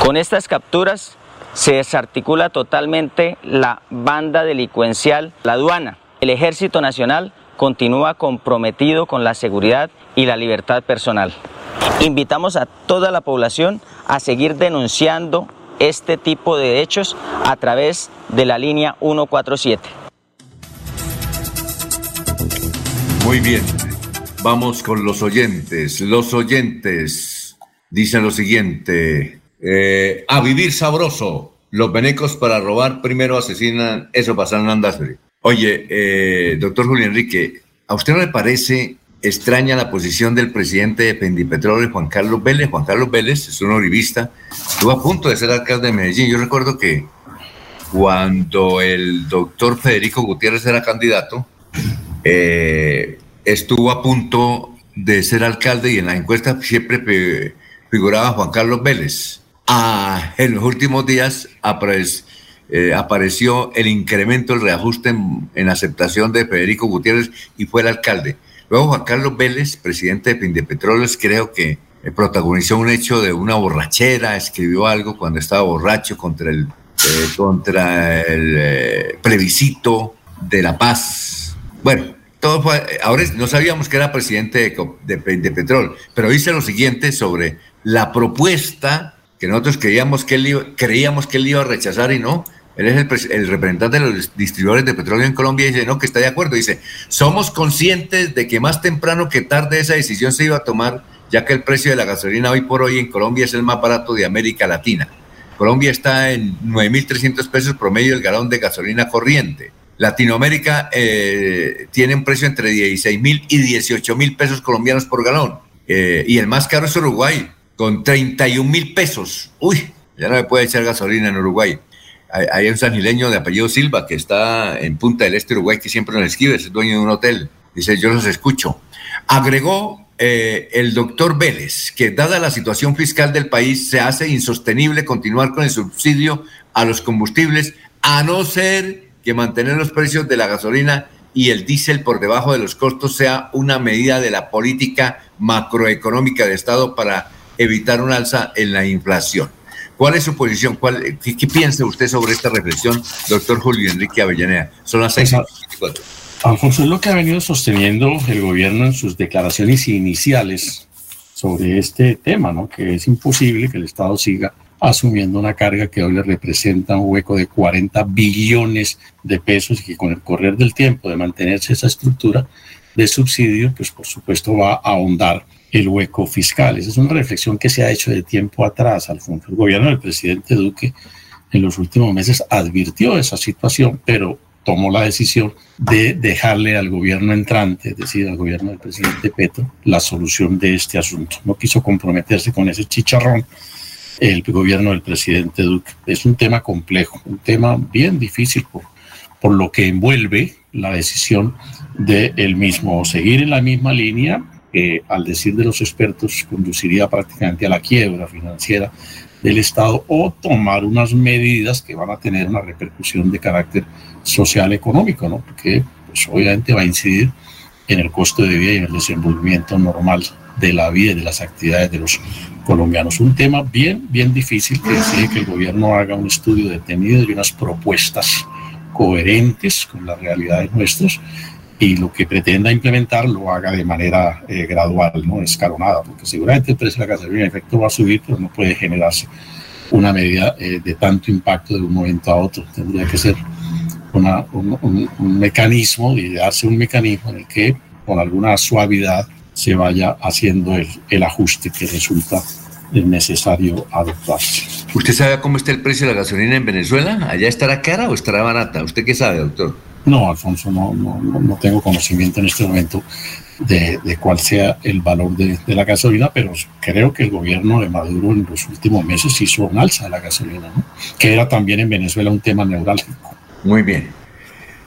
S23: Con estas capturas se desarticula totalmente la banda delincuencial, la aduana. El Ejército Nacional continúa comprometido con la seguridad y la libertad personal. Invitamos a toda la población a seguir denunciando este tipo de hechos a través de la línea 147.
S2: Muy bien, vamos con los oyentes. Los oyentes dicen lo siguiente, eh, a vivir sabroso, los venecos para robar primero asesinan, eso pasa en Andazuri. Oye, eh, doctor Julio Enrique, ¿a usted le parece extraña la posición del presidente de Pendipetróleo, Juan Carlos Vélez. Juan Carlos Vélez es un oribista, estuvo a punto de ser alcalde de Medellín. Yo recuerdo que cuando el doctor Federico Gutiérrez era candidato, eh, estuvo a punto de ser alcalde y en la encuesta siempre figuraba Juan Carlos Vélez. Ah, en los últimos días eh, apareció el incremento, el reajuste en, aceptación de Federico Gutiérrez y fue el alcalde. Luego Juan Carlos Vélez, presidente de Pindepetróleos, creo que eh, protagonizó un hecho de una borrachera, escribió algo cuando estaba borracho contra el, eh, contra el plebiscito de la paz. Bueno, todo fue, ahora no sabíamos que era presidente de, de, pero dice lo siguiente sobre la propuesta que nosotros creíamos que él creíamos que él iba a rechazar y no. Él es el, representante de los distribuidores de petróleo en Colombia y dice, no, que está de acuerdo. Dice, somos conscientes de que más temprano que tarde esa decisión se iba a tomar, ya que el precio de la gasolina hoy por hoy en Colombia es el más barato de América Latina. Colombia está en 9.300 pesos promedio el galón de gasolina corriente. Latinoamérica eh, tiene un precio entre 16 mil y 18 mil pesos colombianos por galón. Eh, y el más caro es Uruguay, con 31 mil pesos. Uy, ya no me puede echar gasolina en Uruguay. Hay, un sanileño de apellido Silva que está en Punta del Este, Uruguay, que siempre nos escribe, es dueño de un hotel. Dice, yo los escucho. Agregó eh, el doctor Vélez que dada la situación fiscal del país se hace insostenible continuar con el subsidio a los combustibles a no ser que mantener los precios de la gasolina y el diésel por debajo de los costos sea una medida de la política macroeconómica de Estado para evitar un alza en la inflación. ¿Cuál es su posición? ¿Cuál, qué, piensa usted sobre esta reflexión, doctor Julio Enrique Avellaneda? Son las seis.
S5: Alfonso, es lo que ha venido sosteniendo el gobierno en sus declaraciones iniciales sobre este tema, ¿no? que es imposible que el Estado siga asumiendo una carga que hoy le representa un hueco de 40 billones de pesos y que con el correr del tiempo de mantenerse esa estructura de subsidio, pues por supuesto va a ahondar el hueco fiscal. Esa es una reflexión que se ha hecho de tiempo atrás, Alfonso. El gobierno del presidente Duque en los últimos meses advirtió esa situación, pero tomó la decisión de dejarle al gobierno entrante, es decir, al gobierno del presidente Petro, la solución de este asunto. No quiso comprometerse con ese chicharrón el gobierno del presidente Duque. Es un tema complejo, un tema bien difícil por, por lo que envuelve la decisión de él mismo seguir en la misma línea que al decir de los expertos conduciría prácticamente a la quiebra financiera del Estado o tomar unas medidas que van a tener una repercusión de carácter social económico, ¿no? Porque pues, obviamente va a incidir en el costo de vida y en el desenvolvimiento normal de la vida y de las actividades de los colombianos. Un tema bien, bien difícil que exige que el gobierno haga un estudio detenido y unas propuestas coherentes con las realidades nuestras y lo que pretenda implementar lo haga de manera eh, gradual, no escalonada, porque seguramente el precio de la gasolina en efecto va a subir, pero no puede generarse una medida eh, de tanto impacto de un momento a otro. Tendría que ser una, un, un, mecanismo, idearse un mecanismo en el que con alguna suavidad se vaya haciendo el, el ajuste que resulta necesario adoptarse.
S2: ¿Usted sabe cómo está el precio de la gasolina en Venezuela? ¿Allá estará cara o estará barata? ¿Usted qué sabe, doctor?
S5: No, Alfonso, no, no, no tengo conocimiento en este momento de, de cuál sea el valor de, de, la gasolina, pero creo que el gobierno de Maduro en los últimos meses hizo un alza de la gasolina, ¿no? que era también en Venezuela un tema neurálgico.
S2: Muy bien.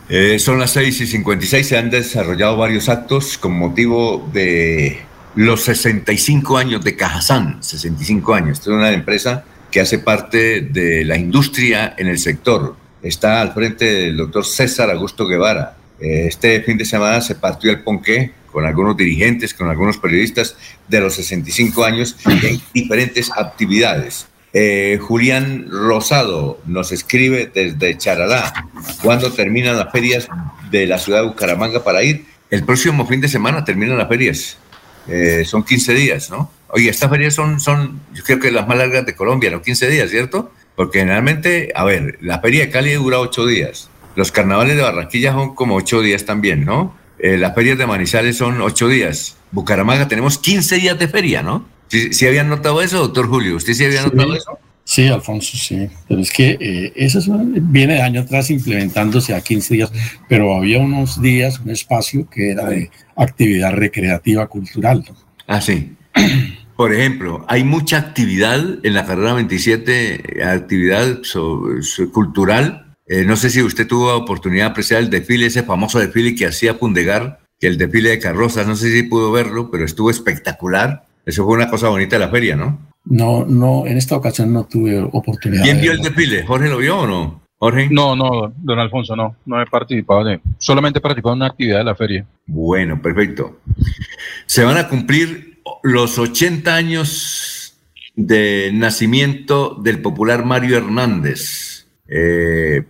S2: Eh, son las 6 y 56, se han desarrollado varios actos con motivo de los 65 años de Cajazán, 65 años. Es una empresa que hace parte de la industria en el sector. Está al frente del doctor César Augusto Guevara. Eh, este fin de semana se partió el ponqué con algunos dirigentes, con algunos periodistas de los 65 años en diferentes actividades. Eh, Julián Rosado nos escribe desde Charalá. ¿Cuándo terminan las ferias de la ciudad de Bucaramanga para ir? El próximo fin de semana terminan las ferias. Eh, son 15 días, ¿no? Oye, estas ferias son, son, yo creo que las más largas de Colombia, ¿no? 15 días, ¿cierto? Porque generalmente, a ver, la feria de Cali dura 8 días. Los carnavales de Barranquilla son como 8 días también, ¿no? Eh, las ferias de Manizales son 8 días. Bucaramanga tenemos 15 días de feria, ¿no? ¿Sí, habían notado eso, doctor Julio? ¿Usted sí había notado eso?
S5: Sí, Alfonso, sí. Pero es que eh, eso es- viene de año atrás implementándose a 15 días, pero había unos días, un espacio que era de actividad recreativa cultural. ¿no?
S2: Ah, sí. [clears throat] Por ejemplo, hay mucha actividad en la carrera 27, eh, actividad so- so- cultural. Eh, no sé si usted tuvo oportunidad de apreciar el desfile, ese famoso desfile que hacía Pundegar, que el desfile de carrozas, no sé si pudo verlo, pero estuvo espectacular. Eso fue una cosa bonita de la feria, ¿no?
S5: No, no, en esta ocasión no tuve oportunidad.
S2: ¿Quién
S5: de
S2: vio el desfile? ¿Jorge lo vio o no? Jorge.
S6: No, no, don Alfonso, no, no he participado de, solamente he participado en una actividad de la feria.
S2: Bueno, perfecto. Se van a cumplir los 80 años de nacimiento del popular Mario Hernández. Eh,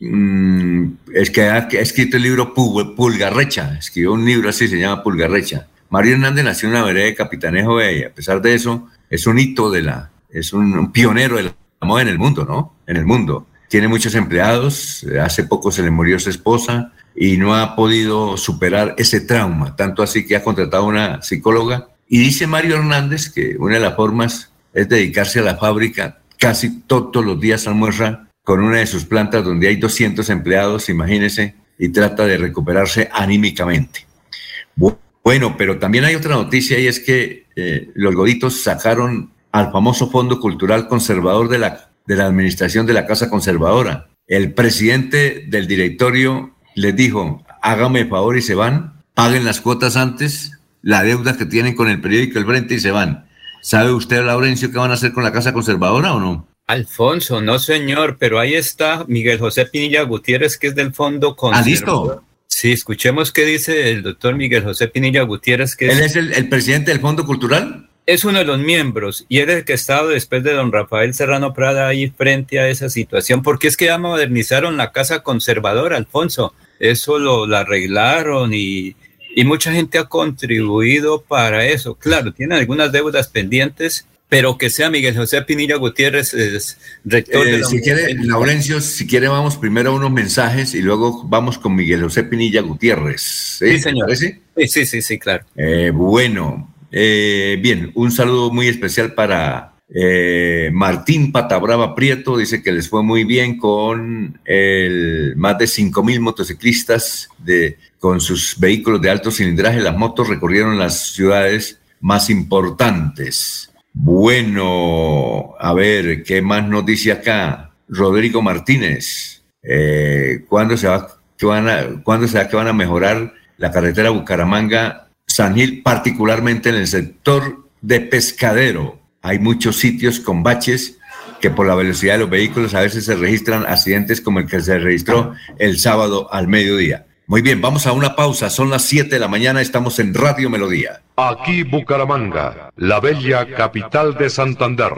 S2: mm, es que ha escrito el libro Pu- Pulgarrecha, escribió un libro así, se llama Pulgarrecha. Mario Hernández nació en una vereda de Capitanejo a pesar de eso es un hito de la, es un, un pionero de la moda en el mundo, ¿no? En el mundo. Tiene muchos empleados, hace poco se le murió su esposa y no ha podido superar ese trauma, tanto así que ha contratado a una psicóloga. Y dice Mario Hernández que una de las formas es dedicarse a la fábrica, casi todos los días almuerza con una de sus plantas donde hay 200 empleados, imagínese, y trata de recuperarse anímicamente. Bu- Bueno, pero también hay otra noticia y es que eh, los goditos sacaron al famoso Fondo Cultural Conservador de la, de la Administración de la Casa Conservadora. El presidente del directorio les dijo, hágame favor y se van, paguen las cuotas antes, la deuda que tienen con el periódico El Frente y se van. ¿Sabe usted, Laurencio, qué van a hacer con la Casa Conservadora o no?
S3: Alfonso, no señor, pero ahí está Miguel José Pinilla Gutiérrez, que es del Fondo
S2: ¿Ah, listo?
S3: Conservador. Sí, escuchemos qué dice el doctor Miguel José Pinilla Gutiérrez, que
S2: ¿Él es el, el presidente del Fondo Cultural?
S3: es uno de los miembros y él es el que ha estado después de don Rafael Serrano Prada ahí frente a esa situación, porque es que ya modernizaron la casa conservadora, Alfonso. Eso lo, lo arreglaron y, y mucha gente ha contribuido para eso. Claro, tienen algunas deudas pendientes, pero que sea Miguel José Pinilla Gutiérrez, es rector de
S2: Eh,
S3: la
S2: si quiere. Laurencio, si quiere, vamos primero a unos mensajes y luego vamos con Miguel José Pinilla Gutiérrez.
S3: Sí, señor.
S2: ¿Parece?
S3: Sí, sí, sí, sí, claro.
S2: Eh, bueno, eh, bien, un saludo muy especial para eh, Martín Patabrava Prieto, dice que les fue muy bien con el, más de 5 mil motociclistas de, con sus vehículos de alto cilindraje. Las motos recorrieron las ciudades más importantes. Bueno, a ver, ¿qué más nos dice acá? Rodrigo Martínez, eh, ¿cuándo, se va, a, ¿cuándo será que van a mejorar la carretera Bucaramanga San Gil, particularmente en el sector de pescadero. Hay muchos sitios con baches que por la velocidad de los vehículos a veces se registran accidentes como el que se registró el sábado al mediodía. Muy bien, vamos a una pausa. Son las 7 de la mañana, estamos en Radio Melodía.
S14: Aquí Bucaramanga, la bella capital de Santander.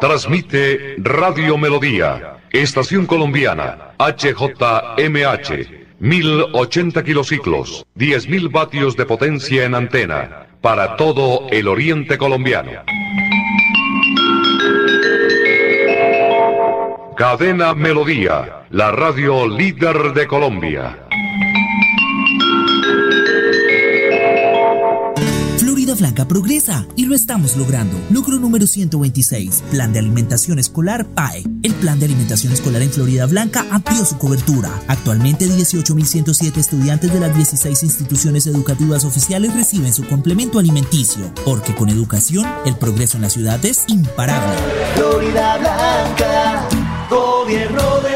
S14: Transmite Radio Melodía, Estación Colombiana, HJMH, 1080 kilociclos, 10.000 vatios de potencia en antena, para todo el oriente colombiano. Cadena Melodía, la radio líder de Colombia.
S24: Florida Blanca progresa y lo estamos logrando. Logro número 126, Plan de Alimentación Escolar PAE. El Plan de Alimentación Escolar en Florida Blanca amplió su cobertura. Actualmente 18.107 estudiantes de las 16 instituciones educativas oficiales reciben su complemento alimenticio, porque con educación el progreso en la ciudad es imparable.
S17: Florida Blanca, gobierno de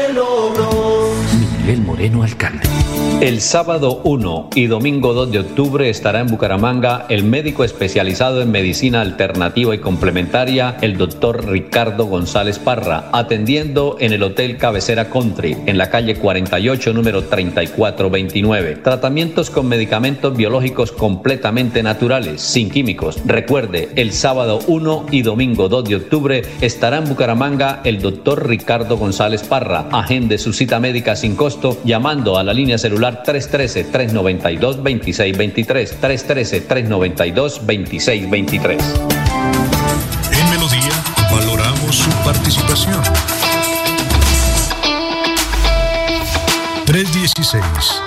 S15: El sábado 1 y domingo 2 de octubre estará en Bucaramanga el médico especializado en medicina alternativa y complementaria, el doctor Ricardo González Parra, atendiendo en el Hotel Cabecera Country, en la calle 48, número 3429. Tratamientos con medicamentos biológicos completamente naturales, sin químicos. Recuerde, el sábado 1 y domingo 2 de octubre estará en Bucaramanga el doctor Ricardo González Parra. Agende su cita médica sin costo llamando a la línea celular 313-392-2623. 313-392-2623.
S8: En Melodía valoramos su participación. 316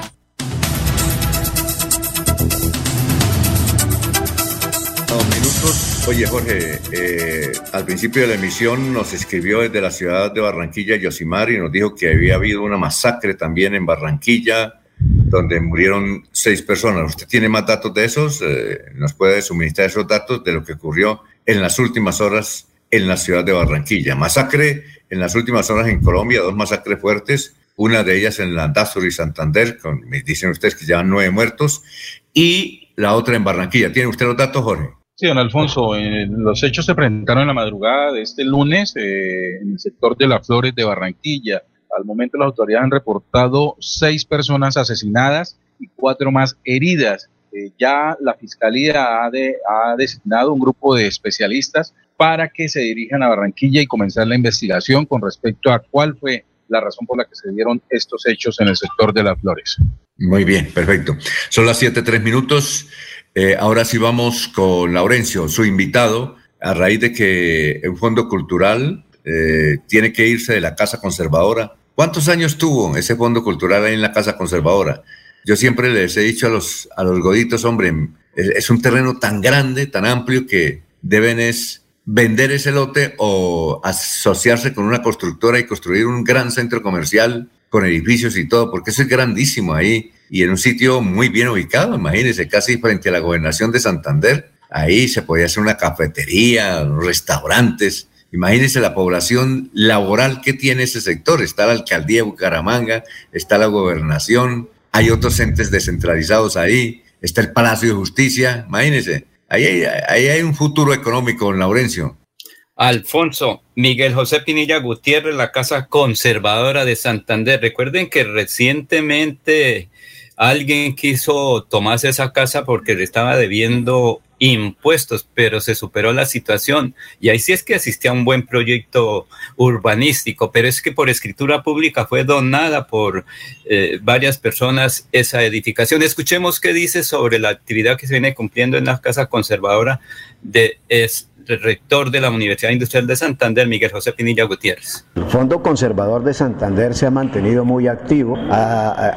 S2: Oye, Jorge, eh, al principio de la emisión nos escribió desde la ciudad de Barranquilla, Yosimar, y nos dijo que había habido una masacre también en Barranquilla, donde murieron seis personas. ¿Usted tiene más datos de esos? Eh, ¿Nos puede suministrar esos datos de lo que ocurrió en las últimas horas en la ciudad de Barranquilla? Masacre en las últimas horas en Colombia, dos masacres fuertes, una de ellas en Landazuri y Santander, con, me dicen ustedes que llevan nueve muertos, y la otra en Barranquilla. ¿Tiene usted los datos, Jorge?
S6: Don Alfonso, eh, los hechos se presentaron en la madrugada de este lunes eh, en el sector de las Flores de Barranquilla. Al momento las autoridades han reportado seis personas asesinadas y cuatro más heridas. Eh, ya la Fiscalía ha, de, ha designado un grupo de especialistas para que se dirijan a Barranquilla y comenzar la investigación con respecto a cuál fue la razón por la que se dieron estos hechos en el sector de las flores.
S2: Muy bien, perfecto. Son las siete, tres minutos. Eh, ahora sí vamos con Laurencio, su invitado, a raíz de que el Fondo Cultural eh, tiene que irse de la Casa Conservadora ¿Cuántos años tuvo ese fondo cultural ahí en la Casa Conservadora? Yo siempre les he dicho a los, a los goditos, hombre, es un terreno tan grande, tan amplio que deben es vender ese lote o asociarse con una constructora y construir un gran centro comercial con edificios y todo, porque eso es grandísimo ahí y en un sitio muy bien ubicado, imagínense, casi frente a la gobernación de Santander. Ahí se podía hacer una cafetería, restaurantes, Imagínense la población laboral que tiene ese sector. Está la alcaldía de Bucaramanga, está la gobernación, hay otros entes descentralizados ahí, está el Palacio de Justicia. Imagínense, ahí hay, hay un futuro económico, Laurencio.
S3: Alfonso, Miguel José Pinilla Gutiérrez, la Casa Conservadora de Santander. Recuerden que recientemente alguien quiso tomarse esa casa porque le estaba debiendo impuestos, pero se superó la situación. Y ahí sí es que asistía a un buen proyecto urbanístico, pero es que por escritura pública fue donada por eh, varias personas esa edificación. Escuchemos qué dice sobre la actividad que se viene cumpliendo en la Casa Conservadora de es, rector de la Universidad Industrial de Santander, Miguel José Pinilla Gutiérrez.
S25: El Fondo Conservador de Santander se ha mantenido muy activo.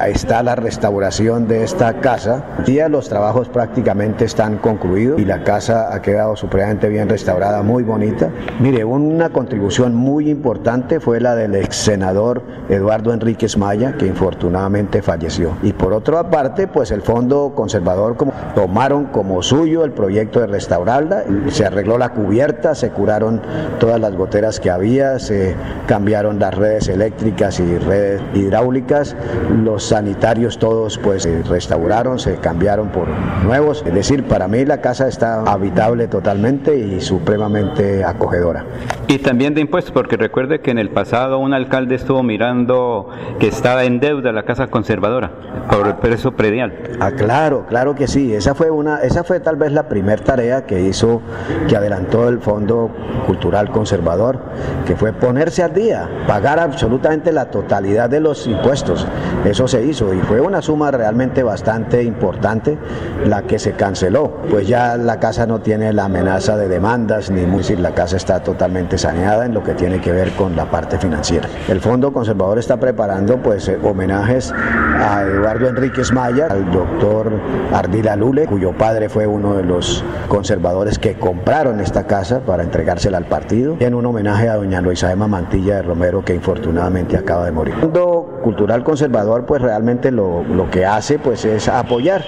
S25: está la restauración de esta casa. Ya los trabajos prácticamente están concluidos y la casa ha quedado supremamente bien restaurada, muy bonita. Mire, una contribución muy importante fue la del ex senador Eduardo Enríquez Maya, que infortunadamente falleció. Y por otra parte, pues el Fondo Conservador como, tomaron como suyo el proyecto de restaurarla, se arregló la cubierta, se curaron todas las goteras que había, se cambiaron las redes eléctricas y redes hidráulicas, los sanitarios todos pues se restauraron, se cambiaron por nuevos, es decir, para mí la casa está habitable totalmente y supremamente acogedora.
S3: Y también de impuestos, porque recuerde que en el pasado un alcalde estuvo mirando que estaba en deuda la casa conservadora por el precio predial.
S25: Ah, claro, claro que sí, esa fue una, esa fue tal vez la primera tarea que hizo, que adelantó todo el Fondo Cultural Conservador, que fue ponerse al día, pagar absolutamente la totalidad de los impuestos. Eso se hizo y fue una suma realmente bastante importante la que se canceló, pues ya la casa no tiene la amenaza de demandas, ni decir, la casa está totalmente saneada en lo que tiene que ver con la parte financiera. El Fondo Conservador está preparando pues eh, homenajes a Eduardo Enríquez Maya, al doctor Ardila Lule, cuyo padre fue uno de los conservadores que compraron esta casa para entregársela al partido, y en un homenaje a doña Luisa Emma Mantilla de Romero, que infortunadamente acaba de morir. El Mundo Cultural Conservador, pues realmente lo, lo que hace pues es apoyar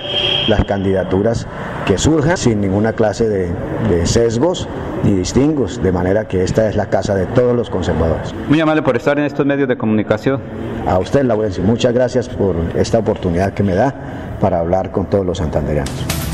S25: las candidaturas que surjan sin ninguna clase de, de sesgos ni distingos, de manera que esta es la casa de todos los conservadores.
S3: Muy amable por estar en estos medios de comunicación.
S25: A usted, Laurencio, muchas gracias por esta oportunidad que me da para hablar con todos los santanderianos.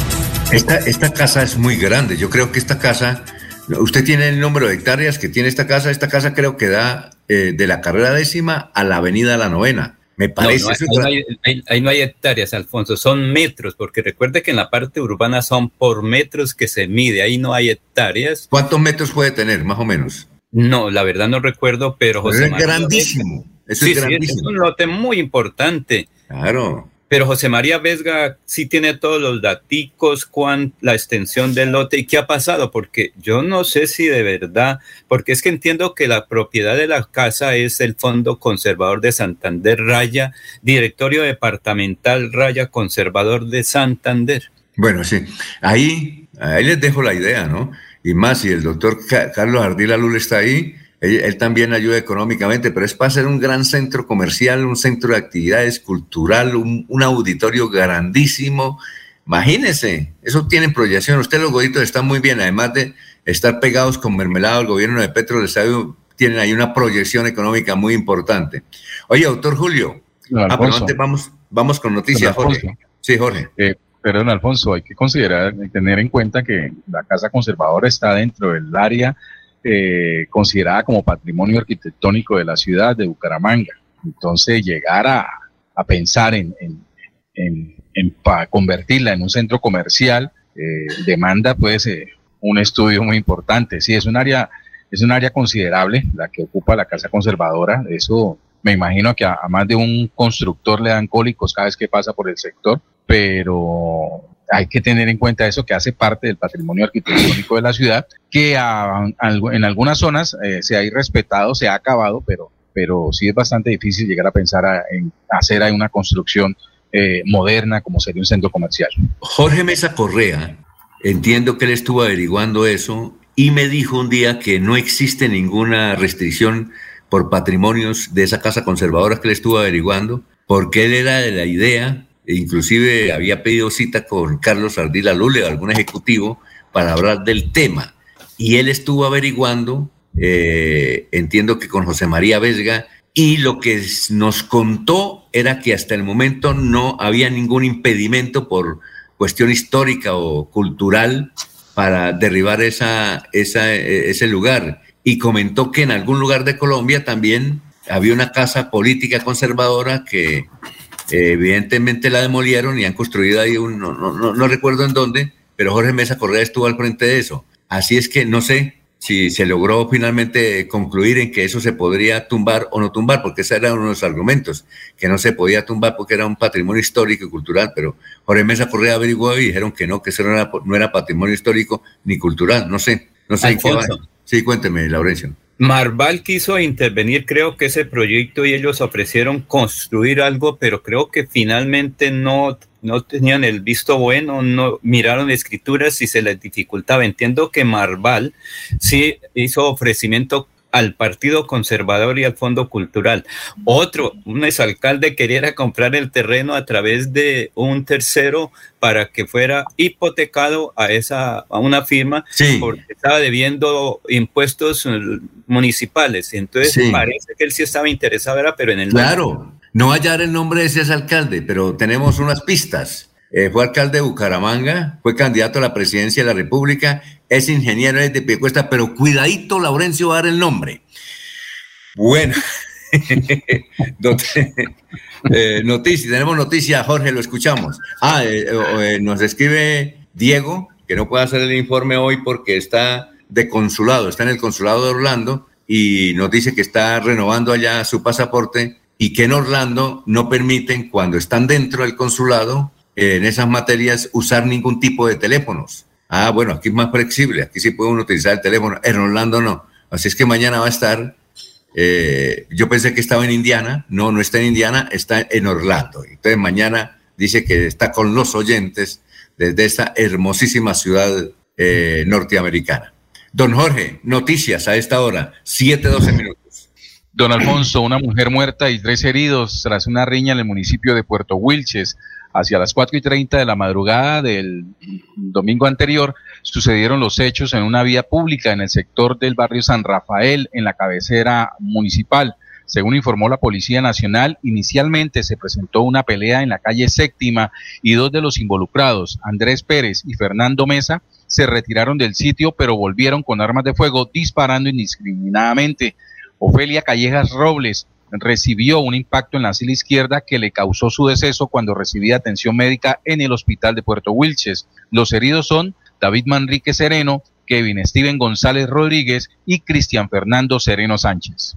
S2: Esta, esta casa es muy grande. Yo creo que esta casa, usted tiene el número de hectáreas que tiene esta casa. Esta casa creo que da eh, de la carrera décima a la avenida La Novena. Me parece.
S3: ahí, no hay, hectáreas, Alfonso, son metros, porque recuerde que en la parte urbana son por metros que se mide, ahí no hay hectáreas.
S2: ¿Cuántos metros puede tener, más o menos?
S3: No, la verdad no recuerdo, pero
S2: José. es grandísimo.
S3: Eso es grandísimo. es un lote muy importante.
S2: Claro.
S3: Pero José María Vesga sí tiene todos los daticos, cuán, la extensión del lote y qué ha pasado, porque yo no sé si de verdad, porque es que entiendo que la propiedad de la casa es el Fondo Conservador de Santander Raya, Directorio Departamental Raya Conservador de Santander.
S2: Bueno, sí, ahí, ahí les dejo la idea, ¿no? Y más, si el doctor Carlos Ardila Lula está ahí, él, también ayuda económicamente, pero es para ser un gran centro comercial, un centro de actividades cultural, un, auditorio grandísimo. Imagínense, eso tiene proyección. Ustedes los goditos están muy bien, además de estar pegados con mermelada al gobierno de Petro Estado, tienen ahí una proyección económica muy importante. Oye, doctor Julio, ah, antes vamos, vamos con noticias, Jorge. Sí, Jorge.
S6: Eh, perdón, Alfonso, hay que considerar, tener en cuenta que la Casa Conservadora está dentro del área eh, considerada como patrimonio arquitectónico de la ciudad de Bucaramanga. Entonces, llegar a, pensar en, en, convertirla en un centro comercial eh, demanda pues eh, un estudio muy importante. Sí, es un área es un área considerable la que ocupa la casa conservadora. Eso me imagino que a, a, más de un constructor le dan cólicos cada vez que pasa por el sector, pero hay que tener en cuenta eso que hace parte del patrimonio arquitectónico de la ciudad, que en algunas zonas eh, se ha irrespetado, se ha acabado, pero, pero sí es bastante difícil llegar a pensar en hacer una construcción eh, moderna como sería un centro comercial.
S2: Jorge Mesa Correa, entiendo que él estuvo averiguando eso y me dijo un día que no existe ninguna restricción por patrimonios de esa casa conservadora que él estuvo averiguando, porque él era de la idea inclusive había pedido cita con Carlos Ardila Lule, algún ejecutivo, para hablar del tema. Y él estuvo averiguando, eh, entiendo que con José María Vesga, y lo que nos contó era que hasta el momento no había ningún impedimento por cuestión histórica o cultural para derribar esa, ese lugar. Y comentó que en algún lugar de Colombia también había una casa política conservadora que evidentemente la demolieron y han construido ahí un, no, no, no, recuerdo en dónde, pero Jorge Mesa Correa estuvo al frente de eso. Así es que no sé si se logró finalmente concluir en que eso se podría tumbar o no tumbar, porque ese era uno de los argumentos, que no se podía tumbar porque era un patrimonio histórico y cultural, pero Jorge Mesa Correa averiguó y dijeron que no, que eso no era, no era patrimonio histórico ni cultural, no sé, no sé. Qué va. Sí, cuénteme, Laurencio.
S3: Marval quiso intervenir, creo que ese proyecto y ellos ofrecieron construir algo, pero creo que finalmente no, no tenían el visto bueno, no miraron escrituras y se les dificultaba. Entiendo que Marval sí hizo ofrecimiento al Partido Conservador y al Fondo Cultural. Otro, un exalcalde quería comprar el terreno a través de un tercero para que fuera hipotecado a esa a una firma porque estaba debiendo impuestos municipales. Entonces parece que él sí estaba interesado, pero en el
S2: Claro, no hallar el nombre de ese alcalde, pero tenemos unas pistas. Eh, fue alcalde de Bucaramanga, fue candidato a la presidencia de la República, es ingeniero de Piecuesta, pero cuidadito, Laurencio va a dar el nombre. Bueno, [laughs] [laughs] eh, noticia, tenemos noticia, Jorge, lo escuchamos. Ah, eh, nos escribe Diego, que no puede hacer el informe hoy porque está de consulado, está en el consulado de Orlando y nos dice que está renovando allá su pasaporte y que en Orlando no permiten, cuando están dentro del consulado, en esas materias usar ningún tipo de teléfonos. Ah, bueno, aquí es más flexible, aquí sí puede uno utilizar el teléfono, en Orlando no. Así es que mañana va a estar, eh, yo pensé que estaba en Indiana, no, no está en Indiana, está en Orlando. Entonces mañana dice que está con los oyentes desde esta hermosísima ciudad eh, norteamericana. Don Jorge, noticias a esta hora, 7-12 minutos.
S6: Don Alfonso, una mujer muerta y tres heridos tras una riña en el municipio de Puerto Wilches. Hacia las 4 y 30 de la madrugada del domingo anterior sucedieron los hechos en una vía pública en el sector del barrio San Rafael, en la cabecera municipal. Según informó la Policía Nacional, inicialmente se presentó una pelea en la calle séptima y dos de los involucrados, Andrés Pérez y Fernando Mesa, se retiraron del sitio pero volvieron con armas de fuego disparando indiscriminadamente. Ofelia Callejas Robles, recibió un impacto en la sila izquierda que le causó su deceso cuando recibía atención médica en el hospital de Puerto Wilches. Los heridos son David Manrique Sereno, Kevin Steven González Rodríguez y Cristian Fernando Sereno Sánchez.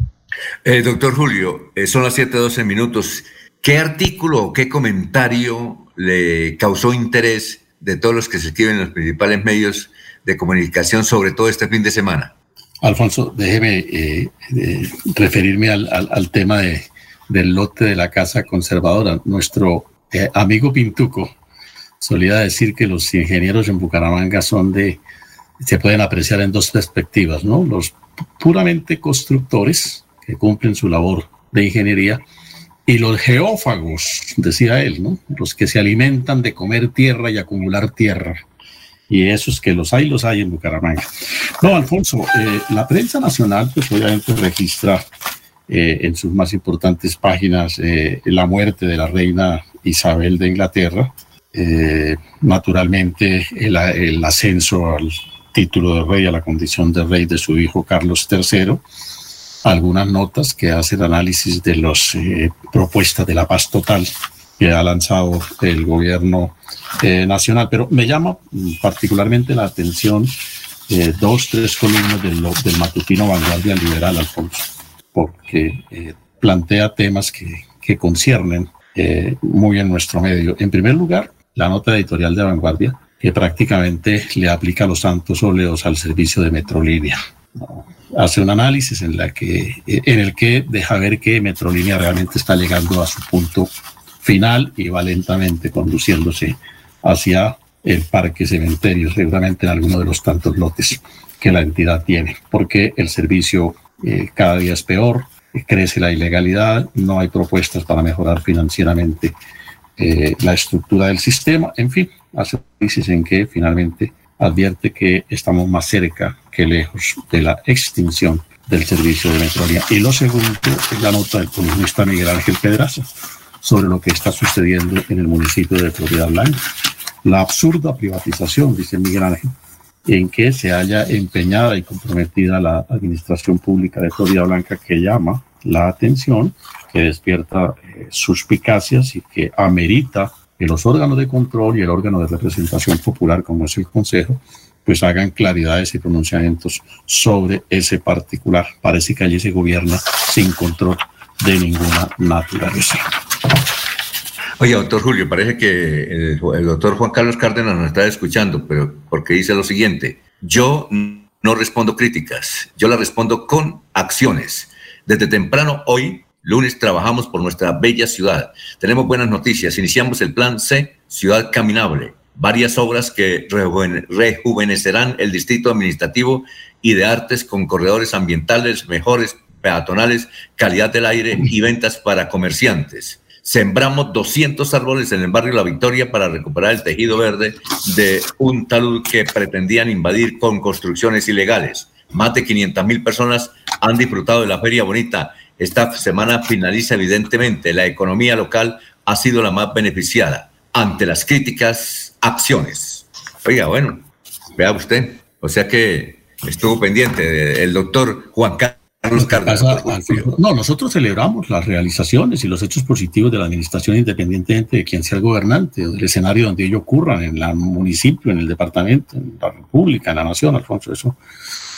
S2: Eh, doctor Julio, eh, son las 7:12 minutos. ¿Qué artículo o qué comentario le causó interés de todos los que se escriben en los principales medios de comunicación sobre todo este fin de semana?
S5: Alfonso, déjeme eh, referirme al, tema de, del lote de la Casa Conservadora. Nuestro amigo Pintuco solía decir que los ingenieros en Bucaramanga son de, se pueden apreciar en dos perspectivas, ¿no? Los puramente constructores, que cumplen su labor de ingeniería, y los geófagos, decía él, ¿no? Los que se alimentan de comer tierra y acumular tierra. Y esos que los hay, los hay en Bucaramanga. No, Alfonso, eh, la prensa nacional, pues obviamente registra eh, en sus más importantes páginas eh, la muerte de la reina Isabel de Inglaterra, naturalmente el, el ascenso al título de rey, a la condición de rey de su hijo Carlos III, algunas notas que hacen análisis de las eh, propuestas de la paz total que ha lanzado el gobierno eh, nacional. Pero me llama particularmente la atención eh, dos, tres columnas del, del matutino Vanguardia Liberal, Alfonso, porque plantea temas que, que conciernen muy en nuestro medio. En primer lugar, la nota editorial de Vanguardia, que prácticamente le aplica los santos óleos al servicio de Metrolínea hace un análisis en, la que, en el que deja ver que Metrolínea realmente está llegando a su punto final y va lentamente conduciéndose hacia el parque cementerio, seguramente en alguno de los tantos lotes que la entidad tiene, porque el servicio eh, cada día es peor, crece la ilegalidad, no hay propuestas para mejorar financieramente eh, la estructura del sistema, en fin, hace análisis en que finalmente advierte que estamos más cerca que lejos de la extinción del servicio de Metrolínea. Y lo segundo es la nota del columnista Miguel Ángel Pedraza sobre lo que está sucediendo en el municipio de Florida Blanca. La absurda privatización, dice Miguel Ángel, en que se haya empeñada y comprometida la administración pública de Florida Blanca que llama la atención, que despierta eh, suspicacias y que amerita que los órganos de control y el órgano de representación popular, como es el Consejo, pues hagan claridades y pronunciamientos sobre ese particular. Parece que allí se gobierna sin control de ninguna naturaleza.
S2: Oye, doctor Julio, parece que el, doctor Juan Carlos Cárdenas nos está escuchando, pero porque dice lo siguiente, yo no respondo críticas, yo la respondo con acciones. Desde temprano hoy Lunes trabajamos por nuestra bella ciudad. Tenemos buenas noticias. Iniciamos el plan C, Ciudad Caminable. Varias obras que rejuvenecerán el distrito administrativo y de artes con corredores ambientales mejores, peatonales, calidad del aire y ventas para comerciantes. Sembramos 200 árboles en el barrio La Victoria para recuperar el tejido verde de un talud que pretendían invadir con construcciones ilegales. Más de 500 mil personas han disfrutado de la Feria Bonita esta semana finaliza evidentemente. La economía local ha sido la más beneficiada ante las críticas, acciones. Oiga, bueno, vea usted. O sea que estuvo pendiente el doctor Juan Carlos Cárdenas.
S5: No, nosotros celebramos las realizaciones y los hechos positivos de la administración independientemente de quien sea el gobernante o del escenario donde ello ocurran, en el municipio, en el departamento, en la república, en la nación, Alfonso, eso,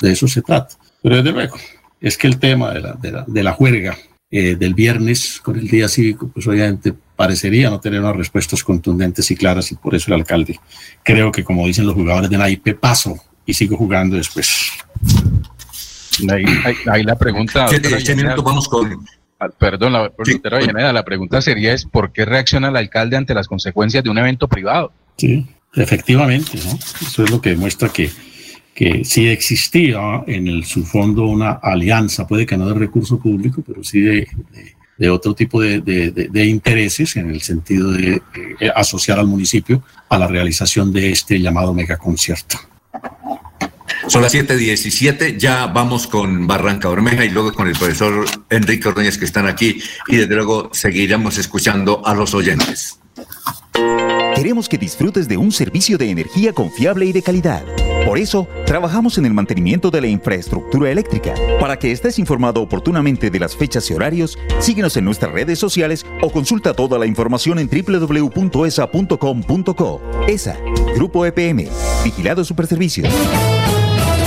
S5: de eso se trata. Pero desde luego, es que el tema de la, de la, de la juerga eh, del viernes con el día cívico, pues obviamente parecería no tener unas respuestas contundentes y claras y por eso el alcalde creo que como dicen los jugadores de naipe, paso y sigo jugando después.
S6: Ahí, la pregunta...
S2: vamos con...
S6: Ah, perdón, la, la pregunta sería es ¿por qué reacciona el alcalde ante las consecuencias de un evento privado?
S5: Sí, efectivamente, ¿no? Eso es lo que demuestra que que sí existía en el subfondo una alianza, puede que no de recurso público, pero sí de, de, otro tipo de, de, intereses en el sentido de asociar al municipio a la realización de este llamado megaconcierto.
S2: Son las 7:17, ya vamos con Barranca Bermeja y luego con el profesor Enrique Ordóñez que están aquí y desde luego seguiremos escuchando a los oyentes.
S26: Queremos que disfrutes de un servicio de energía confiable y de calidad. Por eso, trabajamos en el mantenimiento de la infraestructura eléctrica. Para que estés informado oportunamente de las fechas y horarios, síguenos en nuestras redes sociales o consulta toda la información en www.esa.com.co. ESA, Grupo EPM, Vigilado Superservicios.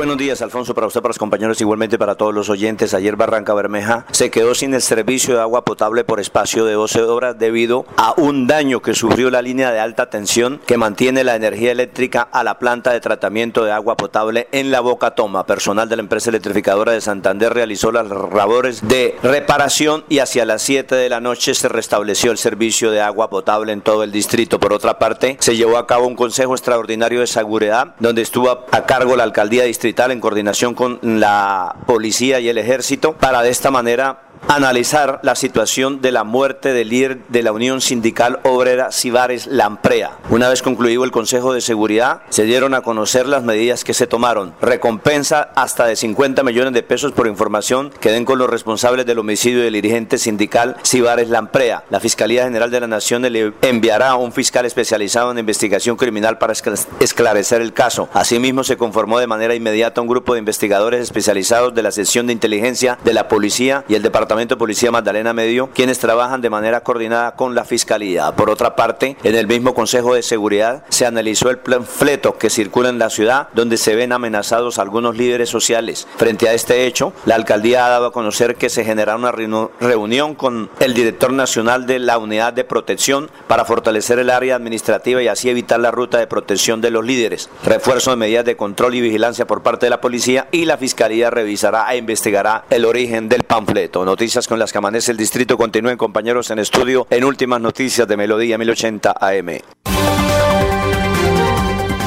S27: Buenos días, Alfonso, para usted, para los compañeros, igualmente para todos los oyentes. Ayer Barranca Bermeja se quedó sin el servicio de agua potable por espacio de 12 horas debido a un daño que sufrió la línea de alta tensión que mantiene la energía eléctrica a la planta de tratamiento de agua potable en la Boca Toma. Personal de la empresa electrificadora de Santander realizó las labores de reparación y hacia las 7 de la noche se restableció el servicio de agua potable en todo el distrito. Por otra parte, se llevó a cabo un consejo extraordinario de seguridad donde estuvo a cargo la alcaldía distrital en coordinación con la policía y el ejército para de esta manera analizar la situación de la muerte del líder de la Unión Sindical Obrera Cibares Lamprea. Una vez concluido el Consejo de Seguridad, se dieron a conocer las medidas que se tomaron. Recompensa hasta de 50 millones de pesos por información que den con los responsables del homicidio del dirigente sindical Cibares Lamprea. La Fiscalía General de la Nación le enviará a un fiscal especializado en investigación criminal para esclarecer el caso. Asimismo, se conformó de manera inmediata un grupo de investigadores especializados de la sección de inteligencia de la policía y el departamento Departamento de Policía Magdalena Medio, quienes trabajan de manera coordinada con la Fiscalía. Por otra parte, en el mismo Consejo de Seguridad se analizó el fleto que circula en la ciudad, donde se ven amenazados algunos líderes sociales. Frente a este hecho, la alcaldía ha dado a conocer que se generará una reunión con el director nacional de la Unidad de Protección para fortalecer el área administrativa y así evitar la ruta de protección de los líderes. Refuerzo de medidas de control y vigilancia por parte de la policía y la Fiscalía revisará e investigará el origen del panfleto noticias con las que amanece el distrito. Continúen compañeros en estudio en últimas noticias de Melodía 1080 AM.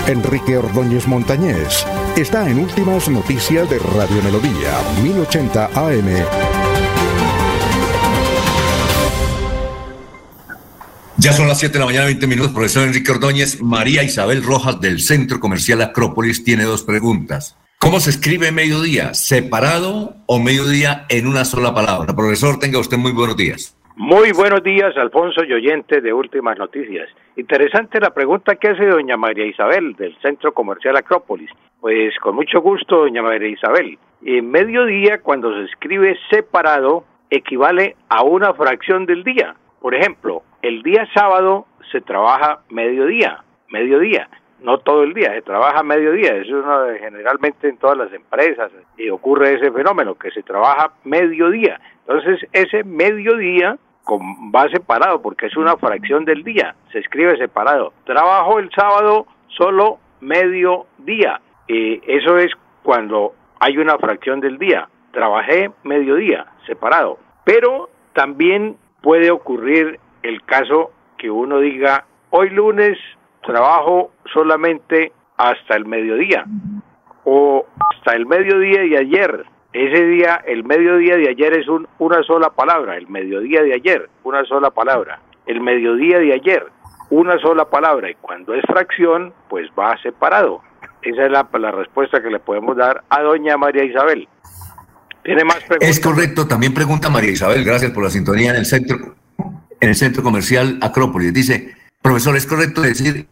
S1: Enrique Ordóñez Montañés está en últimas noticias de Radio Melodía 1080 AM.
S2: Ya son las 7 de la mañana, 20 minutos. Profesor Enrique Ordóñez, María Isabel Rojas del Centro Comercial Acrópolis tiene dos preguntas. ¿Cómo se escribe mediodía? ¿Separado o mediodía en una sola palabra? Profesor, tenga usted muy buenos días.
S28: Muy buenos días, Alfonso y de Últimas Noticias. Interesante la pregunta que hace doña María Isabel del Centro Comercial Acrópolis. Pues con mucho gusto, doña María Isabel. En mediodía, cuando se escribe separado, equivale a una fracción del día. Por ejemplo, el día sábado se trabaja mediodía, mediodía no todo el día, se trabaja a mediodía, eso es generalmente en todas las empresas y ocurre ese fenómeno, que se trabaja mediodía. Entonces ese mediodía va separado porque es una fracción del día, se escribe separado. Trabajo el sábado solo mediodía, y eso es cuando hay una fracción del día. Trabajé mediodía, separado. Pero también puede ocurrir el caso que uno diga, hoy lunes trabajo solamente hasta el mediodía o hasta el mediodía de ayer. Ese día, el mediodía de ayer es un, una sola palabra, el mediodía de ayer, una sola palabra. El mediodía de ayer, una sola palabra. Y cuando es fracción, pues va separado. Esa es la, la respuesta que le podemos dar a doña María Isabel.
S2: ¿Tiene más preguntas? Es correcto, también pregunta María Isabel, gracias por la sintonía en el centro, en el centro comercial Acrópolis. Dice, profesor, ¿es correcto decir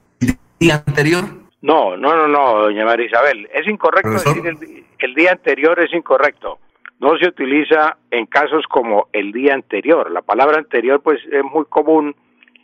S2: día anterior?
S28: No, no, no, no, doña María Isabel. Es incorrecto decir el, el día anterior, es incorrecto. No se utiliza en casos como el día anterior. La palabra anterior, pues, es muy común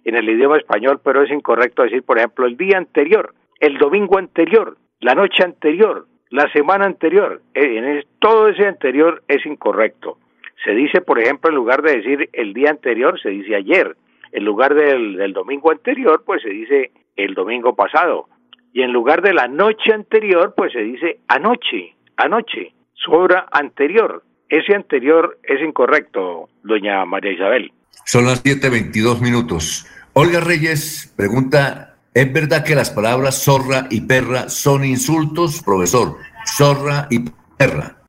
S28: en el idioma español, pero es incorrecto decir, por ejemplo, el día anterior, el domingo anterior, la noche anterior, la semana anterior. Eh, en todo ese anterior es incorrecto. Se dice, por ejemplo, en lugar de decir el día anterior, se dice ayer. En lugar del, del domingo anterior, pues se dice el domingo pasado. Y en lugar de la noche anterior, pues se dice anoche, anoche, su obra anterior. Ese anterior es incorrecto, doña María Isabel.
S2: Son las 7.22 minutos. Olga Reyes pregunta, ¿es verdad que las palabras zorra y perra son insultos, profesor? Zorra y perra.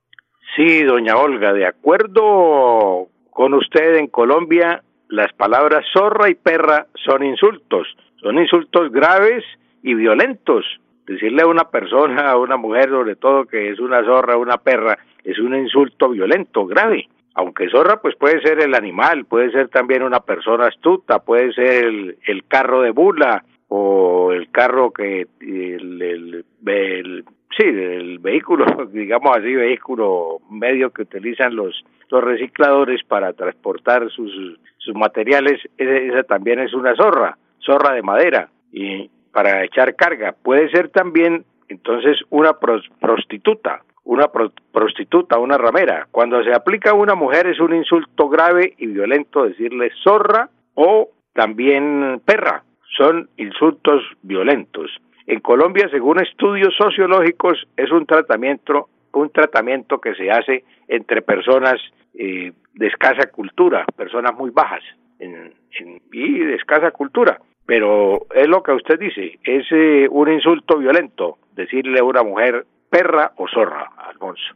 S28: Sí, doña Olga, de acuerdo con usted en Colombia, las palabras zorra y perra son insultos, son insultos graves y violentos. Decirle a una persona, a una mujer sobre todo que es una zorra, una perra, es un insulto violento, grave. Aunque zorra pues puede ser el animal, puede ser también una persona astuta, puede ser el, carro de bula o el carro que el, el, el sí, el vehículo, [laughs] digamos así, vehículo medio que utilizan los, los recicladores para transportar sus, sus materiales, esa también es una zorra, zorra de madera, y para echar carga. Puede ser también entonces una prostituta, una prostituta, una ramera. Cuando se aplica a una mujer es un insulto grave y violento decirle zorra o también perra. Son insultos violentos. En Colombia, según estudios sociológicos, es un tratamiento, un tratamiento que se hace entre personas eh, de escasa cultura, personas muy bajas y de escasa cultura. Pero es lo que usted dice, es eh, un insulto violento decirle a una mujer perra o zorra, Alfonso.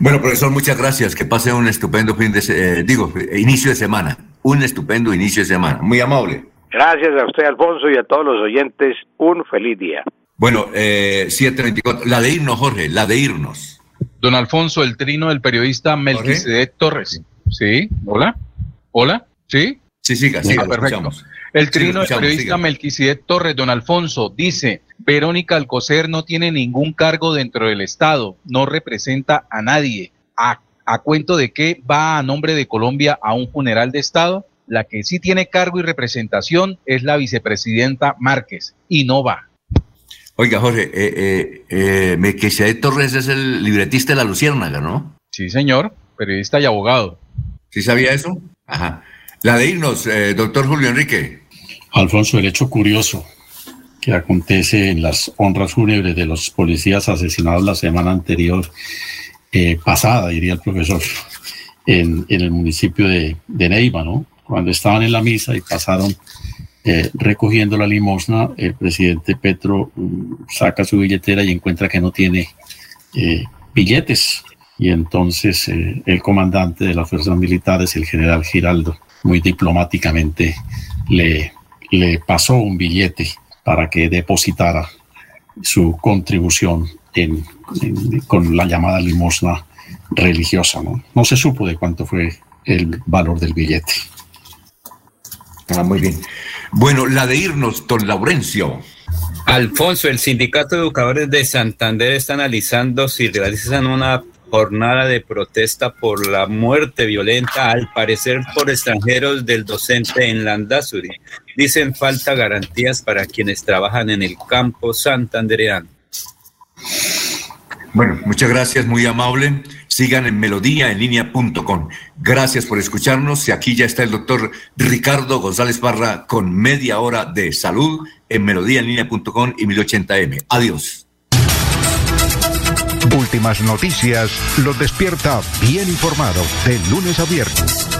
S2: Bueno, profesor, muchas gracias. Que pase un estupendo fin de, eh, digo, inicio de semana. Un estupendo inicio de semana. Muy amable.
S28: Gracias a usted, Alfonso, y a todos los oyentes. Un feliz día.
S2: Bueno, eh, 724. La de irnos, Jorge, la de irnos.
S6: Don Alfonso, el trino del periodista Melquisedec Torres. Sí, hola. Hola, sí.
S2: Sí, siga, siga.
S6: perfecto. El trino del periodista Melquisedec Torres, don Alfonso, dice, Verónica Alcocer no tiene ningún cargo dentro del Estado, no representa a nadie. ¿A, a cuento de qué va a nombre de Colombia a un funeral de Estado? La que sí tiene cargo y representación es la vicepresidenta Márquez y no va.
S2: Oiga, Jorge, eh, eh, eh Torres es el libretista de La Luciérnaga, ¿no?
S6: Sí, señor, periodista y abogado.
S2: ¿Sí sabía eso? Ajá. La de irnos, eh, doctor Julio Enrique.
S5: Alfonso, el hecho curioso que acontece en las honras fúnebres de los policías asesinados la semana anterior, pasada, diría el profesor, en, el municipio de, de Neiva, ¿no? Cuando estaban en la misa y pasaron eh, recogiendo la limosna, el presidente Petro mm, saca su billetera y encuentra que no tiene eh, billetes. Y entonces eh, el comandante de las fuerzas militares, el general Giraldo, muy diplomáticamente le, le pasó un billete para que depositara su contribución en, con la llamada limosna religiosa. ¿no? no se supo de cuánto fue el valor del billete.
S2: Ah, muy bien. Bueno, la de irnos, don Laurencio.
S3: Alfonso, el Sindicato de Educadores de Santander está analizando si realizan una jornada de protesta por la muerte violenta, al parecer por extranjeros del docente en Landazuri. Dicen falta garantías para quienes trabajan en el campo santandereano.
S2: Bueno, muchas gracias, muy amable. Sigan en melodíaenlínea.com. Gracias por escucharnos. Y aquí ya está el doctor Ricardo González Barra con media hora de salud en melodíaenlínea.com y 1080m. Adiós.
S1: Últimas noticias los despierta bien informado de lunes a viernes.